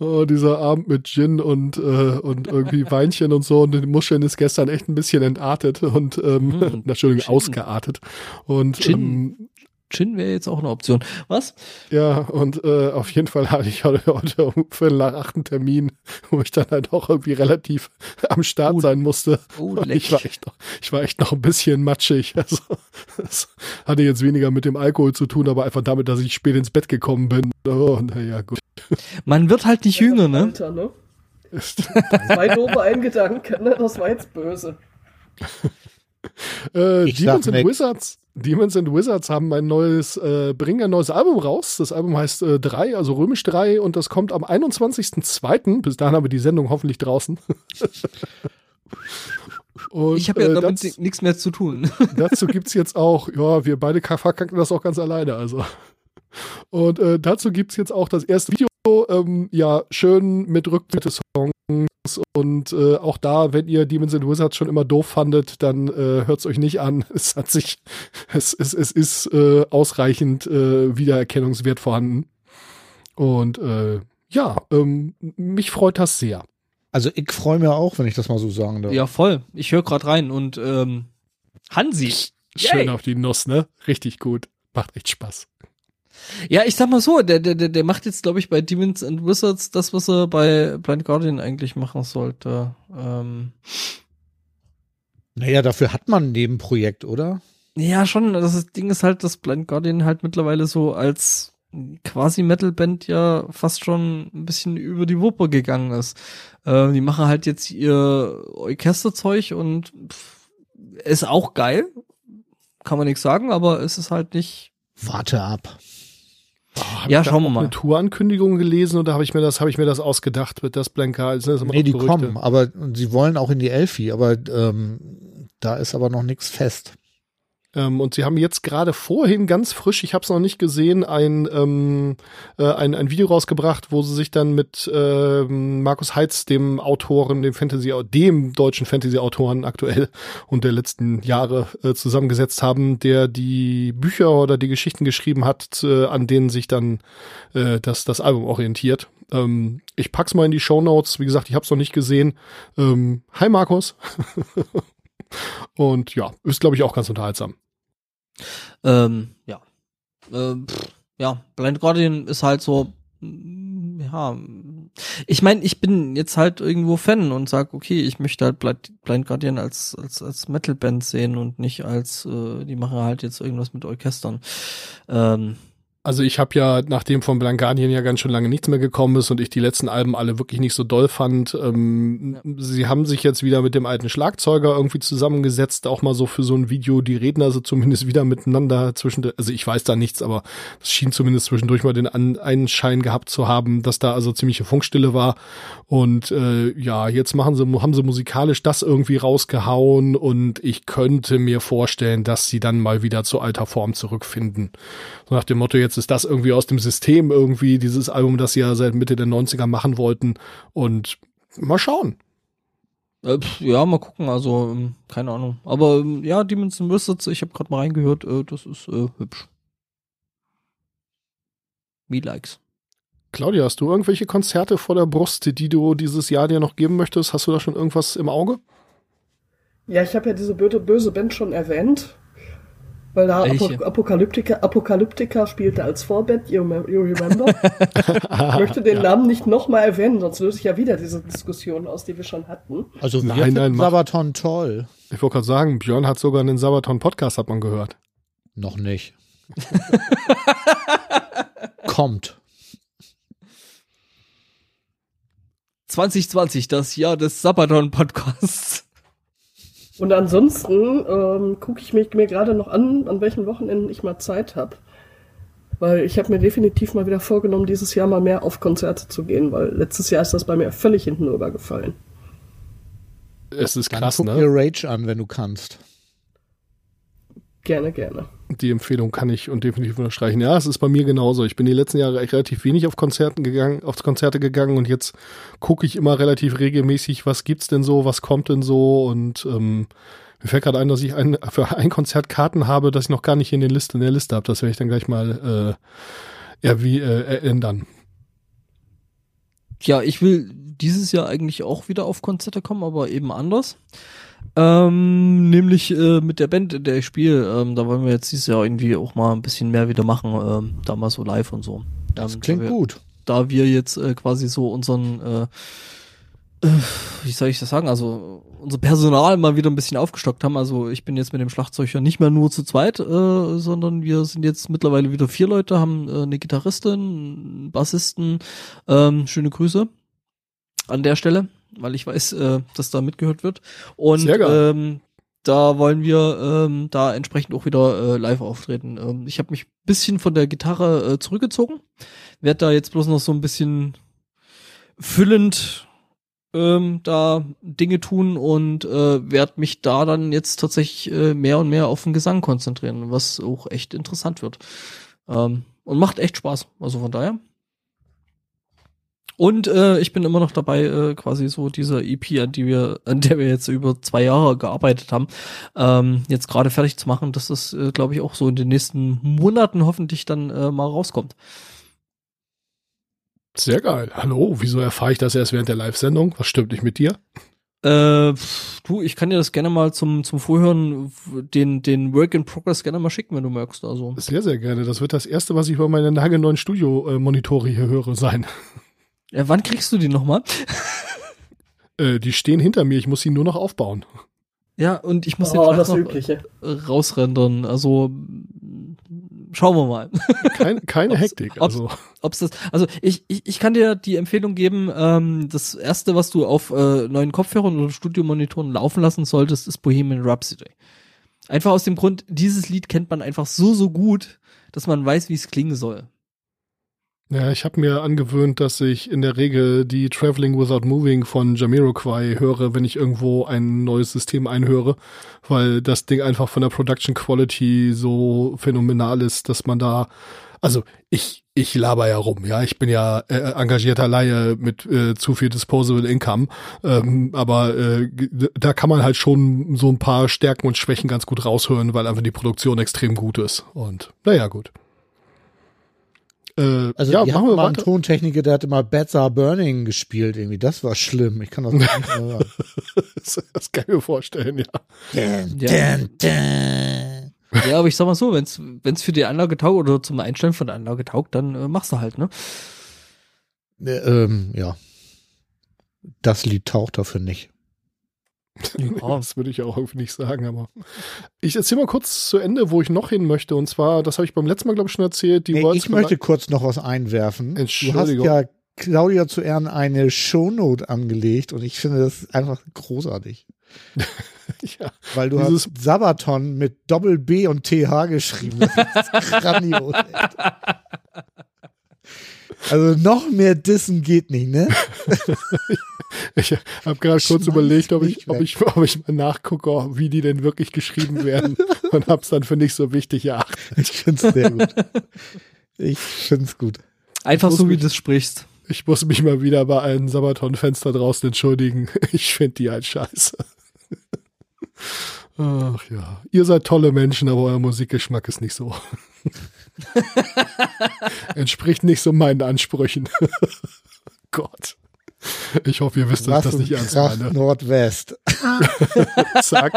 Oh, dieser Abend mit Gin und, äh, und irgendwie Weinchen und so und den Muscheln ist gestern echt ein bisschen entartet und ähm, Mhm. Entschuldigung, Gin. ausgeartet. Und Gin. ähm, Gin wäre jetzt auch eine Option. Was? ja, und äh, auf jeden Fall hatte ich heute, um Viertel nach acht einen Termin, wo ich dann halt auch irgendwie relativ am Start Oh, sein musste. Oh, Und leck. ich war echt noch, ich war echt noch ein bisschen matschig. Also, das hatte jetzt weniger mit dem Alkohol zu tun, aber einfach damit, dass ich spät ins Bett gekommen bin. Oh, naja, gut. Man wird halt nicht jünger, ne? Alter, ne? Zwei doofe ein Gedanke, ne? Das war jetzt böse. Äh, Ich Demons and. Wizards. Demons and Wizards haben ein neues, äh, bringen ein neues Album raus. Das Album heißt äh, 3, also römisch 3 und das kommt am 21.02. Bis dahin haben wir die Sendung hoffentlich draußen. und, Ich habe ja äh, damit das- nichts mehr zu tun. dazu gibt's jetzt auch, ja, wir beide ka- verkacken das auch ganz alleine, also. Und äh, dazu gibt's jetzt auch das erste Video, ähm, ja, schön mit Rückblick des Songs und äh, auch da, wenn ihr Demons and Wizards schon immer doof fandet, dann äh, hört's euch nicht an. Es hat sich, es, es, es ist äh, ausreichend äh, Wiedererkennungswert vorhanden. Und äh, ja, ähm, mich freut das sehr. Also ich freue mich auch, wenn ich das mal so sagen darf. ja, voll. Ich höre gerade rein und ähm, Hansi. Schön Yay. auf die Nuss, ne? Richtig gut. Macht echt Spaß. Ja, ich sag mal so, der, der, der, der macht jetzt, glaube ich, bei Demons and Wizards das, was er bei Blind Guardian eigentlich machen sollte. Ähm, Naja, dafür hat man ein Nebenprojekt, oder? ja, schon. Das Ding ist halt, dass Blind Guardian halt mittlerweile so als quasi Metal-Band ja fast schon ein bisschen über die Wupper gegangen ist. Äh, die machen halt jetzt ihr Orchesterzeug und pff, ist auch geil. Kann man nichts sagen, aber es ist halt nicht. Warte ab. Hab Ja, ich da schauen wir mal. Eine Tourankündigung gelesen oder habe ich mir das, habe ich mir das ausgedacht mit das Blanka? Also, das Nee, die Gerüchte. kommen, aber sie wollen auch in die Elfi, aber ähm, da ist aber noch nichts fest. Ähm, und sie haben jetzt gerade vorhin ganz frisch, ich habe es noch nicht gesehen, ein, ähm, äh, ein, ein Video rausgebracht, wo sie sich dann mit ähm, Markus Heitz, dem Autoren, dem Fantasy, dem deutschen Fantasy-Autoren aktuell und der letzten Jahre äh, zusammengesetzt haben, der die Bücher oder die Geschichten geschrieben hat, äh, an denen sich dann äh, das, das Album orientiert. Ähm, ich pack's mal in die Show Notes. Wie gesagt, ich habe es noch nicht gesehen. Ähm, hi Markus. Und ja, ist glaube ich auch ganz unterhaltsam. Ähm, ja. Ähm, ja, Blind Guardian ist halt so, mm, ja. Ich meine, ich bin jetzt halt irgendwo Fan und sag, okay, ich möchte halt Blind, Blind Guardian als, als, als Metal-Band sehen und nicht als, äh, die machen halt jetzt irgendwas mit Orchestern. Ähm, Also ich habe ja, nachdem von Blancardien ja ganz schön lange nichts mehr gekommen ist und ich die letzten Alben alle wirklich nicht so doll fand, ähm, sie haben sich jetzt wieder mit dem alten Schlagzeuger irgendwie zusammengesetzt, auch mal so für so ein Video, die reden also zumindest wieder miteinander zwischen, also ich weiß da nichts, aber es schien zumindest zwischendurch mal den An Einschein gehabt zu haben, dass da also ziemliche Funkstille war und äh, ja, jetzt machen sie, haben sie musikalisch das irgendwie rausgehauen und ich könnte mir vorstellen, dass sie dann mal wieder zu alter Form zurückfinden. So nach dem Motto, jetzt ist das irgendwie aus dem System irgendwie, dieses Album, das sie ja seit Mitte der 90er machen wollten. Und mal schauen. äh, ja, mal gucken, also, ähm, keine Ahnung. Aber ähm, ja, Demons and Wizards, ich habe gerade mal reingehört, äh, das ist äh, hübsch. Me likes. Claudia, hast du irgendwelche Konzerte vor der Brust, die du dieses Jahr dir noch geben möchtest? Hast du da schon irgendwas im Auge? Ja, ich habe ja diese böse, böse Band schon erwähnt. Weil da Apokalyptika, Apokalyptika spielte als Vorband, you, you remember? ich möchte den Namen nicht nochmal erwähnen, sonst löse ich ja wieder diese Diskussion aus, die wir schon hatten. Also wir Nein, nein, mach- Sabaton toll. Ich wollte gerade sagen, Björn hat sogar einen Sabaton-Podcast, hat man gehört. Noch nicht. Kommt. 2020, das Jahr des Sabaton-Podcasts. Und ansonsten ähm, gucke ich mich mir gerade noch an, an welchen Wochenenden ich mal Zeit habe. Weil ich habe mir definitiv mal wieder vorgenommen, dieses Jahr mal mehr auf Konzerte zu gehen, weil letztes Jahr ist das bei mir völlig hinten rübergefallen. Es ist Dann krass, guck ne? dir Rage an, wenn du kannst. Gerne, gerne. Die Empfehlung kann ich und definitiv unterstreichen. Ja, es ist bei mir genauso. Ich bin die letzten Jahre echt relativ wenig auf Konzerten gegangen, auf Konzerte gegangen und jetzt gucke ich immer relativ regelmäßig, was gibt's denn so, was kommt denn so und ähm, mir fällt gerade ein, dass ich ein, für ein Konzert Karten habe, das ich noch gar nicht in, den Liste, in der Liste habe. Das werde ich dann gleich mal äh, ja, wie äh, ändern. Ja, ich will dieses Jahr eigentlich auch wieder auf Konzerte kommen, aber eben anders. Ähm, nämlich äh, mit der Band, in der ich spiele. Ähm, da wollen wir jetzt dieses Jahr irgendwie auch mal ein bisschen mehr wieder machen. Ähm, da mal so live und so. Das klingt da wir, gut. Da wir jetzt äh, quasi so unseren, äh, äh, wie soll ich das sagen, also unser Personal mal wieder ein bisschen aufgestockt haben. Also ich bin jetzt mit dem Schlagzeuger nicht mehr nur zu zweit, äh, sondern wir sind jetzt mittlerweile wieder vier Leute, haben äh, eine Gitarristin, einen Bassisten. Ähm, schöne Grüße an der Stelle, weil ich weiß, äh, dass da mitgehört wird. Und ähm, da wollen wir ähm, da entsprechend auch wieder äh, live auftreten. Ähm, ich habe mich bisschen von der Gitarre äh, zurückgezogen, werde da jetzt bloß noch so ein bisschen füllend ähm, da Dinge tun und äh, werde mich da dann jetzt tatsächlich äh, mehr und mehr auf den Gesang konzentrieren, was auch echt interessant wird. Ähm, und macht echt Spaß. Also von daher. Und äh, ich bin immer noch dabei, äh, quasi so diese EP, an die wir, an der wir jetzt über zwei Jahre gearbeitet haben, ähm, jetzt gerade fertig zu machen, dass das, äh, glaube ich, auch so in den nächsten Monaten hoffentlich dann äh, mal rauskommt. Sehr geil. Hallo, wieso erfahre ich das erst während der Live-Sendung? Was stimmt nicht mit dir? Äh, du, ich kann dir das gerne mal zum, zum Vorhören, den, den Work in Progress gerne mal schicken, wenn du magst. Also. Sehr, sehr gerne. Das wird das erste, was ich über meine nagelneuen Studio-Monitore hier höre, sein. Äh, wann kriegst du die nochmal? Äh, die stehen hinter mir, ich muss sie nur noch aufbauen. Ja, und ich muss Oh, das noch Übliche. äh, rausrendern. Also schauen wir mal. Kein, keine Ob's- Hektik. ob's- Also, Ob's das, also ich, ich, ich kann dir die Empfehlung geben, ähm, das erste, was du auf äh, neuen Kopfhörern oder Studiomonitoren laufen lassen solltest, ist Bohemian Rhapsody. Einfach aus dem Grund, dieses Lied kennt man einfach so, so gut, dass man weiß, wie es klingen soll. Ja, ich habe mir angewöhnt, dass ich in der Regel die Traveling Without Moving von Jamiroquai höre, wenn ich irgendwo ein neues System einhöre, weil das Ding einfach von der Production Quality so phänomenal ist, dass man da, also ich, ich laber ja rum, ja, ich bin ja äh, engagierter Laie mit äh, zu viel Disposable Income, ähm, aber äh, da kann man halt schon so ein paar Stärken und Schwächen ganz gut raushören, weil einfach die Produktion extrem gut ist. Und naja, gut. Äh, Also ja, die machen hatten wir mal einen. Tontechniker, der hat immer Bats Are Burning gespielt irgendwie. Das war schlimm. Ich kann das nicht mehr hören. Das kann ich mir vorstellen, ja. Dun, Ja. dun, dun. Ja, aber ich sag mal so, wenn's, wenn's für die Anlage taugt oder zum Einstellen von der Anlage taugt, dann äh, machst du halt, ne? Äh, ähm, ja. Das Lied taucht dafür nicht. Ja. Das würde ich auch irgendwie nicht sagen, aber ich erzähle mal kurz zu Ende, wo ich noch hin möchte. Und zwar, das habe ich beim letzten Mal, glaube ich, schon erzählt. Die Nee, Worlds ich möchte kurz noch was einwerfen. Du hast Entschuldigung. ja Claudia zu Ehren eine Shownote angelegt und ich finde das einfach großartig. ja, Weil du Dieses- hast Sabaton mit Doppel B und TH geschrieben. Das ist grandios. Also noch mehr Dissen geht nicht, ne? ich habe gerade kurz überlegt, ob ich, mich ob, ich, ob ich mal nachgucke, wie die denn wirklich geschrieben werden und habe es dann für nicht so wichtig erachtet. Ich finde es sehr gut. Ich finde es gut. Einfach so, wie du es sprichst. Ich muss mich mal wieder bei allen Sabaton-Fenster draußen entschuldigen. Ich finde die halt scheiße. Ach ja. Ihr seid tolle Menschen, aber euer Musikgeschmack ist nicht so. Entspricht nicht so meinen Ansprüchen. Gott. Ich hoffe, ihr wisst, dass ich das nicht ernst meine. Nordwest. Zack.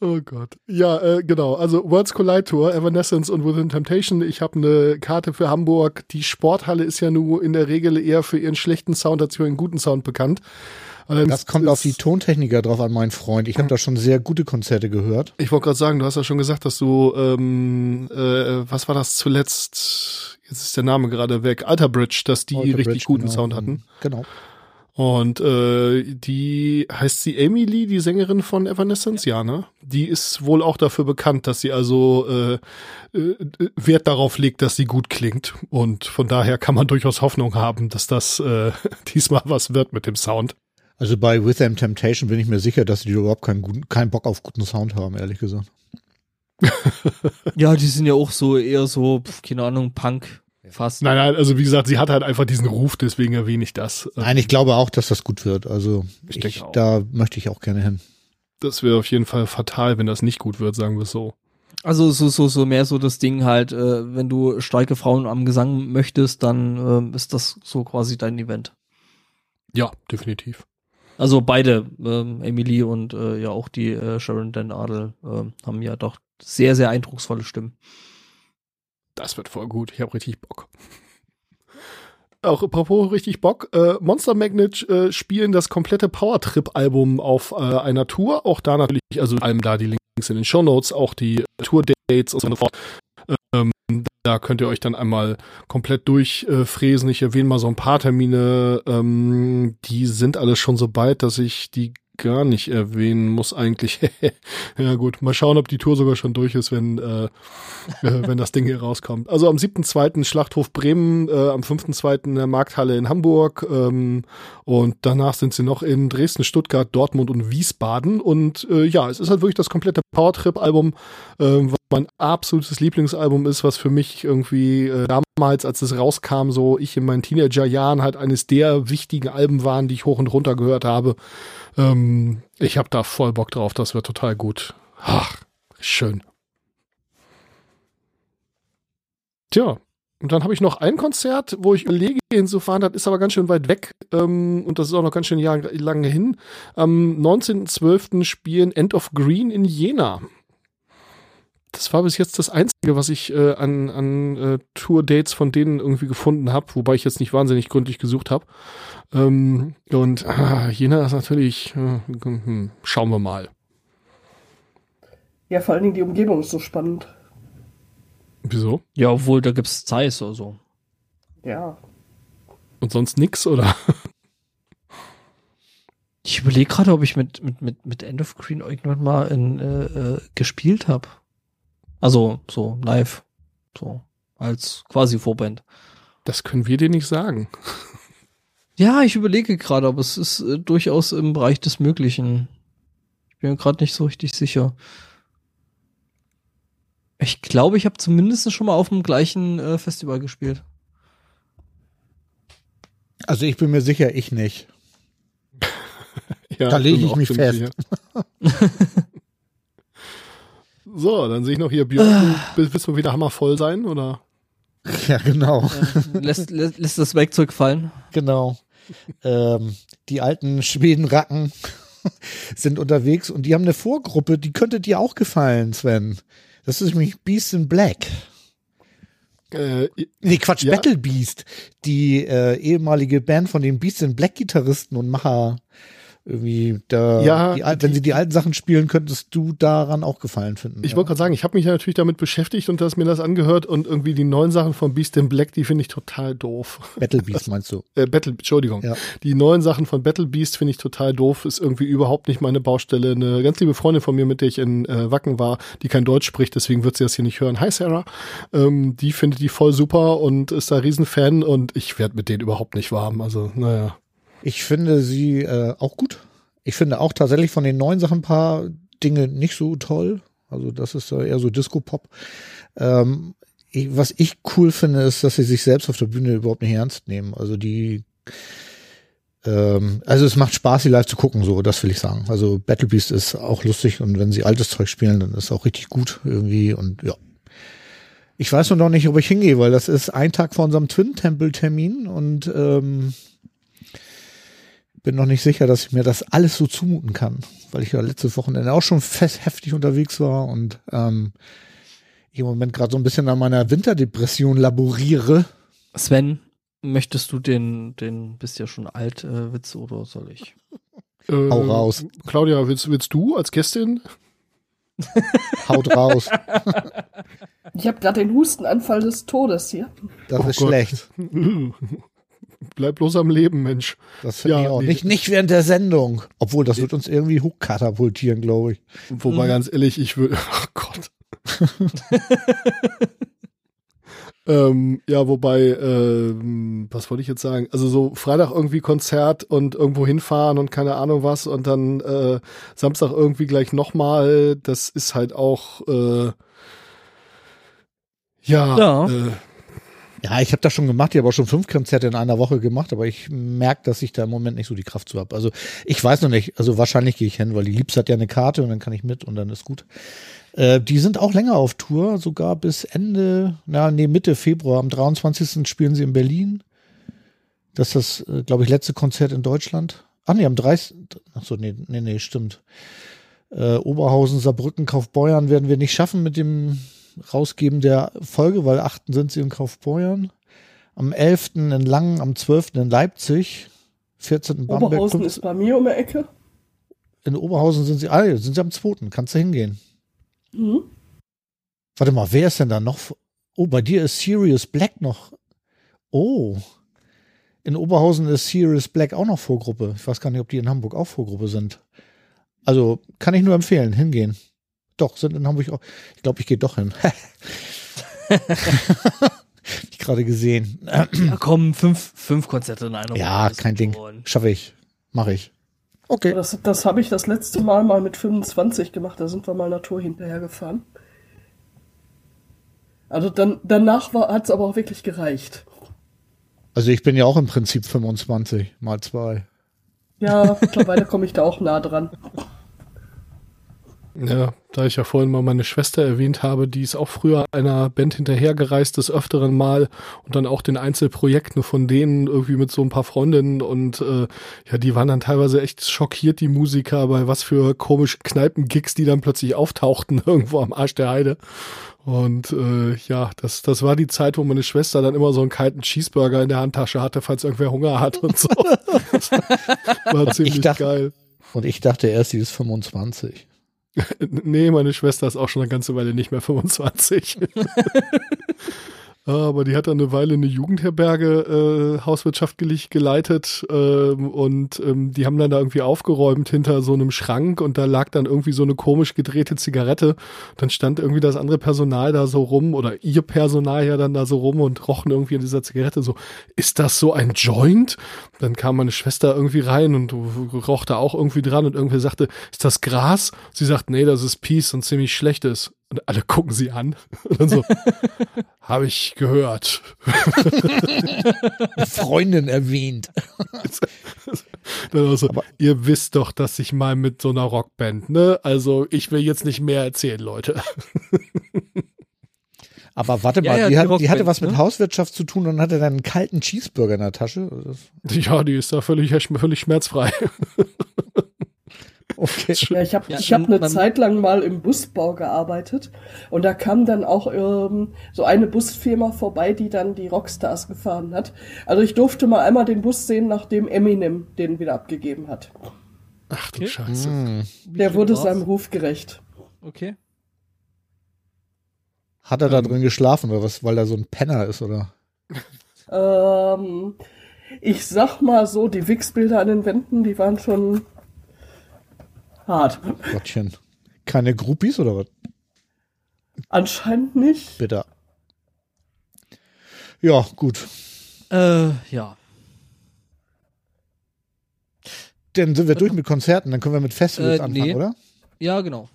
Oh Gott. Ja, äh, genau. Also Worlds Collide Tour, Evanescence und Within Temptation. Ich habe eine Karte für Hamburg. Die Sporthalle ist ja nur in der Regel eher für ihren schlechten Sound als für ihren guten Sound bekannt. Das kommt auf die Tontechniker drauf an, mein Freund. Ich habe da schon sehr gute Konzerte gehört. Ich wollte gerade sagen, du hast ja schon gesagt, dass du, ähm, äh, was war das zuletzt? Jetzt ist der Name gerade weg. Alter Bridge, dass die Alter richtig Bridge, guten genau. Sound hatten. Genau. Und äh, die heißt sie Amy Lee, die Sängerin von Evanescence, ja, ne? Die ist wohl auch dafür bekannt, dass sie also äh, äh, Wert darauf legt, dass sie gut klingt. Und von daher kann man durchaus Hoffnung haben, dass das äh, diesmal was wird mit dem Sound. Also bei With Them Temptation bin ich mir sicher, dass die überhaupt keinen, guten, keinen Bock auf guten Sound haben, ehrlich gesagt. Ja, die sind ja auch so eher so, pf, keine Ahnung, Punk fast. Nein, nein, also wie gesagt, sie hat halt einfach diesen Ruf, deswegen erwähne ich das. Nein, ich glaube auch, dass das gut wird. Also Ich ich da möchte ich auch gerne hin. Das wäre auf jeden Fall fatal, wenn das nicht gut wird, sagen wir es so. Also so, so, so mehr so das Ding halt, äh, wenn du starke Frauen am Gesang möchtest, dann ähm, ist das so quasi dein Event. Ja, definitiv. Also beide, ähm, Emily und äh, ja auch die äh, Sharon Dan Adel ähm, haben ja doch sehr, sehr eindrucksvolle Stimmen. Das wird voll gut. Ich habe richtig Bock. Auch apropos richtig Bock. Äh, Monster Magnet äh, spielen das komplette Powertrip-Album auf äh, einer Tour. Auch da natürlich, also allem da die Links in den Show Notes, auch die Tour-Dates und so fort. Ähm, da könnt ihr euch dann einmal komplett durchfräsen. ich erwähne mal so ein paar Termine. Ähm, die sind alles schon so bald, dass ich die gar nicht erwähnen muss eigentlich. ja gut, mal schauen, ob die Tour sogar schon durch ist, wenn, äh, äh, wenn das Ding hier rauskommt. Also am 7.2. Schlachthof Bremen, äh, am 5.2. in der Markthalle in Hamburg ähm, und danach sind sie noch in Dresden, Stuttgart, Dortmund und Wiesbaden und äh, ja, es ist halt wirklich das komplette Powertrip-Album, äh, was mein absolutes Lieblingsalbum ist, was für mich irgendwie äh, damals, als es rauskam, so ich in meinen Teenagerjahren halt eines der wichtigen Alben waren, die ich hoch und runter gehört habe. Ähm, ich habe da voll Bock drauf, das wird total gut. Ach, schön. Tja, und dann habe ich noch ein Konzert, wo ich überlege, hinzufahren, das ist aber ganz schön weit weg ähm, und das ist auch noch ganz schön lange hin. Am 19.12. spielen End of Green in Jena. Das war bis jetzt das Einzige, was ich äh, an, an äh, Tour-Dates von denen irgendwie gefunden habe, wobei ich jetzt nicht wahnsinnig gründlich gesucht habe. Ähm, und ah, Jena ist natürlich, äh, hm, schauen wir mal. Ja, vor allen Dingen die Umgebung ist so spannend. Wieso? Ja, obwohl da gibt's Zeiss oder so. Ja. Und sonst nix, oder? Ich überlege gerade, ob ich mit, mit, mit, mit End of Green irgendwann mal in, äh, äh, gespielt habe. Also so live. So. Als quasi Vorband. Das können wir dir nicht sagen. Ja, ich überlege gerade, aber es ist äh, durchaus im Bereich des Möglichen. Ich bin mir gerade nicht so richtig sicher. Ich glaube, ich habe zumindest schon mal auf dem gleichen äh, Festival gespielt. Also ich bin mir sicher, ich nicht. Ja, Da lege bin ich mich fest. so, dann sehe ich noch hier Björn. Will- Willst du wieder hammervoll sein, oder? Ja, genau. Lässt, lässt, lässt das Werkzeug fallen. Genau. ähm, die alten Schwedenracken sind unterwegs und die haben eine Vorgruppe, die könnte dir auch gefallen, Sven. Das ist nämlich Beast in Black. Äh, Nee, Quatsch, Ja. Battle Beast. Die äh, ehemalige Band von den Beast in Black Gitarristen und Macher. Irgendwie, da, Ja, die, wenn sie die alten Sachen spielen, könntest du daran auch gefallen finden. Ich ja. wollte gerade sagen, ich habe mich ja natürlich damit beschäftigt und dass mir das angehört und irgendwie die neuen Sachen von Beast in Black, die finde ich total doof. Battle Beast meinst du? Äh, Battle, Entschuldigung. Ja. Die neuen Sachen von Battle Beast finde ich total doof, ist irgendwie überhaupt nicht meine Baustelle. Eine ganz liebe Freundin von mir, mit der ich in äh, Wacken war, die kein Deutsch spricht, deswegen wird sie das hier nicht hören. Hi Sarah. Ähm, die findet die voll super und ist da Riesenfan und ich werde mit denen überhaupt nicht warm. Also, naja. Ich finde sie äh, auch gut. Ich finde auch tatsächlich von den neuen Sachen ein paar Dinge nicht so toll. Also das ist äh, eher so Disco-Pop. Ähm, ich, was ich cool finde, ist, dass sie sich selbst auf der Bühne überhaupt nicht ernst nehmen. Also die ähm, also es macht Spaß, sie live zu gucken, so, das will ich sagen. Also Battle Beast ist auch lustig und wenn sie altes Zeug spielen, dann ist auch richtig gut irgendwie und ja. Ich weiß nur noch nicht, ob ich hingehe, weil das ist ein Tag vor unserem Twin-Temple-Termin und ähm, bin noch nicht sicher, dass ich mir das alles so zumuten kann, weil ich ja letztes Wochenende auch schon fest heftig unterwegs war und ähm, ich im Moment gerade so ein bisschen an meiner Winterdepression laboriere. Sven, möchtest du den, den bist ja schon alt äh, Witz oder soll ich? Äh, Hau raus. Claudia, willst, willst du als Gästin? Haut raus. Ich habe gerade den Hustenanfall des Todes hier. Das Oh ist Gott. schlecht. Bleib bloß am Leben, Mensch. Das finde Ja, ich auch. Nicht, nicht während der Sendung. Obwohl, das wird uns irgendwie hochkatapultieren, glaube ich. Wobei Mhm. ganz ehrlich, ich will. Ach Gott. ähm, ja, wobei, ähm, was wollte ich jetzt sagen? Also so Freitag irgendwie Konzert und irgendwo hinfahren und keine Ahnung was und dann äh, Samstag irgendwie gleich nochmal. Das ist halt auch. Äh, ja, Ja. Äh, Ja, ich habe das schon gemacht. Ich habe auch schon fünf Konzerte in einer Woche gemacht, aber ich merke, dass ich da im Moment nicht so die Kraft zu habe. Also ich weiß noch nicht. Also wahrscheinlich gehe ich hin, weil die Liebs hat ja eine Karte und dann kann ich mit und dann ist gut. Äh, die sind auch länger auf Tour, sogar bis Ende, na nee, Mitte Februar. Am 23. spielen sie in Berlin. Das ist das, äh, glaube ich, letzte Konzert in Deutschland. Ach nee, am 30. Ach so, nee, nee, nee, stimmt. Äh, Oberhausen, Saarbrücken, Kaufbeuern werden wir nicht schaffen mit dem Rausgeben der Folge, weil 8. sind sie in Kaufbeuern. Am 11. in Langen, am 12. in Leipzig, 14. in Bamberg. Oberhausen 15. ist bei mir um die Ecke. In Oberhausen sind sie, ah, ja, sind sie am 2. Kannst du hingehen. Mhm. Warte mal, wer ist denn da noch? Oh, bei dir ist Sirius Black noch. Oh. In Oberhausen ist Sirius Black auch noch Vorgruppe. Ich weiß gar nicht, ob die in Hamburg auch Vorgruppe sind. Also kann ich nur empfehlen, hingehen. Doch, sind in Hamburg auch. Ich glaube, ich gehe doch hin. ich gerade gesehen. Ja, komm, fünf, fünf Konzerte in einer Ja, kein Ding. Schaffe ich. Mache ich. Okay. Das, das habe ich das letzte Mal mal mit 25 gemacht. Da sind wir mal Natur hinterher gefahren. Also dann, danach hat es aber auch wirklich gereicht. Also ich bin ja auch im Prinzip 25 mal zwei. Ja, mittlerweile komme ich da auch nah dran. Ja, da ich ja vorhin mal meine Schwester erwähnt habe, die ist auch früher einer Band hinterhergereist, des Öfteren mal und dann auch den Einzelprojekten von denen irgendwie mit so ein paar Freundinnen und äh, ja, die waren dann teilweise echt schockiert, die Musiker, bei was für komischen Kneipengigs, die dann plötzlich auftauchten irgendwo am Arsch der Heide. Und äh, ja, das, das war die Zeit, wo meine Schwester dann immer so einen kalten Cheeseburger in der Handtasche hatte, falls irgendwer Hunger hat und so. War ziemlich dachte- geil. Und ich dachte erst, sie ist 25. Nee, meine Schwester ist auch schon eine ganze Weile nicht mehr 25. Aber die hat dann eine Weile eine Jugendherberge äh, hauswirtschaftlich geleitet ähm, und ähm, die haben dann da irgendwie aufgeräumt hinter so einem Schrank und da lag dann irgendwie so eine komisch gedrehte Zigarette. Dann stand irgendwie das andere Personal da so rum oder ihr Personal ja dann da so rum und rochen irgendwie an dieser Zigarette so, ist das so ein Joint? Dann kam meine Schwester irgendwie rein und roch da auch irgendwie dran und irgendwer sagte, ist das Gras? Sie sagt, nee, das ist Peace und ziemlich schlechtes. Und alle gucken sie an und dann so, habe ich gehört. Freundin erwähnt. Dann auch so, ihr wisst doch, dass ich mal mit so einer Rockband, ne? Also ich will jetzt nicht mehr erzählen, Leute. Aber warte Ja, mal, ja, die, die hat, die hatte was mit ne? Hauswirtschaft zu tun und hatte dann einen kalten Cheeseburger in der Tasche. Das, Ja, die ist da völlig, völlig schmerzfrei. Okay. Ja, ich habe Ja, ich hab eine Zeit lang mal im Busbau gearbeitet und da kam dann auch ähm, so eine Busfirma vorbei, die dann die Rockstars gefahren hat. Also ich durfte mal einmal den Bus sehen, nachdem Eminem den wieder abgegeben hat. Ach du Okay. Scheiße. Hm. Der wurde war's? seinem Ruf gerecht. Okay. Hat er da drin geschlafen oder was, weil er so ein Penner ist oder? Ähm, ich sag mal so, die Wix-Bilder an den Wänden, die waren schon hart. Gottchen. Keine Groupies oder was? Anscheinend nicht. Bitter. Ja, gut. Äh, ja. Dann sind wir durch mit Konzerten, dann können wir mit Festivals Äh, anfangen, nee. oder? Ja, genau.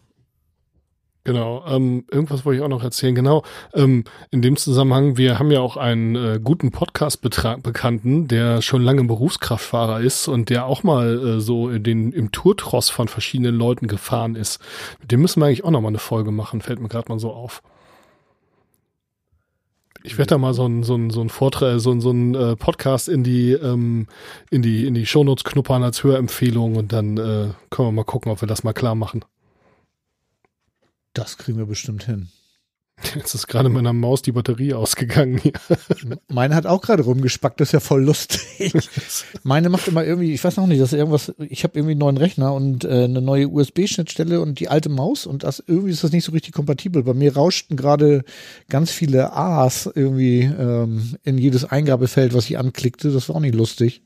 Genau, ähm, irgendwas wollte ich auch noch erzählen. Genau, ähm, in dem Zusammenhang, wir haben ja auch einen äh, guten Podcast-Bekannten, der schon lange Berufskraftfahrer ist und der auch mal äh, so in den, im Tourtross von verschiedenen Leuten gefahren ist. Mit dem müssen wir eigentlich auch noch mal eine Folge machen, fällt mir gerade mal so auf. Ich werde da mal so ein so ein so ein Vortrag, so ein so ein äh, Podcast in die ähm, in die in die Shownotes knuppern als Hörempfehlung und dann äh, können wir mal gucken, ob wir das mal klar machen. Das kriegen wir bestimmt hin. Jetzt ist gerade meiner Maus die Batterie ausgegangen. hier. Meine hat auch gerade rumgespackt, das ist ja voll lustig. Meine macht immer irgendwie, ich weiß noch nicht, dass irgendwas, ich habe irgendwie einen neuen Rechner und äh, eine neue USB-Schnittstelle und die alte Maus und das irgendwie ist das nicht so richtig kompatibel. Bei mir rauschten gerade ganz viele A's irgendwie ähm, in jedes Eingabefeld, was ich anklickte. Das war auch nicht lustig.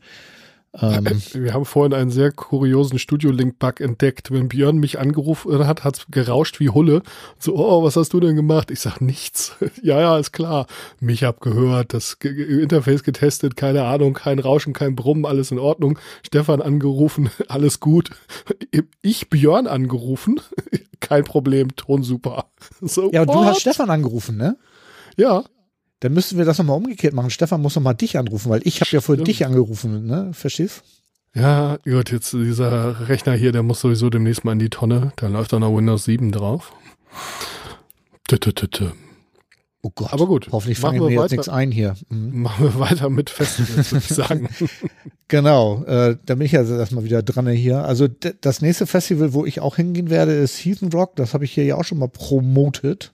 Ähm, Wir haben vorhin einen sehr kuriosen Studio-Link-Bug entdeckt. Wenn Björn mich angerufen hat, hat's gerauscht wie Hulle. So, oh, was hast du denn gemacht? Ich sag nichts. ja, ja, ist klar. Mich hab gehört, das Interface getestet, keine Ahnung, kein Rauschen, kein Brummen, alles in Ordnung. Stefan angerufen, alles gut. Ich Björn angerufen, kein Problem, Ton super. So, ja, und du hast Stefan angerufen, ne? Ja, Dann müssten wir das nochmal umgekehrt machen. Stefan muss nochmal dich anrufen, weil ich habe ja vorhin dich angerufen, ne? Verstehst? Ja, gut, jetzt dieser Rechner hier, der muss sowieso demnächst mal in die Tonne. Da läuft auch noch Windows 7 drauf. Oh Gott. Aber gut, Hoffentlich fangen wir wir jetzt nichts ein hier. Mhm. Machen wir weiter mit Festivals, würde ich sagen. Genau, äh, da bin ich also erstmal wieder dran hier. Also das nächste Festival, wo ich auch hingehen werde, ist Heathen Rock. Das habe ich hier ja auch schon mal promotet.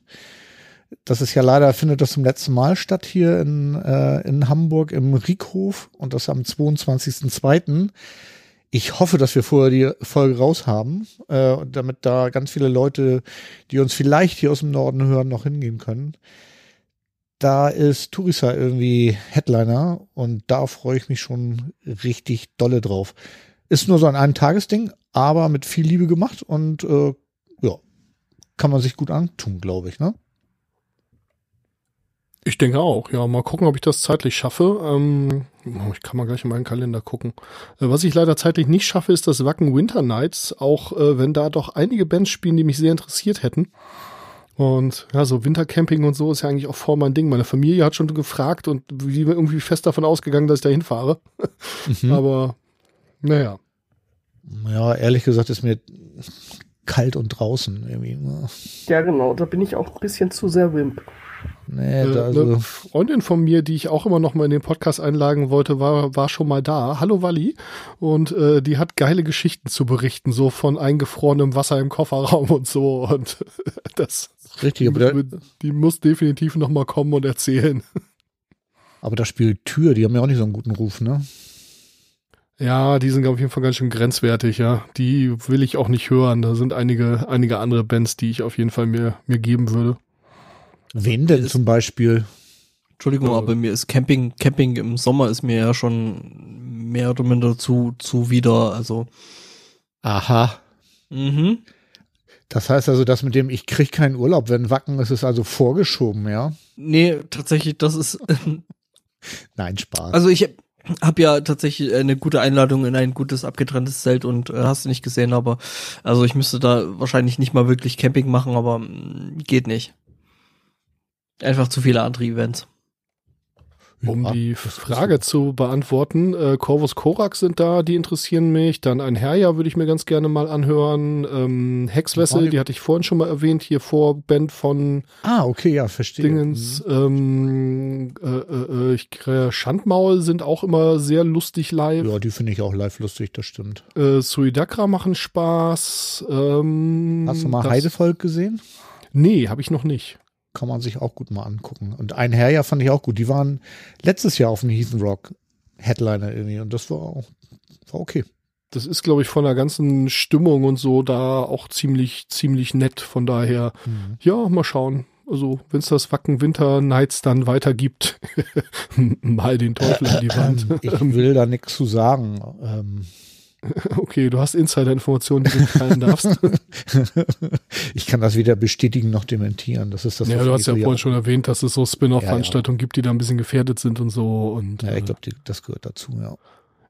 Das ist ja leider, findet das zum letzten Mal statt hier in, äh, in Hamburg im Riekhof und das am 22.02. Ich hoffe, dass wir vorher die Folge raus haben, äh, damit da ganz viele Leute, die uns vielleicht hier aus dem Norden hören, noch hingehen können. Da ist Turisa irgendwie Headliner und da freue ich mich schon richtig dolle drauf. Ist nur so ein Ein-Tages-Ding, aber mit viel Liebe gemacht und äh, ja, kann man sich gut antun, glaube ich, ne? Ich denke auch, ja. Mal gucken, ob ich das zeitlich schaffe. Ähm, oh, ich kann mal gleich in meinen Kalender gucken. Äh, was ich leider zeitlich nicht schaffe, ist das Wacken Winter Nights, auch äh, wenn da doch einige Bands spielen, die mich sehr interessiert hätten. Und ja, so Wintercamping und so ist ja eigentlich auch voll mein Ding. Meine Familie hat schon gefragt und wie irgendwie fest davon ausgegangen, dass ich da hinfahre. Mhm. Aber naja. Ja, ehrlich gesagt ist mir kalt und draußen irgendwie. Ja, genau, da bin ich auch ein bisschen zu sehr Wimp. Nee, Äh, da, eine also, Freundin von mir, die ich auch immer noch mal in den Podcast einladen wollte, war, war schon mal da. Hallo Walli. Und äh, die hat geile Geschichten zu berichten, so von eingefrorenem Wasser im Kofferraum und so. Und das, richtig, aber da, die muss definitiv noch mal kommen und erzählen. aber das spielt Tür, die haben ja auch nicht so einen guten Ruf, ne? Ja, die sind auf jeden Fall ganz schön grenzwertig, ja. Die will ich auch nicht hören. Da sind einige, einige andere Bands, die ich auf jeden Fall mir, mir geben würde. Wen denn zum Beispiel? Entschuldigung, Ja. aber mir ist Camping, Camping im Sommer ist mir ja schon mehr oder minder zu, zu wieder, also. Aha. Mhm. Das heißt also, das mit dem ich krieg keinen Urlaub, wenn Wacken ist, ist also vorgeschoben, ja? Nee, tatsächlich, das ist, Nein, Spaß. also ich habe ja tatsächlich eine gute Einladung in ein gutes abgetrenntes Zelt und äh, hast du nicht gesehen, aber also ich müsste da wahrscheinlich nicht mal wirklich Camping machen, aber mm, geht nicht. Einfach zu viele andere Events. Um Ja, die Frage zu beantworten, äh, Corvus Corax sind da, die interessieren mich. Dann ein Herja würde ich mir ganz gerne mal anhören. Ähm, Hexwessel, Die- hatte ich vorhin schon mal erwähnt, hier vor Band von Ah, okay, ja, verstehe. Dingens. Ähm, äh, äh, äh, ich äh, Schandmaul sind auch immer sehr lustig live. Ja, die finde ich auch live lustig, das stimmt. Äh, Suidakra machen Spaß. Ähm, Hast du mal Heidevolk gesehen? Nee, habe ich noch nicht. Kann man sich auch gut mal angucken. Und ein Herr ja fand ich auch gut. Die waren letztes Jahr auf dem Heathen Rock Headliner irgendwie und das war auch war okay. Das ist, glaube ich, von der ganzen Stimmung und so da auch ziemlich, ziemlich nett. Von daher, ja, mal schauen. Also, wenn es das Wacken Winter Nights dann weitergibt, mal den Teufel an die Wand. Ich will da nichts zu sagen. Ähm, Okay, du hast Insider-Informationen, die du teilen darfst. ich kann das weder bestätigen noch dementieren. Das ist das. ja, du hast ja vorhin schon erwähnt, dass es so Spin-off-Veranstaltungen Ja, gibt, die da ein bisschen gefährdet sind und so. Und Ja, äh, ich glaube, das gehört dazu. Ja.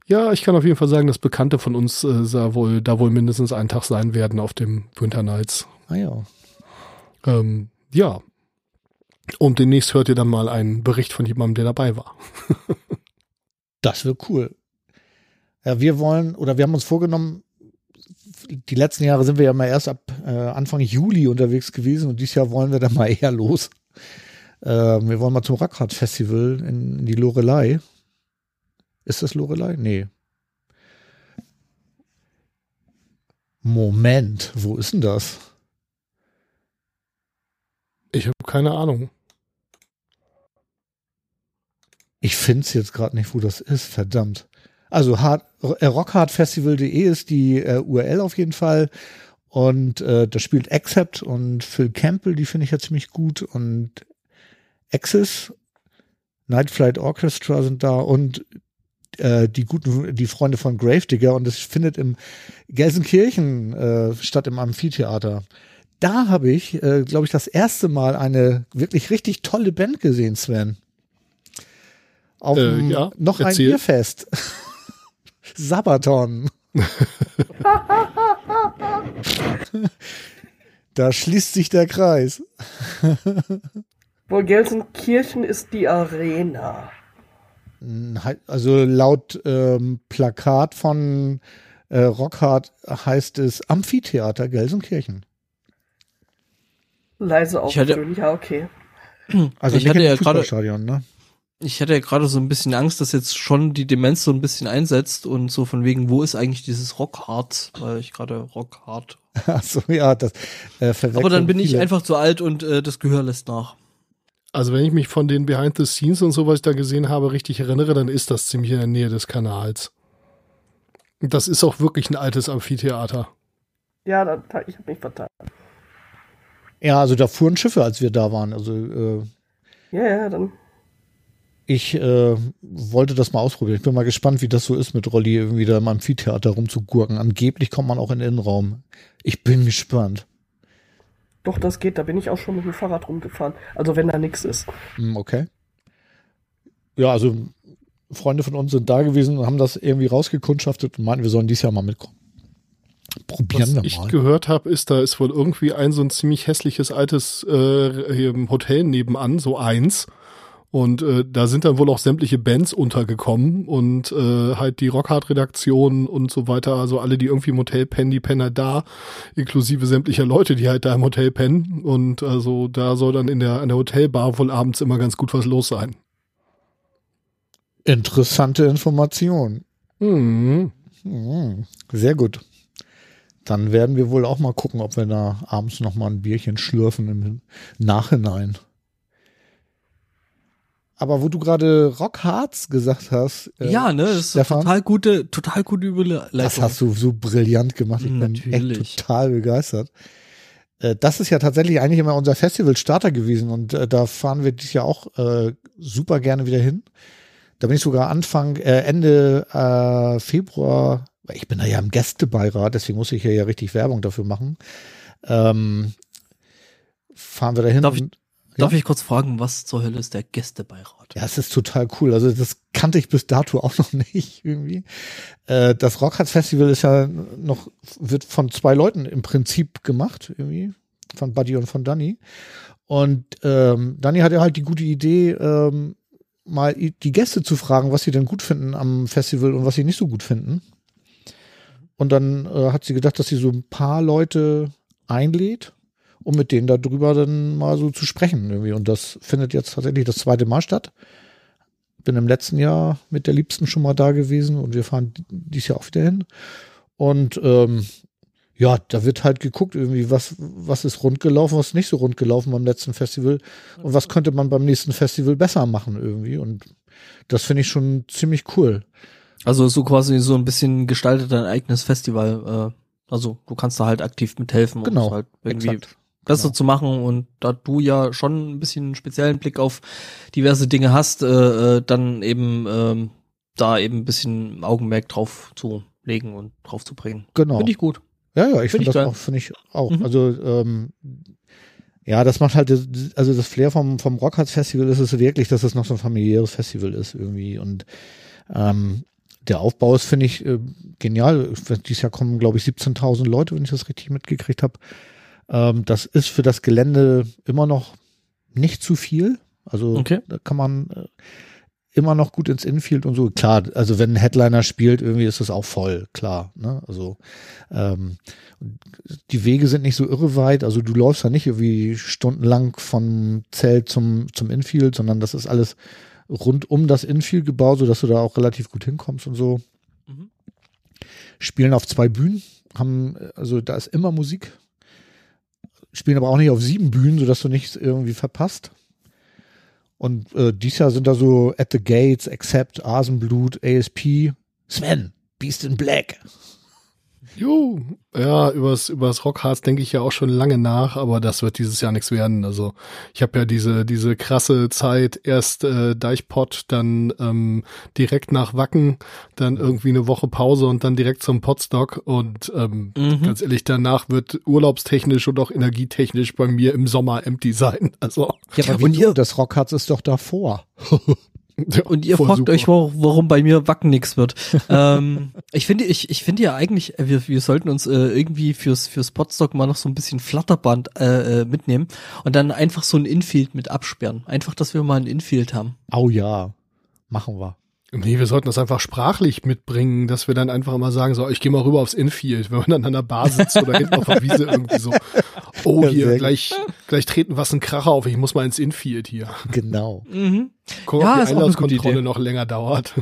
ja, ich kann auf jeden Fall sagen, dass Bekannte von uns äh, da wohl, da wohl mindestens einen Tag sein werden auf dem Winter Nights. Ah ja. Ähm, ja. Und demnächst hört ihr dann mal einen Bericht von jemandem, der dabei war. Das wird cool. Ja, wir wollen oder wir haben uns vorgenommen. Die letzten Jahre sind wir ja mal erst ab äh, Anfang Juli unterwegs gewesen und dieses Jahr wollen wir dann mal eher los. Äh, wir wollen mal zum Rockhard Festival in, in die Lorelei. Ist das Lorelei? Nee. Moment, wo ist denn das? Ich habe keine Ahnung. Ich finde es jetzt gerade nicht, wo das ist, verdammt. Also äh, rockhardfestival.de ist die äh, URL auf jeden Fall. Und äh, da spielt Accept und Phil Campbell, die finde ich ja ziemlich gut. Und Axis, Night Flight Orchestra sind da und äh, die guten, die Freunde von Gravedigger. Und es findet im Gelsenkirchen äh, statt im Amphitheater. Da habe ich, äh, glaube ich, das erste Mal eine wirklich richtig tolle Band gesehen, Sven. Auf Äh, ja, noch ein erzähl. Bierfest. Sabaton. da schließt sich der Kreis. Wohl Gelsenkirchen ist die Arena. Also laut ähm, Plakat von äh, Rockhard heißt es Amphitheater Gelsenkirchen. Leise aufgefüllt, ja, okay. Also Ich hatte ja gerade- Fußballstadion, ne? Ich hatte ja gerade so ein bisschen Angst, dass jetzt schon die Demenz so ein bisschen einsetzt und so von wegen, wo ist eigentlich dieses Rockhard? Weil ich gerade Rockhard. Achso, ja, das äh, Aber dann bin ich einfach zu alt und äh, das Gehör lässt nach. Also wenn ich mich von den Behind the Scenes und so, was ich da gesehen habe, richtig erinnere, dann ist das ziemlich in der Nähe des Kanals. Das ist auch wirklich ein altes Amphitheater. Ja, da, da, ich habe mich vertan. Ja, also da fuhren Schiffe, als wir da waren. Also äh, Ja, ja, dann. Ich äh, wollte das mal ausprobieren. Ich bin mal gespannt, wie das so ist, mit Rolli irgendwie da im Amphitheater rumzugurken. Angeblich kommt man auch in den Innenraum. Ich bin gespannt. Doch, das geht. Da bin ich auch schon mit dem Fahrrad rumgefahren. Also wenn da nichts ist. Hm, okay. Ja, also Freunde von uns sind da gewesen und haben das irgendwie rausgekundschaftet und meinten, wir sollen dieses Jahr mal mitkommen. Probieren Was wir ich mal. gehört habe, ist, da ist wohl irgendwie ein so ein ziemlich hässliches altes äh, Hotel nebenan, so eins. Und äh, da sind dann wohl auch sämtliche Bands untergekommen und äh, halt die Rockhard-Redaktion und so weiter, also alle, die irgendwie im Hotel pennen, die pennen halt da, inklusive sämtlicher Leute, die halt da im Hotel pennen. Und also da soll dann in der, an der Hotelbar wohl abends immer ganz gut was los sein. Interessante Information. Mhm. Hm, sehr gut. Dann werden wir wohl auch mal gucken, ob wir da abends noch mal ein Bierchen schlürfen im Nachhinein. Aber wo du gerade Rockharz gesagt hast, äh, ja, ne, das ist Stefan, total gute, total gute Überleitung. das hast du so brillant gemacht. Ich bin Natürlich. echt total begeistert. Äh, Das ist ja tatsächlich eigentlich immer unser Festival-Starter gewesen und äh, da fahren wir dieses Jahr auch äh, super gerne wieder hin. Da bin ich sogar Anfang, äh, Ende Februar, ich bin da ja im Gästebeirat, deswegen muss ich hier ja richtig Werbung dafür machen. Ähm, fahren wir dahin. Darf ich- Darf ich kurz fragen, was zur Hölle ist der Gästebeirat? ja, es ist total cool. Also das kannte ich bis dato auch noch nicht irgendwie. Äh, das Rockharz Festival ist ja noch, wird von zwei Leuten im Prinzip gemacht, irgendwie. Von Buddy und von Danny. Und ähm, Danny hatte halt die gute Idee, ähm, mal die Gäste zu fragen, was sie denn gut finden am Festival und was sie nicht so gut finden. Und dann äh, hat sie gedacht, dass sie so ein paar Leute einlädt, um mit denen darüber dann mal so zu sprechen irgendwie. Und das findet jetzt tatsächlich das zweite Mal statt. Bin im letzten Jahr mit der Liebsten schon mal da gewesen und wir fahren dieses Jahr auch wieder hin. Und ähm, ja, da wird halt geguckt, irgendwie, was, was ist rund gelaufen, was ist nicht so rund gelaufen beim letzten Festival und was könnte man beim nächsten Festival besser machen irgendwie. Und das finde ich schon ziemlich cool. Also so quasi so ein bisschen gestaltet dein eigenes Festival. Äh, also du kannst da halt aktiv mithelfen, Genau, es halt irgendwie Exakt. Besser genau. zu machen. Und da du ja schon ein bisschen einen speziellen Blick auf diverse Dinge hast, äh, äh, dann eben ähm, da eben ein bisschen Augenmerk drauf zu legen und drauf zu bringen. Genau. Finde ich gut. Ja, ja, ich Find finde ich das geil. auch, finde ich auch. Mhm. Also, ähm, ja, das macht halt, das, also das Flair vom, vom Rockharz Festival ist es wirklich, dass es noch so ein familiäres Festival ist irgendwie und ähm, der Aufbau ist, finde ich, äh, genial. Dieses Jahr kommen, glaube ich, 17.000 Leute, wenn ich das richtig mitgekriegt habe. Ähm, das ist für das Gelände immer noch nicht zu viel. Also Okay. da kann man, äh, immer noch gut ins Infield und so. Klar, also wenn ein Headliner spielt, irgendwie ist das auch voll, klar. Ne? Also ähm, die Wege sind nicht so irre weit. Also du läufst da nicht irgendwie stundenlang vom Zelt zum, zum Infield, sondern das ist alles rund um das Infield gebaut, sodass du da auch relativ gut hinkommst und so. Mhm. Spielen auf zwei Bühnen, haben, also da ist immer Musik. Spielen aber auch nicht auf sieben Bühnen, sodass du nichts irgendwie verpasst. Und äh, dieses Jahr sind da so At the Gates, Accept, Asenblut, ASP, Sven, Beast in Black. Jo, ja, übers, übers Rockharz denke ich ja auch schon lange nach, aber das wird dieses Jahr nichts werden. Also ich habe ja diese, diese krasse Zeit, erst äh, Deichpott, dann ähm, direkt nach Wacken, dann irgendwie eine Woche Pause und dann direkt zum Potstock. Und ähm, mhm. ganz ehrlich, danach wird urlaubstechnisch und auch energietechnisch bei mir im Sommer empty sein. Also. Ja, aber und ihr, das Rockharz ist doch davor. Und ihr fragt super. euch, warum bei mir Wacken nix wird. ähm, ich finde, ich, ich finde ja eigentlich, äh, wir, wir sollten uns äh, irgendwie fürs, fürs Podstock mal noch so ein bisschen Flatterband äh, äh, mitnehmen und dann einfach so ein Infield mit absperren. Einfach, dass wir mal ein Infield haben. Oh ja, machen wir. Nee, wir sollten das einfach sprachlich mitbringen, dass wir dann einfach mal sagen, so, ich gehe mal rüber aufs Infield, wenn man dann an der Bar sitzt oder hinten auf der Wiese irgendwie so, oh hier, gleich, gleich treten was ein Kracher auf, ich muss mal ins Infield hier. Genau. Mhm. Guck, ja, ob die Einlasskontrolle noch länger dauert.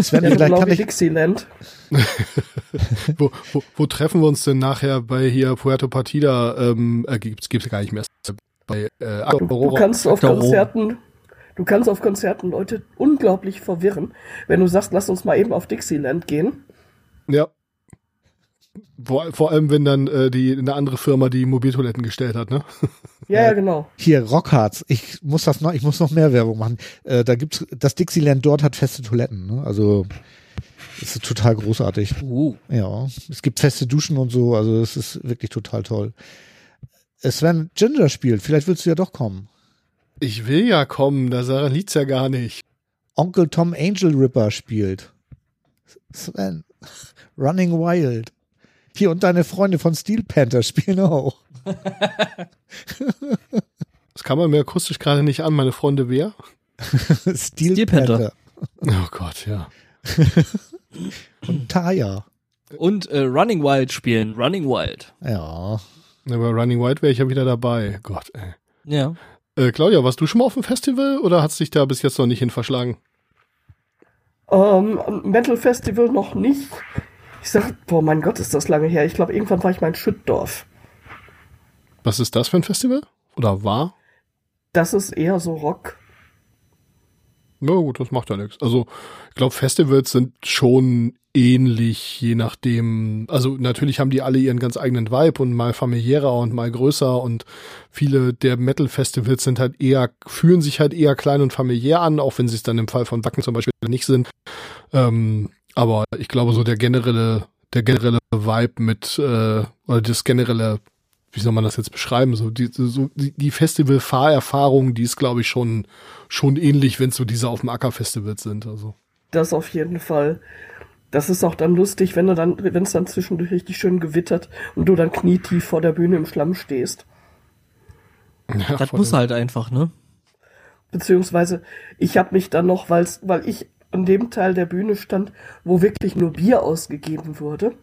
Sven, ja, vielleicht kann ich Dixieland. wo, wo, wo, treffen wir uns denn nachher bei hier Puerto Partida? Ähm, äh, gibt's, gibt's gar nicht mehr. Bei, äh, du, du kannst auf Konzerten, Du kannst auf Konzerten Leute unglaublich verwirren, wenn du sagst, lass uns mal eben auf Dixieland gehen. Ja. Vor, vor allem, wenn dann äh, die eine andere Firma die Mobiltoiletten gestellt hat, ne? Ja, ja, genau. Hier, Rockharz, ich muss das noch, ich muss noch mehr Werbung machen. Äh, da gibt's, das Dixieland dort hat feste Toiletten, ne? Also, das ist total großartig. Uh. Ja. Es gibt feste Duschen und so, also es ist wirklich total toll. Sven Ginger spielt, vielleicht willst du ja doch kommen. Ich will ja kommen, da liegt's ja gar nicht. Onkel Tom Angel Ripper spielt. Sven. Running Wild. Hier und deine Freunde von Steel Panther spielen auch. das kann man mir akustisch gerade nicht an. Meine Freunde wer? Steel, Steel Panther. Panther. Oh Gott, ja. und Taya. Und äh, Running Wild spielen. Running Wild. Ja. Aber Running Wild wäre ich ja wieder dabei. Gott, ey. Ja. Äh, Claudia, warst du schon mal auf dem Festival oder hat es dich da bis jetzt noch nicht hin verschlagen? Ähm, Metal Festival noch nicht. Ich sag, boah, mein Gott, ist das lange her. Ich glaube, irgendwann war ich mal in Schüttdorf. Was ist das für ein Festival? Oder war? Das ist eher so Rock. Na gut, das macht ja nichts. Also, ich glaube, Festivals sind schon ähnlich, je nachdem. Also, natürlich haben die alle ihren ganz eigenen Vibe und mal familiärer und mal größer und viele der Metal-Festivals sind halt eher, fühlen sich halt eher klein und familiär an, auch wenn sie es dann im Fall von Wacken zum Beispiel nicht sind. Ähm, aber ich glaube, so der generelle, der generelle Vibe mit, äh, oder das generelle wie soll man das jetzt beschreiben? So die, so die, die Festival-Fahrerfahrung, die ist, glaube ich, schon, schon ähnlich, wenn es so diese auf dem Acker-Festivals sind. Also. Das auf jeden Fall. Das ist auch dann lustig, wenn du dann, wenn es dann zwischendurch richtig schön gewittert und du dann knietief vor der Bühne im Schlamm stehst. Ja, das muss halt einfach, ne? Beziehungsweise, ich habe mich dann noch, weil's, weil ich an dem Teil der Bühne stand, wo wirklich nur Bier ausgegeben wurde,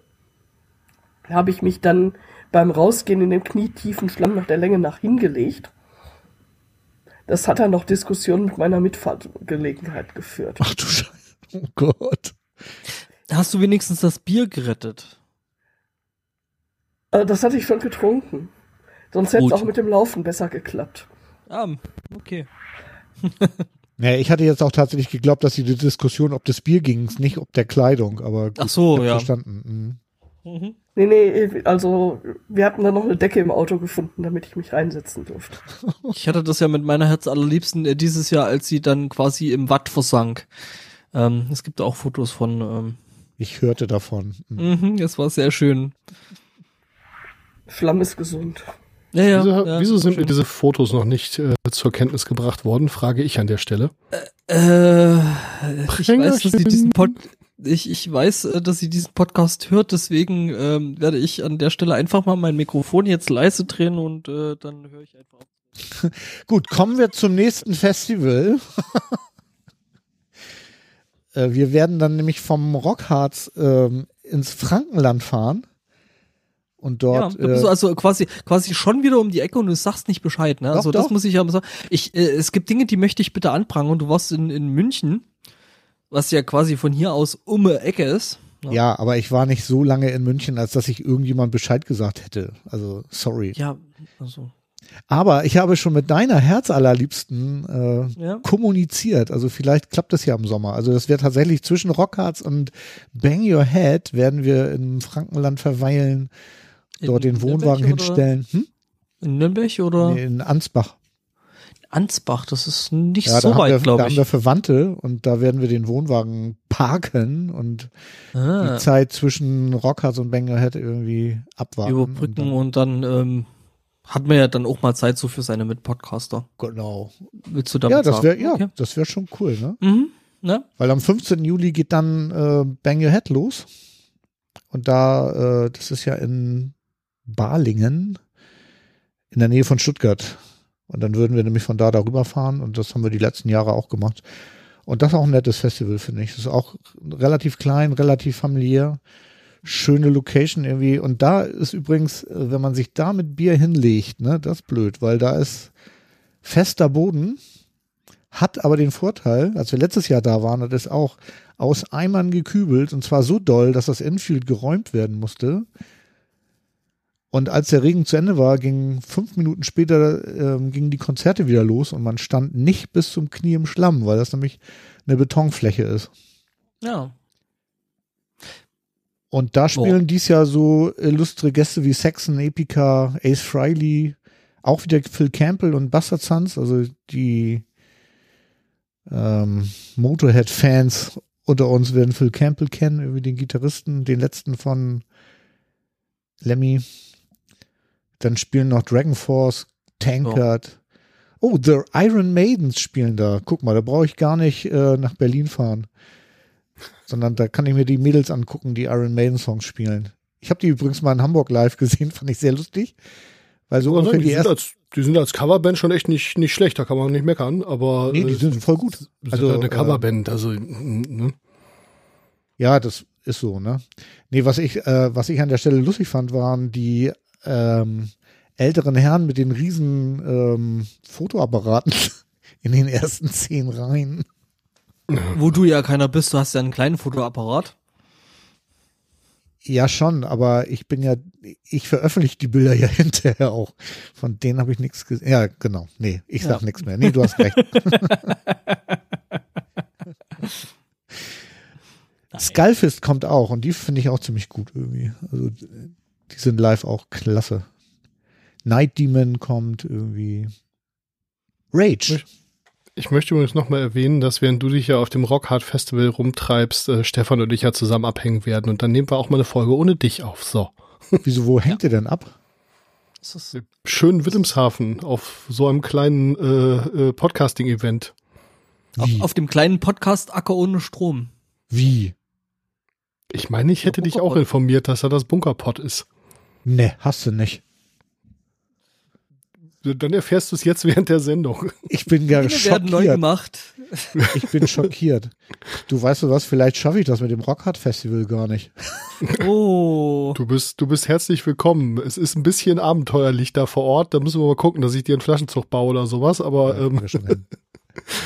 habe ich mich dann beim Rausgehen in dem knietiefen Schlamm nach der Länge nach hingelegt. Das hat dann noch Diskussionen mit meiner Mitfahrtgelegenheit geführt. Ach du Scheiße. Oh Gott. Hast du wenigstens das Bier gerettet? Äh, das hatte ich schon getrunken. Sonst hätte es auch mit dem Laufen besser geklappt. Ah, okay. Ja, ich hatte jetzt auch tatsächlich geglaubt, dass die Diskussion ob das Bier ging, nicht ob der Kleidung, aber gut, Ach so, ja. verstanden. Mhm. Mhm. Nee, nee, also wir hatten da noch eine Decke im Auto gefunden, damit ich mich reinsetzen durfte. Ich hatte das ja mit meiner Herz allerliebsten äh, dieses Jahr, als sie dann quasi im Watt versank. Ähm, es gibt auch Fotos von. Ähm, ich hörte davon. Mhm, das war sehr schön. Schlamm ist gesund. Ja, ja, wieso, ja, wieso sind mir diese Fotos noch nicht äh, zur Kenntnis gebracht worden, frage ich an der Stelle. Äh, äh ich weiß, dass sie diesen Pod ich, ich weiß, äh, dass sie diesen Podcast hört, deswegen ähm, werde ich an der Stelle einfach mal mein Mikrofon jetzt leise drehen und äh, dann höre ich einfach auf. Gut, kommen wir zum nächsten Festival. Äh, wir werden dann nämlich vom Rockharz ähm, ins Frankenland fahren. Und dort. ja, äh, also quasi, quasi schon wieder um die Ecke und du sagst nicht Bescheid, ne? Doch, Also das doch. muss ich ja mal sagen. Ich, äh, es gibt Dinge, die möchte ich bitte anprangern. Du warst in, in München, was ja quasi von hier aus um die Ecke ist. ne? ja, aber ich war nicht so lange in München, als dass ich irgendjemand Bescheid gesagt hätte. Also, sorry. Ja, also, Aber ich habe schon mit deiner Herzallerliebsten äh, ja. kommuniziert. Also vielleicht klappt das ja im Sommer. Also das wird tatsächlich zwischen Rockharz und Bang Your Head werden wir im Frankenland verweilen, dort In den Wohnwagen Nürnberg hinstellen. Hm? In Nürnberg oder Nee, in Ansbach. Ansbach? Das ist nicht Ja, so da, haben wir, weit, da glaube haben ich. wir Verwandte und da werden wir den Wohnwagen parken und Ah, die Zeit zwischen Rockharz und Bang Your Head irgendwie abwarten. überbrücken Und und dann ähm, hat man ja dann auch mal Zeit so für seine Mitpodcaster. dann, genau. Willst du damit Ja, das wäre ja, Okay. das wäre schon cool, ne? Mhm. Ne? Weil am 15. Juli geht dann äh, Bang Your Head los. Und da, äh, das ist ja in Balingen, in der Nähe von Stuttgart. Und dann würden wir nämlich von da darüber fahren. Und das haben wir die letzten Jahre auch gemacht. Und das ist auch ein nettes Festival, finde ich. Das ist auch relativ klein, relativ familiär. Schöne Location irgendwie. Und da ist übrigens, wenn man sich da mit Bier hinlegt, ne, das ist blöd, weil da ist fester Boden hat aber den Vorteil, als wir letztes Jahr da waren, hat es auch aus Eimern gekübelt und zwar so doll, dass das Infield geräumt werden musste. Und als der Regen zu Ende war, ging fünf Minuten später ähm, gingen die Konzerte wieder los und man stand nicht bis zum Knie im Schlamm, weil das nämlich eine Betonfläche ist. Ja. Und da spielen dies Jahr so illustre Gäste wie Saxon, Epica, Ace Frehley, auch wieder Phil Campbell und Bastard Sons, also die ähm, Motorhead-Fans unter uns werden Phil Campbell kennen, irgendwie den Gitarristen, den letzten von Lemmy. Dann spielen noch Dragon Force, Tankard. Oh, The Iron Maidens spielen da. Guck mal, da brauche ich gar nicht äh, nach Berlin fahren. Sondern da kann ich mir die Mädels angucken, die Iron Maiden Songs spielen. Ich habe die übrigens mal in Hamburg live gesehen, fand ich sehr lustig. Weil so Also, die, die sind als, die sind als Coverband schon echt nicht, nicht schlecht, da kann man nicht meckern, aber Nee, die äh, sind voll gut. Also, halt eine äh, Coverband, also ne? Ja, das ist so, ne? Nee, was ich, äh, was ich an der Stelle lustig fand, waren die ähm, älteren Herren mit den riesen ähm, Fotoapparaten in den ersten zehn Reihen. Wo du ja keiner bist, du hast ja einen kleinen Fotoapparat. Ja, schon, aber ich bin ja, ich veröffentliche die Bilder ja hinterher auch. Von denen habe ich nichts gesehen. Ja, genau. Nee, ich sag Ja. nichts mehr. Nee, du hast recht. Skullfist kommt auch und die finde ich auch ziemlich gut irgendwie. Also die sind live auch klasse. Night Demon kommt irgendwie. Rage. Ich möchte übrigens nochmal erwähnen, dass während du dich ja auf dem Rockhard Festival rumtreibst, äh, Stefan und ich ja zusammen abhängen werden und dann nehmen wir auch mal eine Folge ohne dich auf. So. Wieso, wo hängt ihr denn ab? Das ist, Schön Wilhelmshaven auf so einem kleinen äh, äh, Podcasting-Event. auf, auf dem kleinen Podcast Acker ohne Strom. Wie? Ich meine, ich hätte Ja, dich auch informiert, dass er das Bunkerpott ist. Ne, hast du nicht. Dann erfährst du es jetzt während der Sendung. Ich bin ja Dinge werden neu schockiert. gemacht. Ich bin schockiert. Du weißt du was, vielleicht schaffe ich das mit dem Rockhard Festival gar nicht. Oh. Du bist, du bist herzlich willkommen. Es ist ein bisschen abenteuerlich da vor Ort. Da müssen wir mal gucken, dass ich dir einen Flaschenzug baue oder sowas. Aber Ja, ähm, hin.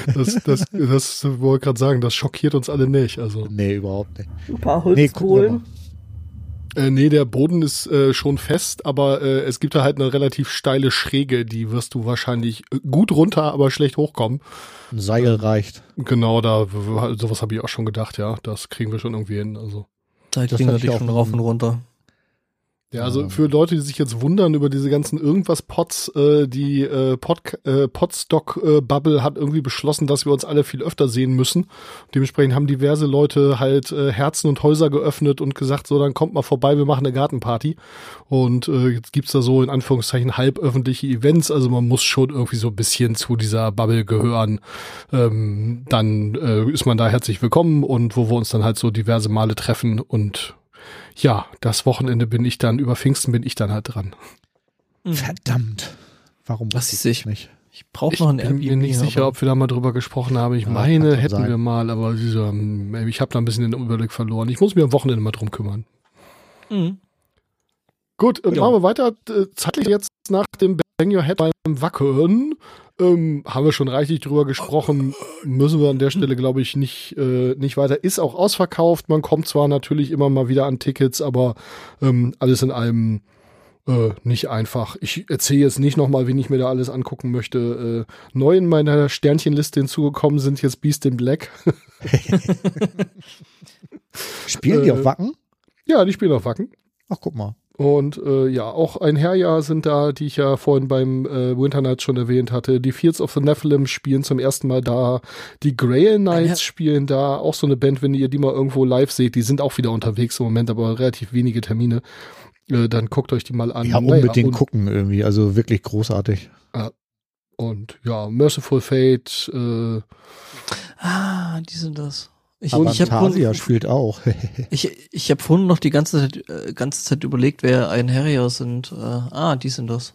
das, das, das wollte ich gerade sagen, das schockiert uns alle nicht. Also nee, überhaupt nicht. Ein paar Nee, wir Holzkohlen. Äh, nee, der Boden ist äh, schon fest, aber äh, es gibt da halt eine relativ steile Schräge, die wirst du wahrscheinlich äh, gut runter, aber schlecht hochkommen. Ein Seil reicht. Genau, da sowas habe ich auch schon gedacht. Ja, das kriegen wir schon irgendwie hin. Also Da Das kriegen wir dich auch schon rauf und runter. Ja, also für Leute, die sich jetzt wundern über diese ganzen Irgendwas-Pots, äh, die äh, Pod, äh, Podstock-Bubble hat irgendwie beschlossen, dass wir uns alle viel öfter sehen müssen. Dementsprechend haben diverse Leute halt äh, Herzen und Häuser geöffnet und gesagt, so, dann kommt mal vorbei, wir machen eine Gartenparty. Und äh, jetzt gibt's da so in Anführungszeichen halböffentliche Events, also man muss schon irgendwie so ein bisschen zu dieser Bubble gehören. Ähm, dann äh, ist man da herzlich willkommen und wo wir uns dann halt so diverse Male treffen und ja, das Wochenende bin ich dann, über Pfingsten bin ich dann halt dran. Mhm. Verdammt. Warum Was wusste ist ich? nicht? Ich brauche noch ein ich bin Airbnb. mir nicht sicher, ob wir da mal drüber gesprochen haben. Ich Ja, meine, hätten sein. wir mal, aber diese, ähm, ich habe da ein bisschen den Überblick verloren. Ich muss mir am Wochenende mal drum kümmern. Mhm. Gut, Ja. machen wir weiter. Äh, Zeitlich jetzt nach dem Bang Your Head beim Wacken ähm, haben wir schon reichlich drüber gesprochen. Müssen wir an der Stelle, glaube ich, nicht, äh, nicht weiter. Ist auch ausverkauft. Man kommt zwar natürlich immer mal wieder an Tickets, aber ähm, alles in allem äh, nicht einfach. Ich erzähle jetzt nicht nochmal, wen ich mir da alles angucken möchte. Äh, neu in meiner Sternchenliste hinzugekommen sind jetzt Beast in Black. Spielen die Äh, auf Wacken? ja, die spielen auf Wacken. Ach, guck mal. Und äh, ja, auch ein Herjahr sind da, die ich ja vorhin beim äh, Winter Nights schon erwähnt hatte. Die Fields of the Nephilim spielen zum ersten Mal da. Die Grail Knights Ja. spielen da. Auch so eine Band, wenn ihr die mal irgendwo live seht, die sind auch wieder unterwegs im Moment, aber relativ wenige Termine. Äh, dann guckt euch die mal an. Ja, Naja, unbedingt und, gucken irgendwie. Also wirklich großartig. und ja, Merciful Fate, äh, Ah, die sind das. Ich, Aber ich habe vorhin, spielt auch. ich, ich hab vorhin noch die ganze Zeit, äh, ganze Zeit überlegt, wer ein Harrier sind. Äh, ah, die sind das.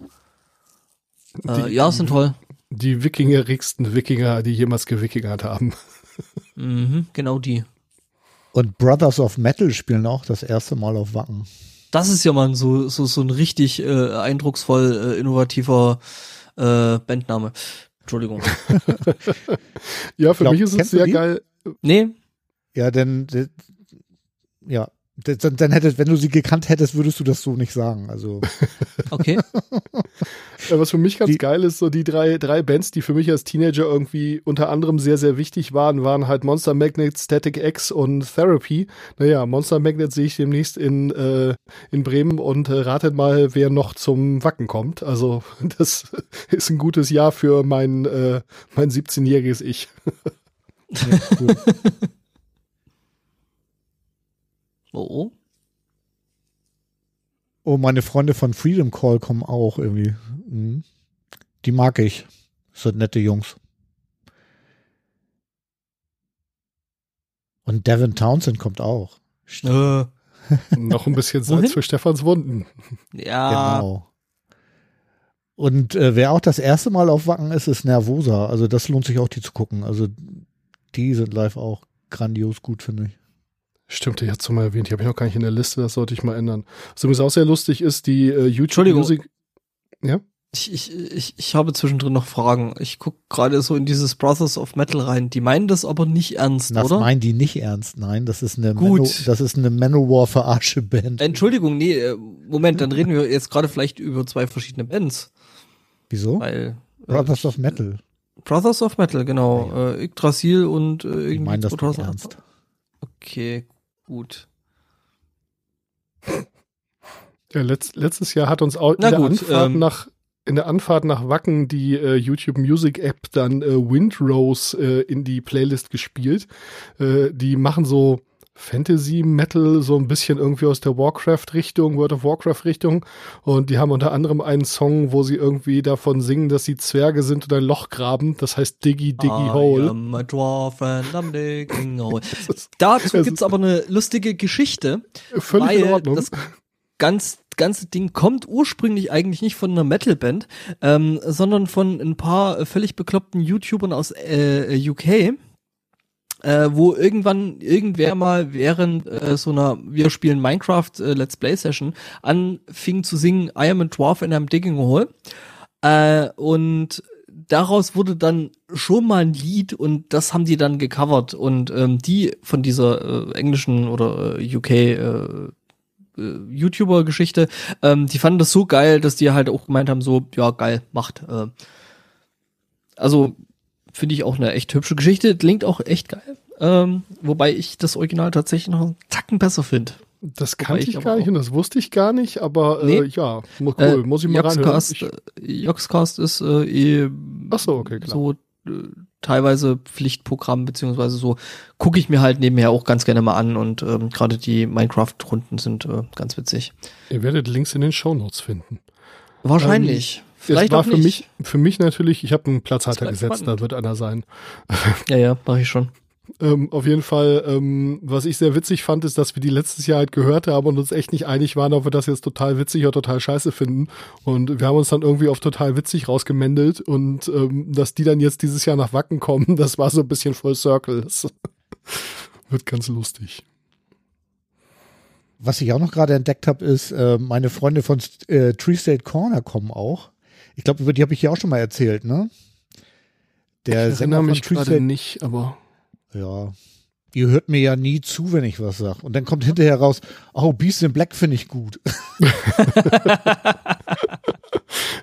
Äh, Die- ja, sind toll. die wikingerigsten Wikinger, die jemals gewikingert haben. Mhm, genau die. Und Brothers of Metal spielen auch das erste Mal auf Wacken. Das ist ja mal so, so, so ein richtig äh, eindrucksvoll äh, innovativer äh, Bandname. Entschuldigung. Ja, für Glaub, mich ist es sehr geil. Nee, Ja, denn, ja, dann, dann hättest, wenn du sie gekannt hättest, würdest du das so nicht sagen. Also okay. Ja, was für mich ganz Die- geil ist, so die drei, drei Bands, die für mich als Teenager irgendwie unter anderem sehr, sehr wichtig waren, waren halt Monster Magnet, Static X und Therapy. Naja, Monster Magnet sehe ich demnächst in, äh, in Bremen und äh, ratet mal, wer noch zum Wacken kommt. Also das ist ein gutes Jahr für mein, äh, mein 17-jähriges Ich. ja, cool. Oh, oh. oh, meine Freunde von Freedom Call kommen auch irgendwie. Mhm. Die mag ich. Das sind nette Jungs. Und Devin Townsend kommt auch. Äh, noch ein bisschen? Salz für Stefans Wunden. ja. Genau. Und äh, wer auch das erste Mal auf Wacken ist, ist Nervosa. Also das lohnt sich auch, die zu gucken. Also die sind live auch grandios gut, finde ich. Stimmt, die hat es mal erwähnt. Die habe ich noch gar nicht in der Liste, das sollte ich mal ändern. Was übrigens auch sehr lustig ist, die äh, YouTube Entschuldigung. Music. Ja? Ich, ich, ich, ich habe zwischendrin noch Fragen. Ich guck gerade so in dieses Brothers of Metal rein. Die meinen das aber nicht ernst, Das oder? meinen die nicht ernst. Nein, das ist eine Gut. Manowar- das ist eine Manowar-Verarsche-Band. Entschuldigung, nee, äh, Moment, dann reden wir jetzt gerade vielleicht über zwei verschiedene Bands. Wieso? Weil äh, Brothers of Metal. Brothers of Metal, genau. Äh, Yggdrasil und äh, irgendwie meinen das nicht 2000. ernst. Okay, gut. Ja, letzt, letztes Jahr hat uns auch Na in der gut, Anfahrt ähm, nach in der Anfahrt nach Wacken die äh, YouTube Music App dann äh, Windrose äh, in die Playlist gespielt. Äh, die machen so Fantasy Metal so ein bisschen irgendwie aus der Warcraft Richtung, World of Warcraft Richtung und die haben unter anderem einen Song, wo sie irgendwie davon singen, dass sie Zwerge sind und ein Loch graben, das heißt Diggy Diggy I Hole. am a dwarf and I'm digging hole. Ist Dazu gibt's aber eine lustige Geschichte. völlig weil in Ordnung. das ganz, ganze Ding kommt ursprünglich eigentlich nicht von einer Metalband, ähm, sondern von ein paar völlig bekloppten YouTubern aus äh, UK. Äh, wo irgendwann irgendwer mal während äh, so einer wir spielen Minecraft äh, Let's Play Session anfing zu singen I am a dwarf and I'm digging hole äh, und daraus wurde dann schon mal ein Lied und das haben die dann gecovert und ähm, die von dieser äh, englischen oder äh, UK äh, äh, YouTuber-Geschichte, ähm, die fanden das so geil, dass die halt auch gemeint haben, so, ja, geil, macht. Äh. Also finde ich auch eine echt hübsche Geschichte, klingt auch echt geil. Ähm, wobei ich das Original tatsächlich noch einen Tacken besser finde. das kannte ich ich gar nicht und das wusste ich gar nicht, aber äh, Nee. ja, mu- cool, muss ich mal reinhören. Joxcast, Ich, äh, Joxcast ist äh, eh Ach so, okay, klar. so äh, teilweise Pflichtprogramm, beziehungsweise so gucke ich mir halt nebenher auch ganz gerne mal an und ähm, gerade die Minecraft-Runden sind äh, ganz witzig. ihr werdet Links in den Shownotes finden. Wahrscheinlich. Es Vielleicht war auch für mich, für mich natürlich, ich habe einen Platzhalter war gesetzt, spannend. da wird einer sein. Ja, ja, mache ich schon. Ähm, auf jeden Fall, ähm, was ich sehr witzig fand, ist, dass wir die letztes Jahr halt gehört haben und uns echt nicht einig waren, ob wir das jetzt total witzig oder total scheiße finden. Und wir haben uns dann irgendwie auf total witzig rausgemändelt und ähm, dass die dann jetzt dieses Jahr nach Wacken kommen, das war so ein bisschen Full Circle. Das wird ganz lustig. Was ich auch noch gerade entdeckt habe, ist, äh, meine Freunde von äh, Tree State Corner kommen auch. Ich glaube, über die habe ich hier auch schon mal erzählt, ne? Der ich Sänger von mich gerade nicht, aber Ja. Ihr hört mir ja nie zu, wenn ich was sag. Und dann kommt hinterher raus, oh, Beast in Black finde ich gut.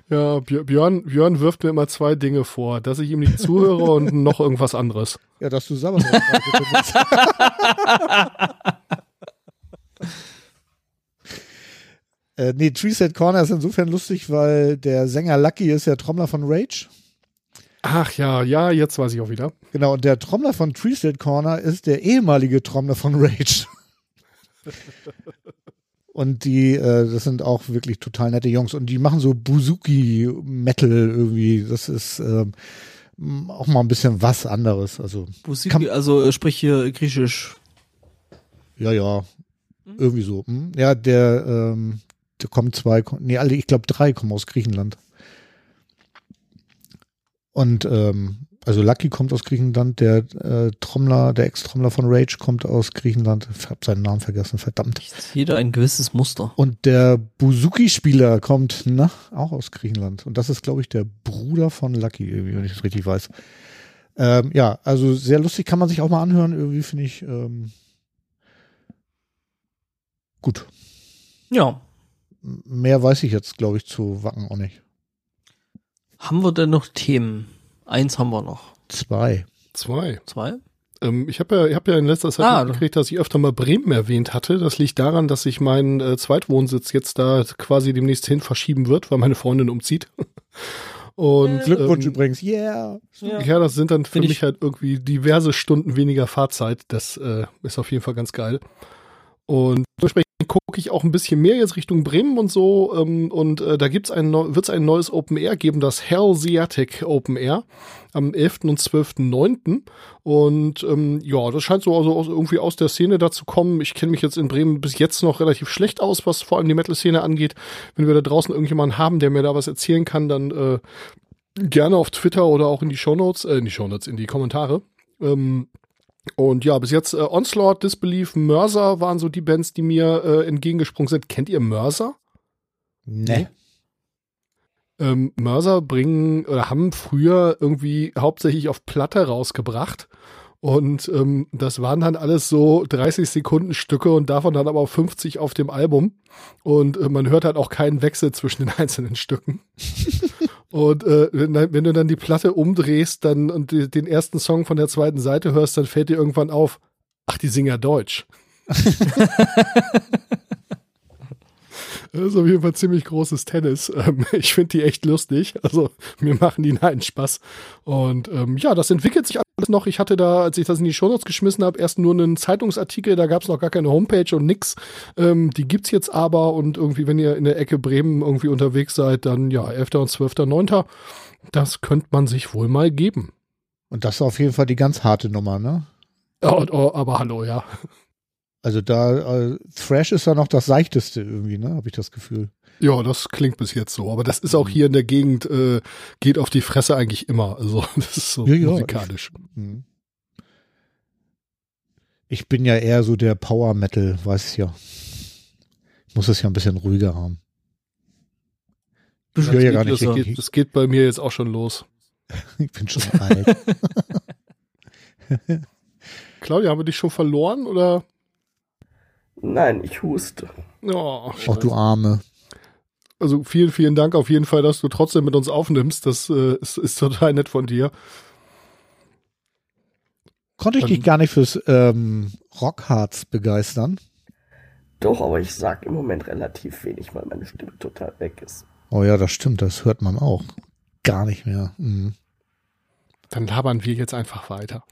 ja, Björ- Björn, Björn wirft mir immer zwei Dinge vor, dass ich ihm nicht zuhöre und noch irgendwas anderes. Ja, dass du Sabbath äh, nee, Tree Set Corner ist insofern lustig, weil der Sänger Lucky ist ja Trommler von Rage. Ach ja, ja, jetzt weiß ich auch wieder. Genau, und der Trommler von Tree State Corner ist der ehemalige Trommler von Rage. und die, äh, das sind auch wirklich total nette Jungs. Und die machen so Buzuki-Metal irgendwie. Das ist ähm, auch mal ein bisschen was anderes. Also, Kann- also äh, sprich hier griechisch. ja, ja. Irgendwie so. hm. Ja, der, ähm, da kommen zwei, nee, alle, ich glaube drei kommen aus Griechenland. Und ähm, also Lucky kommt aus Griechenland, der äh, Trommler, der Ex-Trommler von Rage kommt aus Griechenland. Ich habe seinen Namen vergessen, verdammt. Jeder ein gewisses Muster. Und der Buzuki-Spieler kommt, na, auch aus Griechenland. Und das ist, glaube ich, der Bruder von Lucky, wenn ich das richtig weiß. Ähm, ja, also sehr lustig, kann man sich auch mal anhören. Irgendwie finde ich ähm, gut. Ja. Mehr weiß ich jetzt, glaube ich, zu Wacken auch nicht. Haben wir denn noch Themen? Eins haben wir noch. Zwei. Zwei. Zwei? Ähm, ich habe ja, ich hab ja in letzter Zeit Ah, mitgekriegt, dass ich öfter mal Bremen erwähnt hatte. Das liegt daran, dass sich mein äh, Zweitwohnsitz jetzt da quasi demnächst hin verschieben wird, weil meine Freundin umzieht. Und Glückwunsch ähm, übrigens, yeah. Ja, das sind dann für Find ich- mich halt irgendwie diverse Stunden weniger Fahrzeit. Das äh, ist auf jeden Fall ganz geil. Und dementsprechend gucke ich auch ein bisschen mehr jetzt Richtung Bremen und so. Ähm, und äh, da gibt's ein, neu- wird's ein neues Open Air geben, das Hellseatic Open Air am 11. und 12.9. Und ähm, ja, das scheint so also irgendwie aus der Szene da zu kommen. Ich kenne mich jetzt in Bremen bis jetzt noch relativ schlecht aus, was vor allem die Metal-Szene angeht. Wenn wir da draußen irgendjemanden haben, der mir da was erzählen kann, dann äh, gerne auf Twitter oder auch in die Shownotes, äh, in die Shownotes, in die Kommentare. Ähm, und ja, bis jetzt äh, Onslaught, Disbelief, Mörser waren so die Bands, die mir äh, entgegengesprungen sind. Kennt ihr Mörser? Ne. Ähm, Mörser bringen oder haben früher irgendwie hauptsächlich auf Platte rausgebracht. Und ähm, das waren dann alles so 30 Sekunden Stücke und davon dann aber auch 50 auf dem Album. Und äh, man hört halt auch keinen Wechsel zwischen den einzelnen Stücken. und äh, wenn, du dann die Platte umdrehst dann und die, den ersten Song von der zweiten Seite hörst, dann fällt dir irgendwann auf, ach, die singen ja Deutsch. Das ist auf jeden Fall ziemlich großes Tennis. Ähm, ich finde die echt lustig. Also mir machen die einen Spaß. Und ähm, ja, das entwickelt sich alles noch. Ich hatte da, als ich das in die Shownotes geschmissen habe, erst nur einen Zeitungsartikel. Da gab es noch gar keine Homepage und nix. Ähm, die gibt's jetzt aber. Und irgendwie, wenn ihr in der Ecke Bremen irgendwie unterwegs seid, dann ja, 11. und 12.9. Das könnte man sich wohl mal geben. Und das ist auf jeden Fall die ganz harte Nummer, ne? Oh, oh, aber hallo, ja. Also da, äh, Thrash ist ja noch das seichteste irgendwie, ne? Habe ich das Gefühl. Ja, das klingt bis jetzt so. Aber das ist auch hier in der Gegend, äh, geht auf die Fresse eigentlich immer. Also das ist so Ja, ja. musikalisch. Hm. Ich bin ja eher so der Power Metal, weiß ja. Ich muss es ja ein bisschen ruhiger haben. Ich höre ja gar nicht richtig. Geht, das geht bei mir jetzt auch schon los. Ich bin schon alt. Claudia, haben wir dich schon verloren oder? Nein, ich huste. Oh, Auch du Arme. Also vielen, vielen Dank auf jeden Fall, dass du trotzdem mit uns aufnimmst. Das äh, ist, ist total nett von dir. Konnte ich dich gar nicht fürs ähm, Rockharz begeistern. Doch, aber ich sag im Moment relativ wenig, weil meine Stimme total weg ist. Oh ja, das stimmt, das hört man auch. Gar nicht mehr. Mhm. Dann labern wir jetzt einfach weiter.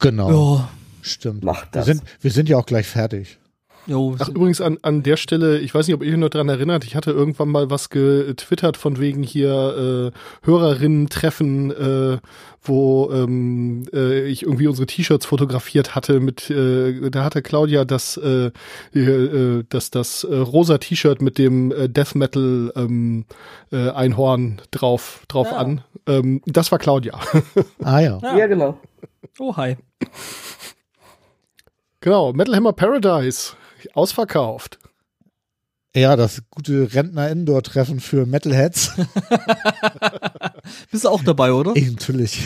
Genau, Ja, stimmt. Macht Wir das. sind, wir sind ja auch gleich fertig. Jo, Ach, übrigens an, an der Stelle, ich weiß nicht, ob ihr euch noch dran erinnert, ich hatte irgendwann mal was getwittert von wegen hier äh, Hörerinnen-Treffen, äh, wo ähm, äh, ich irgendwie unsere T-Shirts fotografiert hatte mit, äh, da hatte Claudia das, äh, äh, das, das äh, rosa T-Shirt mit dem äh, Death Metal ähm, äh, Einhorn drauf, drauf Ja. an. Ähm, das war Claudia. Ah ja. Ja, genau. oh, hi. genau, Metal Hammer Paradise. Ausverkauft. Ja, das gute Rentner-Indoor-Treffen für Metalheads. Bist du auch dabei, oder? Ich, natürlich.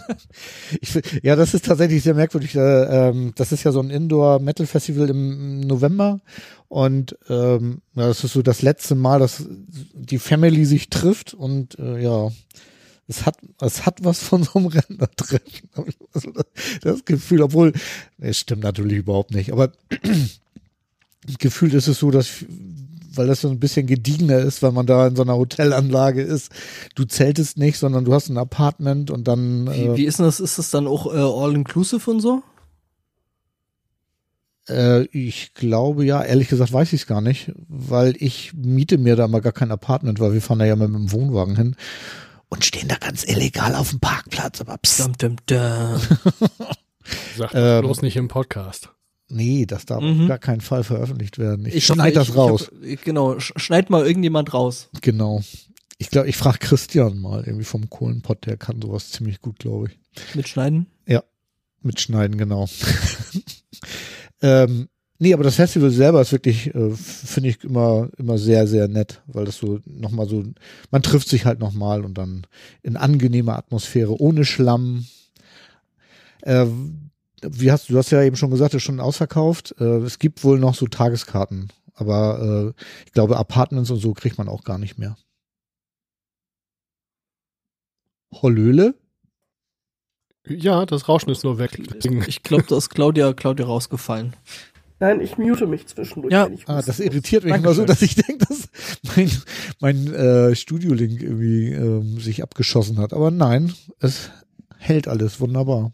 ich, ja, das ist tatsächlich sehr merkwürdig. Äh, ähm, das ist ja so ein Indoor-Metal-Festival im November. Und ähm, ja, das ist so das letzte Mal, dass die Family sich trifft. Und äh, ja, es hat, es hat was von so einem Rentner-Treffen. Hab ich das, das Gefühl, obwohl, es stimmt natürlich überhaupt nicht. Aber gefühlt ist es so, dass weil das so ein bisschen gediegener ist, weil man da in so einer Hotelanlage ist. Du zeltest nicht, sondern du hast ein Apartment und dann Wie, äh, wie ist denn das? Ist das dann auch äh, all-inclusive und so? äh, ich glaube ja, ehrlich gesagt weiß ich es gar nicht, weil ich miete mir da mal gar kein Apartment, weil wir fahren da ja mit dem Wohnwagen hin und stehen da ganz illegal auf dem Parkplatz, aber pst, Dum, dum, dum. Sagt Ähm, bloß nicht im Podcast. Nee, das darf Mhm. auf gar keinen Fall veröffentlicht werden. Ich, hoffe, schneid das ich- raus. Ich hab, genau, sch- schneid mal irgendjemand raus. Genau. Ich glaube, ich frage Christian mal irgendwie vom Kohlenpott, der kann sowas ziemlich gut, glaube ich. Mitschneiden. Mitschneiden, genau. ähm, nee, aber das Festival selber ist wirklich, äh, finde ich immer, immer sehr, sehr nett, weil das so nochmal so, man trifft sich halt nochmal und dann in angenehmer Atmosphäre, ohne Schlamm. Äh, wie hast du hast ja eben schon gesagt, ist schon ausverkauft. Äh, es gibt wohl noch so Tageskarten, aber äh, ich glaube, Apartments und so kriegt man auch gar nicht mehr. Hollöle? Ja, das Rauschen ist nur weg. Ich glaube, da ist Claudia, Claudia rausgefallen. Nein, ich mute mich zwischendurch. Ja. wenn ich Ah, das irritiert mich immer so, dass ich denke, dass mein, mein äh, Studiolink irgendwie ähm, sich abgeschossen hat. Aber nein, es hält alles wunderbar.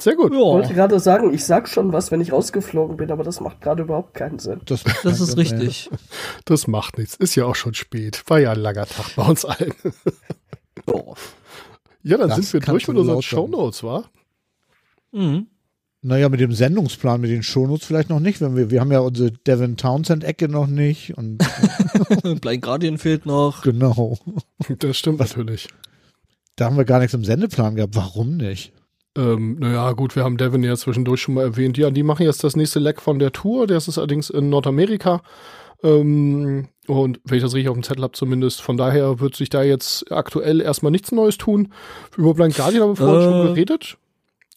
Sehr gut. Ich wollte gerade sagen, ich sag schon was, wenn ich rausgeflogen bin, aber das macht gerade überhaupt keinen Sinn. Das, Das ist richtig. Das macht nichts. Ist ja auch schon spät. War ja ein langer Tag bei uns allen. Ja. Ja, dann Das sind wir durch du mit unseren. Shownotes, wa? Mhm. Naja, mit dem Sendungsplan, mit den Shownotes vielleicht noch nicht, wenn wir, wir haben ja unsere Devin Townsend-Ecke noch nicht und Blind Guardian fehlt noch. genau. Das stimmt natürlich. Da haben wir gar nichts im Sendeplan gehabt. Warum nicht? Ähm, naja, gut, wir haben Devin ja zwischendurch schon mal erwähnt. Ja, die machen jetzt das nächste Leck von der Tour. Das ist allerdings in Nordamerika. Ähm, und wenn ich das richtig auf dem Zettel habe, zumindest. Von daher wird sich da jetzt aktuell erstmal nichts Neues tun. Über Blind Guardian haben wir vorhin Äh, schon geredet.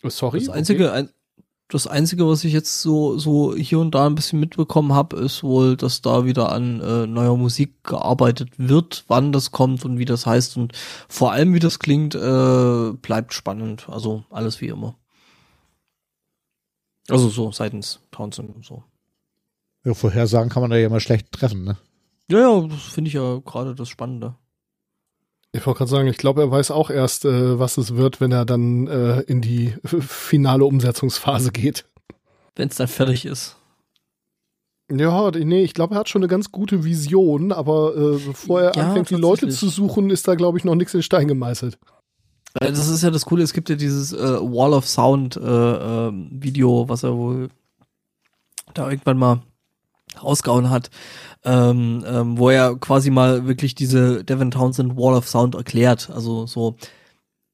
Sorry. Das einzige, okay. ein, das einzige, was ich jetzt so, so hier und da ein bisschen mitbekommen habe, ist wohl, dass da wieder an äh, neuer Musik gearbeitet wird, wann das kommt und wie das heißt und vor allem wie das klingt, äh, bleibt spannend. Also alles wie immer. Also so seitens Townsend und so. Ja, Vorhersagen kann man da ja immer schlecht treffen, ne? Ja, ja, das finde ich ja gerade das Spannende. Ich wollte gerade sagen, ich glaube, er weiß auch erst, äh, was es wird, wenn er dann äh, in die finale Umsetzungsphase geht. Wenn es dann fertig ist. Ja, nee, ich glaube, er hat schon eine ganz gute Vision, aber äh, bevor er Ja, anfängt, die Leute zu suchen, ist da, glaube ich, noch nichts in Stein gemeißelt. Das ist ja das Coole, es gibt ja dieses äh, Wall of Sound äh, ähm, Video, was er wohl da irgendwann mal rausgehauen hat, ähm, ähm, wo er quasi mal wirklich diese Devin Townsend Wall of Sound erklärt. Also so,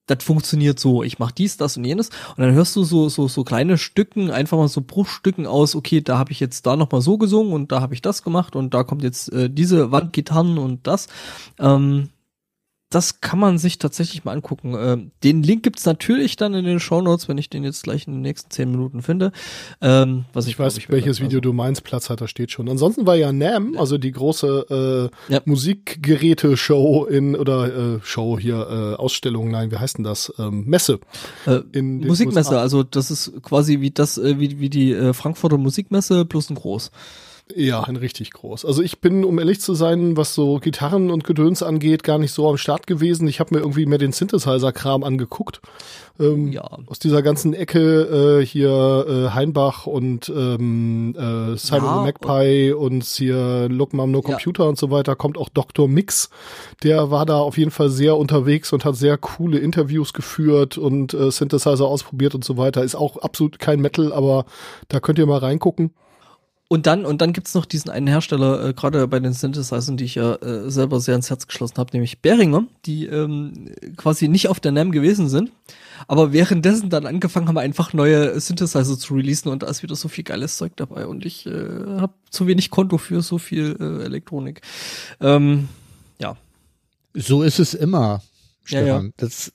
das funktioniert so, ich mach dies, das und jenes. Und dann hörst du so, so, so kleine Stücken, einfach mal so Bruchstücken aus, okay, da habe ich jetzt da nochmal so gesungen und da habe ich das gemacht und da kommt jetzt äh, diese Wandgitarren und das. Ähm, das kann man sich tatsächlich mal angucken. Ähm, den Link gibt's natürlich dann in den Shownotes, wenn ich den jetzt gleich in den nächsten zehn Minuten finde. Ähm, was ich, Ich weiß nicht, welches also- Video du meinst, Platz hat, da steht schon. Ansonsten war ja NAM, also die große äh, Ja. Musikgeräte-Show in, oder äh, Show hier, äh, Ausstellung, nein, wie heißt denn das? Ähm, Messe. Äh, Musikmesse, USA. also das ist quasi wie das, äh, wie, wie die äh, Frankfurter Musikmesse plus ein Groß. Ja, ein richtig groß. Also ich bin, um ehrlich zu sein, was so Gitarren und Gedöns angeht, gar nicht so am Start gewesen. Ich habe mir irgendwie mehr den Synthesizer-Kram angeguckt. Ähm, Ja. Aus dieser ganzen Ecke äh, hier äh, Heinbach und ähm, äh, Simon Ja, Magpie und hier Look Mom No Ja. Computer und so weiter kommt auch Dr. Mix. Der war da auf jeden Fall sehr unterwegs und hat sehr coole Interviews geführt und äh, Synthesizer ausprobiert und so weiter. Ist auch absolut kein Metal, aber da könnt ihr mal reingucken. Und dann, und dann gibt's noch diesen einen Hersteller, äh, gerade bei den Synthesizern, die ich ja äh, selber sehr ins Herz geschlossen habe, nämlich Behringer, die ähm, quasi nicht auf der NAM gewesen sind, aber währenddessen dann angefangen haben, einfach neue Synthesizer zu releasen und da ist wieder so viel geiles Zeug dabei und ich äh, habe zu wenig Konto für so viel äh, Elektronik. Ähm, ja, So ist es immer, Ja, Stefan. Das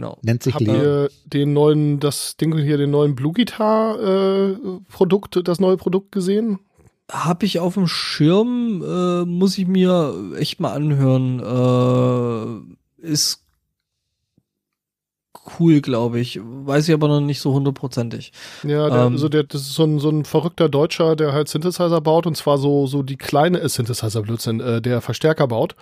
genau. nennt sich. Ihr den neuen, das Ding hier, den neuen Blue Guitar äh, Produkt, das neue Produkt gesehen? Hab ich auf dem Schirm, äh, muss ich mir echt mal anhören. Äh, ist cool, glaube ich. Weiß ich aber noch nicht so hundertprozentig. Ja, der, Ähm. also der, das ist so ein, so ein verrückter Deutscher, der halt Synthesizer baut und zwar so, so die kleine äh, Synthesizer Blödsinn, äh, der Verstärker baut.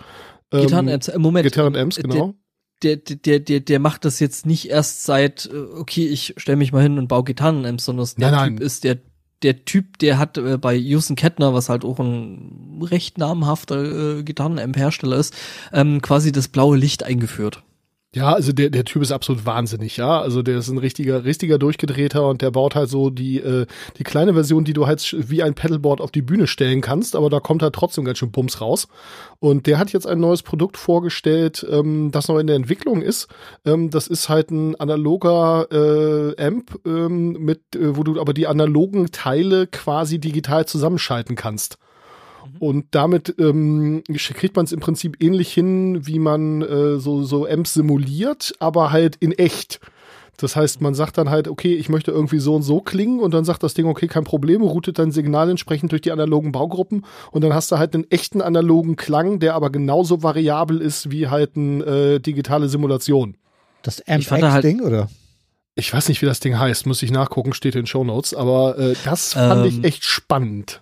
Ähm, Gitarren-Amps, äh, Moment. Gitarren-Amps, äh, genau. Der, der, der, der, der macht das jetzt nicht erst seit, äh, okay, ich stelle mich mal hin und baue Gitarren-Amps, sondern der Nein, nein. Typ ist der, der Typ, der hat äh, bei Houston Kettner, was halt auch ein recht namhafter äh, Gitarren-Amp-Hersteller ist, ähm, quasi das blaue Licht eingeführt. Ja, also der, der Typ ist absolut wahnsinnig, ja. Also der ist ein richtiger, richtiger Durchgedrehter und der baut halt so die, äh, die kleine Version, die du halt wie ein Pedalboard auf die Bühne stellen kannst, aber da kommt halt trotzdem ganz schön Bums raus. Und der hat jetzt ein neues Produkt vorgestellt, ähm, das noch in der Entwicklung ist. Ähm, das ist halt ein analoger äh, Amp, ähm, mit, äh, wo du aber die analogen Teile quasi digital zusammenschalten kannst. Und damit ähm, kriegt man es im Prinzip ähnlich hin, wie man äh, so, so Amps simuliert, aber halt in echt. Das heißt, man sagt dann halt, okay, ich möchte irgendwie so und so klingen und dann sagt das Ding, okay, kein Problem, routet dein Signal entsprechend durch die analogen Baugruppen und dann hast du halt einen echten analogen Klang, der aber genauso variabel ist wie halt eine äh, digitale Simulation. Das da halt- oder? Ich weiß nicht, wie das Ding heißt, muss ich nachgucken, steht in den Shownotes, aber äh, das fand Ähm, ich echt spannend.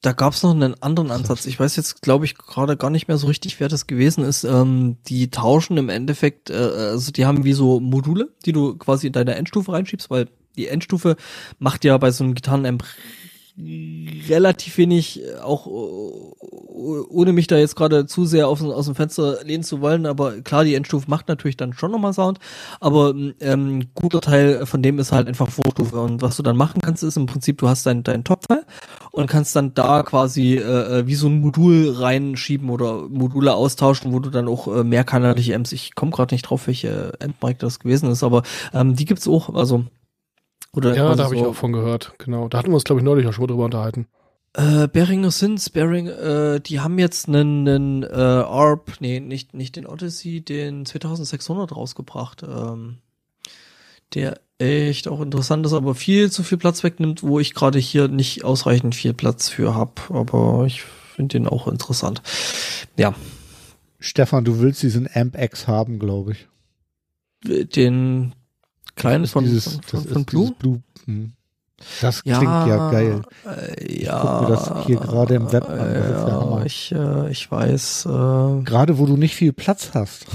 Da gab's noch einen anderen Ansatz. Ich weiß jetzt, glaube ich, gerade gar nicht mehr so richtig, wer das gewesen ist. Ähm, die tauschen im Endeffekt, äh, also die haben wie so Module, die du quasi in deine Endstufe reinschiebst, weil die Endstufe macht ja bei so einem Gitarrenamp relativ wenig, äh, auch äh, ohne mich da jetzt gerade zu sehr aus, aus dem Fenster lehnen zu wollen, aber klar, die Endstufe macht natürlich dann schon nochmal Sound, aber ähm, guter Teil von dem ist halt einfach Vorstufe und was du dann machen kannst, ist im Prinzip, du hast deinen dein Top-Teil und kannst dann da quasi äh, äh, wie so ein Modul reinschieben oder Module austauschen, wo du dann auch äh, mehrkanalige Amps, ich komme gerade nicht drauf, welche Amp-Mic das gewesen ist, aber ähm, die gibt's auch, also oder Ja, da habe ich so- auch von gehört. Genau. Da hatten wir uns, glaube ich, neulich auch schon mal drüber unterhalten. Äh, Behringer Sins, Behring, äh, die haben jetzt einen, einen äh, ARP, nee, nicht, nicht den Odyssey, den 2600 rausgebracht, ähm, der echt auch interessant ist, aber viel zu viel Platz wegnimmt, wo ich gerade hier nicht ausreichend viel Platz für hab, aber ich finde den auch interessant. Ja, Stefan, du willst diesen Amp-X haben, glaube ich. den kleinen von, dieses, von, von, Blue. Blue. hm. Das klingt ja, geil. Äh, ja. guck mir das hier gerade im Web an, das ist der ja, Hammer. ich, äh, ich weiß. Äh, Gerade wo du nicht viel Platz hast.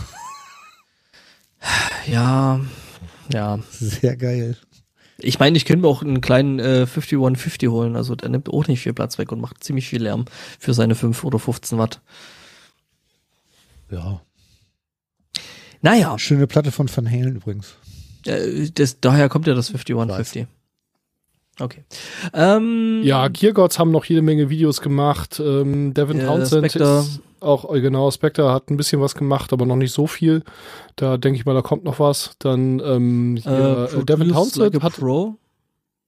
ja, ja. Sehr geil. Ich meine, ich könnte mir auch einen kleinen äh, 5150 holen. Also der nimmt auch nicht viel Platz weg und macht ziemlich viel Lärm für seine 5 oder 15 Watt. Ja. Naja, Schöne Platte von Van Halen übrigens. äh, das, daher kommt ja das 5150. Okay. Ähm, Ja, Geargods haben noch jede Menge Videos gemacht. Ähm, Devin Ja, Townsend Spectre. ist auch, äh, genau, Spectre hat ein bisschen was gemacht, aber noch nicht so viel. Da denke ich mal, da kommt noch was. Dann ähm, hier, äh, äh, Devin Produce Townsend like hat Pro.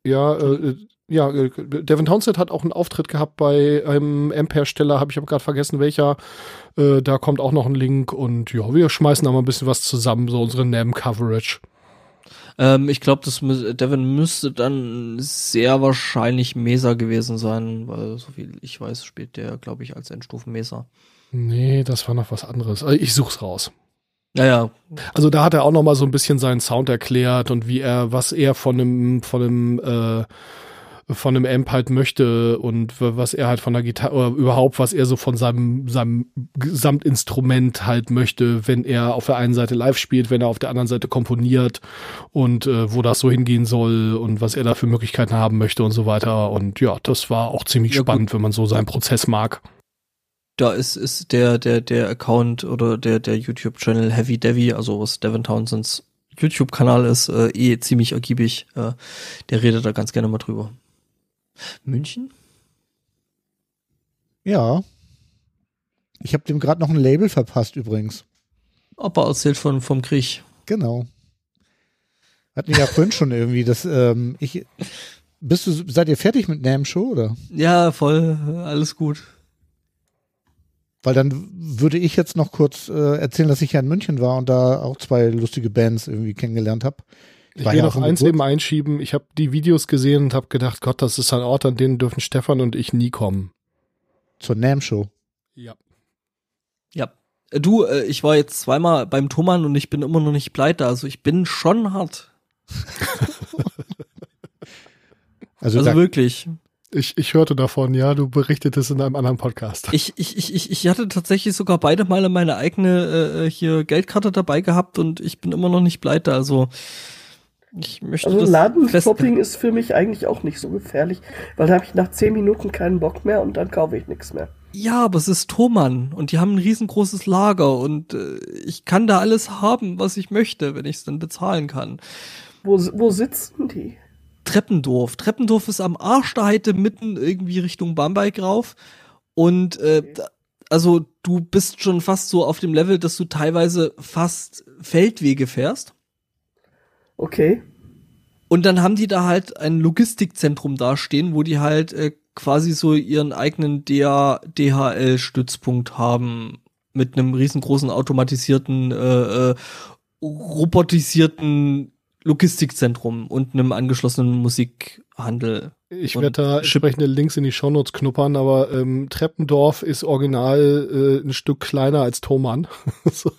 ja, äh, ja, äh, Devin Townsend hat auch einen Auftritt gehabt bei einem Amp-Hersteller, habe ich aber gerade vergessen welcher. Äh, da kommt auch noch ein Link und ja, wir schmeißen da mal ein bisschen was zusammen, so unsere NAM-Coverage. Ähm, ich glaube, das Devin müsste dann sehr wahrscheinlich Mesa gewesen sein, weil so viel ich weiß, spielt der, glaube ich, als Endstufen Mesa. Nee, das war noch was anderes. Also ich such's raus. Naja, Also da hat er auch noch mal so ein bisschen seinen Sound erklärt und wie er, was er von einem, von einem äh, von einem Amp halt möchte und was er halt von der Gitarre oder überhaupt, was er so von seinem, seinem Gesamtinstrument halt möchte, wenn er auf der einen Seite live spielt, wenn er auf der anderen Seite komponiert und äh, wo das so hingehen soll und was er da für Möglichkeiten haben möchte und so weiter. Und ja, das war auch ziemlich ja, spannend, gut. wenn man so seinen Prozess mag. Da ist, ist der, der, der Account oder der, der YouTube-Channel Heavy Devi, also was Devin Townsends YouTube-Kanal ist, äh, eh ziemlich ergiebig. Äh, der redet da ganz gerne mal drüber. München? Ja. Ich habe dem gerade noch ein Label verpasst übrigens. Aber erzählt von vom Krieg. Genau. Hatten wir ja vorhin schon irgendwie, dass ähm, ich bist du seid ihr fertig mit Nam Show oder? Ja, voll, alles gut. Weil dann würde ich jetzt noch kurz äh, erzählen, dass ich ja in München war und da auch zwei lustige Bands irgendwie kennengelernt habe. Ich, ich will noch eins eben einschieben. Ich habe die Videos gesehen und habe gedacht, Gott, das ist ein Ort, an den dürfen Stefan und ich nie kommen. Zur NAM-Show. Ja. Ja. Du, äh, ich war jetzt zweimal beim Thomann und ich bin immer noch nicht pleite. Also ich bin schon hart. also, also wirklich. Ich, ich hörte davon, ja, du berichtetest in einem anderen Podcast. Ich, ich, ich, ich hatte tatsächlich sogar beide Male meine eigene äh, hier Geldkarte dabei gehabt und ich bin immer noch nicht pleite. Also ich möchte also Ladenshopping ist für mich eigentlich auch nicht so gefährlich, weil da habe ich nach zehn Minuten keinen Bock mehr und dann kaufe ich nichts mehr. Ja, aber es ist Thomann und die haben ein riesengroßes Lager und äh, ich kann da alles haben, was ich möchte, wenn ich es dann bezahlen kann. Wo, wo sitzen die? Treppendorf. Treppendorf ist am Arsch der Heide mitten irgendwie Richtung Bamberg rauf. Und äh, also du bist schon fast so auf dem Level, dass du teilweise fast Feldwege fährst. Okay. Und dann haben die da halt ein Logistikzentrum dastehen, wo die halt äh, quasi so ihren eigenen DHL-Stützpunkt haben mit einem riesengroßen automatisierten, äh, äh, robotisierten Logistikzentrum und einem angeschlossenen Musikhandel. Ich werde da entsprechende Links in die Shownotes knuppern, aber ähm, Treppendorf ist original äh, ein Stück kleiner als Thomann. so.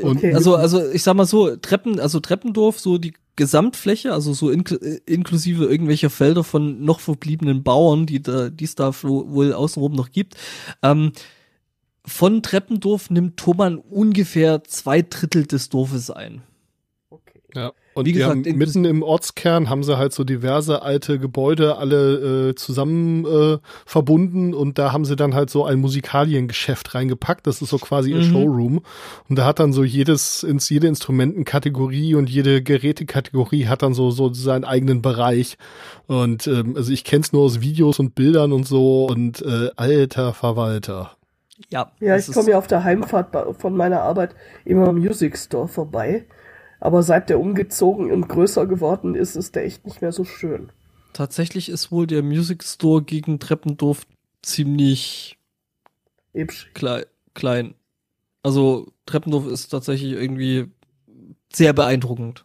okay. Also, also ich sag mal so, Treppen, also Treppendorf, so die Gesamtfläche, also so in, inklusive irgendwelcher Felder von noch verbliebenen Bauern, die da, die es da wohl außenrum noch gibt. Ähm, von Treppendorf nimmt Thomann ungefähr zwei Drittel des Dorfes ein. Okay. Ja. Und Wie gesagt, haben, mitten im Ortskern haben sie halt so diverse alte Gebäude alle äh, zusammen äh, verbunden und da haben sie dann halt so ein Musikaliengeschäft reingepackt. Das ist so quasi mhm. ihr Showroom. Und da hat dann so jedes, ins, jede Instrumentenkategorie und jede Gerätekategorie hat dann so, so seinen eigenen Bereich. Und ähm, also ich kenn's nur aus Videos und Bildern und so und äh, alter Verwalter. Ja, ja ich komme ja auf der Heimfahrt von meiner Arbeit immer im Music Store vorbei. Aber seit der umgezogen und größer geworden ist, ist der echt nicht mehr so schön. Tatsächlich ist wohl der Music Store gegen Treppendorf ziemlich Hübsch. Klein. Also Treppendorf ist tatsächlich irgendwie sehr beeindruckend.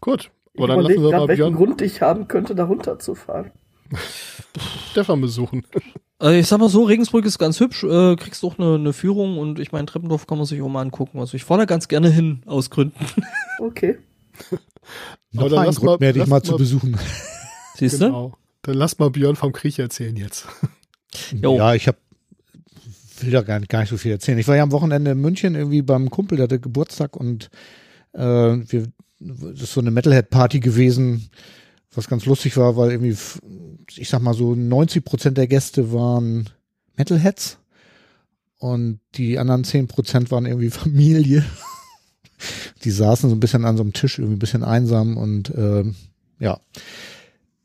Gut. Aber dann lassen wir mal welchen Björn. Grund ich haben könnte, da runterzufahren. Stefan besuchen. Also ich sag mal so, Regensburg ist ganz hübsch, äh, kriegst auch eine, eine Führung und ich meine, Treppendorf kann man sich auch mal angucken. Also ich fahre da ganz gerne hin, aus Gründen. Okay. Noch ein Grund mal, mehr, dich mal, mal zu besuchen. Siehst du? Genau. Dann lass mal Björn vom Krieg erzählen jetzt. Jo. Ja, ich habe will da gar nicht, gar nicht so viel erzählen. Ich war ja am Wochenende in München irgendwie beim Kumpel, der hatte Geburtstag und äh, wir, das ist so eine Metalhead-Party gewesen was ganz lustig war, weil irgendwie, ich sag mal so 90 Prozent der Gäste waren Metalheads und die anderen 10 Prozent waren irgendwie Familie. Die saßen so ein bisschen an so einem Tisch, irgendwie ein bisschen einsam und äh, ja.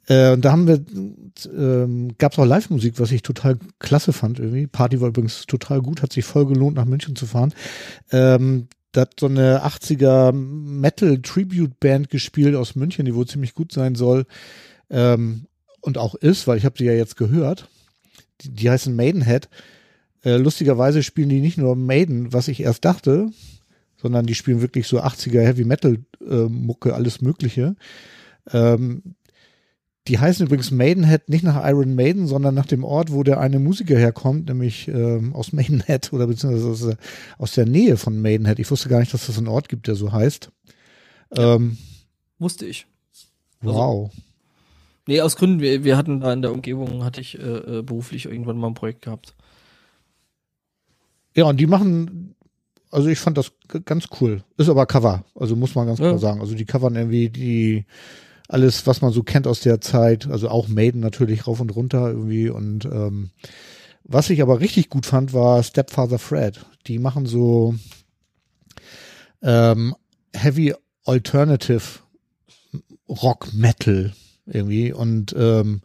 Äh, da haben wir, äh, gab es auch Live-Musik, was ich total klasse fand irgendwie. Party war übrigens total gut, hat sich voll gelohnt, nach München zu fahren. Ähm, da hat so eine 80er Metal Tribute Band gespielt aus München, die wohl ziemlich gut sein soll ähm, und auch ist, weil ich habe sie ja jetzt gehört. Die, die heißen Maidenhead. Äh, lustigerweise spielen die nicht nur Maiden, was ich erst dachte, sondern die spielen wirklich so 80er Heavy Metal äh, Mucke, alles Mögliche. Ähm, die heißen übrigens Maidenhead nicht nach Iron Maiden, sondern nach dem Ort, wo der eine Musiker herkommt, nämlich ähm, aus Maidenhead oder beziehungsweise aus der, aus der Nähe von Maidenhead. Ich wusste gar nicht, dass das einen Ort gibt, der so heißt. Ähm, wusste ich. Also, wow. Nee, aus Gründen, wir, wir hatten da in der Umgebung, hatte ich äh, äh, beruflich irgendwann mal ein Projekt gehabt. Ja, und die machen, also ich fand das ganz cool. Ist aber Cover, also muss man ganz Ja. klar sagen. Also die covern irgendwie die alles, was man so kennt aus der Zeit, also auch Maiden natürlich rauf und runter irgendwie. Und ähm, was ich aber richtig gut fand, war Stepfather Fred. Die machen so ähm, Heavy Alternative Rock Metal irgendwie. Und ähm,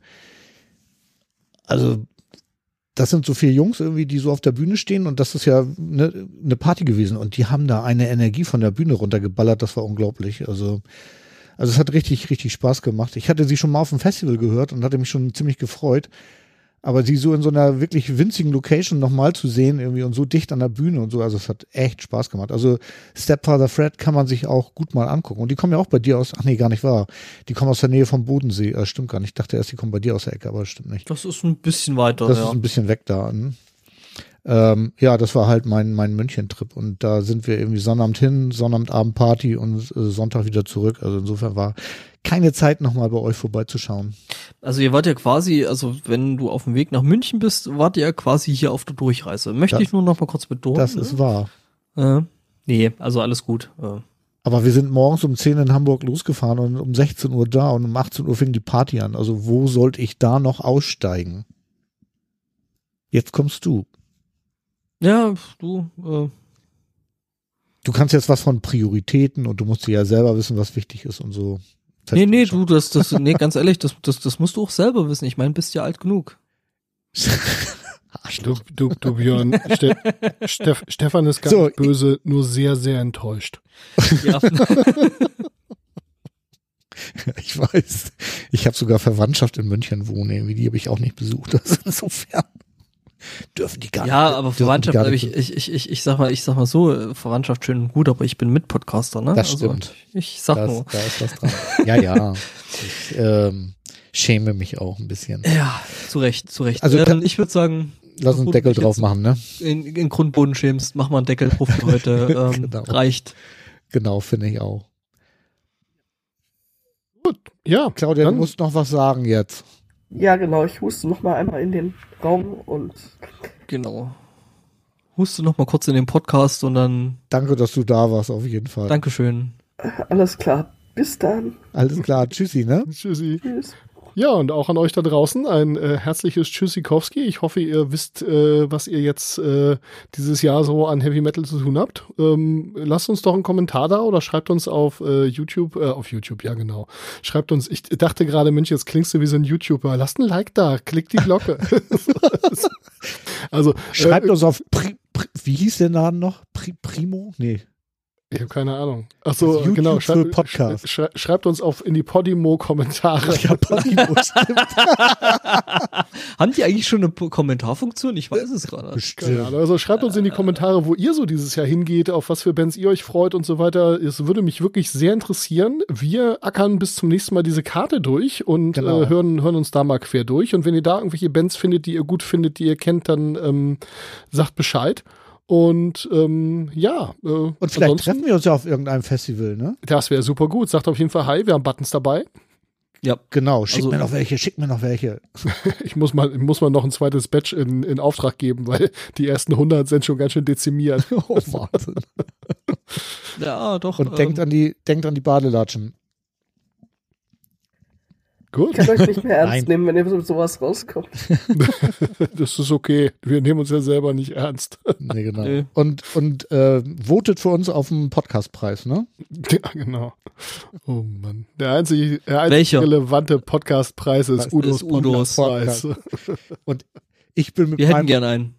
also das sind so vier Jungs irgendwie, die so auf der Bühne stehen. Und das ist ja eine ne Party gewesen. Und die haben da eine Energie von der Bühne runtergeballert, das war unglaublich. Also, also es hat richtig, richtig Spaß gemacht. Ich hatte sie schon mal auf dem Festival gehört und hatte mich schon ziemlich gefreut. Aber sie so in so einer wirklich winzigen Location nochmal zu sehen irgendwie und so dicht an der Bühne und so, also es hat echt Spaß gemacht. Also Stepfather Fred kann man sich auch gut mal angucken. Und die kommen ja auch bei dir aus, ach nee, gar nicht wahr. Die kommen aus der Nähe vom Bodensee. Das stimmt gar nicht. Ich dachte erst, die kommen bei dir aus der Ecke, aber das stimmt nicht. Das ist ein bisschen weiter, Das ja. ist ein bisschen weg da. Ne? Ähm, ja, das war halt mein, mein München-Trip. Und da sind wir irgendwie Sonnabend hin, Sonnabendabend Party und äh, Sonntag wieder zurück. Also insofern war keine Zeit, nochmal bei euch vorbeizuschauen. Also ihr wart ja quasi, also wenn du auf dem Weg nach München bist, wart ihr ja quasi hier auf der Durchreise. Möchte Das- ich nur noch mal kurz betonen. Das ist wahr. Äh, nee, also alles gut. Äh, Aber wir sind morgens um 10 in Hamburg losgefahren und um 16 Uhr da und um 18 Uhr fing die Party an. Also wo sollte ich da noch aussteigen? Jetzt kommst du. Ja, du, äh, Du kannst jetzt was von Prioritäten und du musst dir ja selber wissen, was wichtig ist und so. nee, nee, du, das, das, nee, ganz ehrlich, das, das, das musst du auch selber wissen. Ich meine, bist ja alt genug. Du, du, du Björn, Ste Steff, Stefan ist gar So, nicht böse, nur sehr, sehr enttäuscht. Ja. Ich weiß. Ich habe sogar Verwandtschaft in München wohnen, irgendwie, die habe ich auch nicht besucht. Also insofern dürfen die gar ja, nicht. aber Verwandtschaft, gar aber nicht- ich, ich, ich, ich, ich sag mal, ich sag mal so, Verwandtschaft schön und gut, aber ich bin Mitpodcaster, ne? Das also, stimmt. Ich sag das, nur. da ist was dran. Ja, ja. Ich ähm, schäme mich auch ein bisschen. Ja, zu Recht, zu Recht. Also ähm, kann- ich würde sagen, Lass uns Deckel drauf machen, ne? In, in Grundboden schämst, mach mal einen Deckel drauf für heute. Ähm, Genau. Reicht. Genau, finde ich auch. Ja, Claudia, dann, du musst noch was sagen jetzt. Ja, genau, ich huste noch mal einmal in den Raum und Genau. Huste noch mal kurz in den Podcast und dann Danke, dass du da warst, auf jeden Fall. Dankeschön. alles klar. Bis dann. Alles klar, tschüssi, ne? Tschüssi. Tschüss. Ja, und auch an euch da draußen ein äh, herzliches Tschüssikowski. Ich hoffe, ihr wisst, äh, was ihr jetzt äh, dieses Jahr so an Heavy Metal zu tun habt. Ähm, lasst uns doch einen Kommentar da oder schreibt uns auf äh, YouTube, äh, auf YouTube, ja genau. Schreibt uns, ich dachte gerade, Mensch, jetzt klingst du wie so ein YouTuber. Lasst ein Like da, klickt die Glocke. also, Schreibt äh, uns auf, Pri, Pri, wie hieß der Laden noch? Pri, Primo? Nee. Ich habe keine Ahnung. Ach so, Das YouTube genau. für Podcast. Schrei schreibt uns auf in die Podimo-Kommentare. Ja, Primo, stimmt. Haben die eigentlich schon eine Kommentarfunktion? Ich weiß es gerade. Bestimmt. Also schreibt uns in die Kommentare, wo ihr so dieses Jahr hingeht, auf was für Bands ihr euch freut und so weiter. Es würde mich wirklich sehr interessieren. Wir ackern bis zum nächsten Mal diese Karte durch und Genau. äh, hören, hören uns da mal quer durch. Und wenn ihr da irgendwelche Bands findet, die ihr gut findet, die ihr kennt, dann ähm, sagt Bescheid. Und ähm, ja, äh, Und vielleicht treffen wir uns ja auf irgendeinem Festival, ne? das wäre super gut. Sagt auf jeden Fall Hi, wir haben Buttons dabei. Ja. Genau, schick Also- mir noch welche, schick mir noch welche. Ich muss mal, ich muss mal noch ein zweites Batch in, in Auftrag geben, weil die ersten 100 sind schon ganz schön dezimiert. Oh, Wahnsinn. Ja, doch. Und denkt an die, denkt an die Badelatschen. Gut. Ich kann euch nicht mehr ernst Nein. nehmen, wenn ihr mit sowas rauskommt. Das ist okay. Wir nehmen uns ja selber nicht ernst. Nee, genau. Nö. Und, und äh, votet für uns auf den Podcastpreis, ne? Ja, genau. Oh Mann. Der einzige, der einzige relevante Podcastpreis ist Udos ist Udos Podcastpreis. Ich bin mit Wir hätten meinem, gern einen.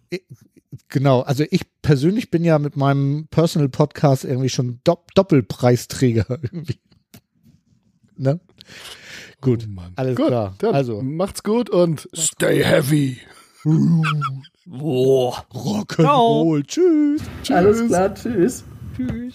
genau, also ich persönlich bin ja mit meinem Personal Podcast irgendwie schon Dopp Doppelpreisträger irgendwie. Ne? Gut, Oh Mann. alles Gut, klar. Dann Also, macht's gut und stay heavy. Boah. Rock'n'Roll, tschüss. Alles klar, tschüss. Tschüss.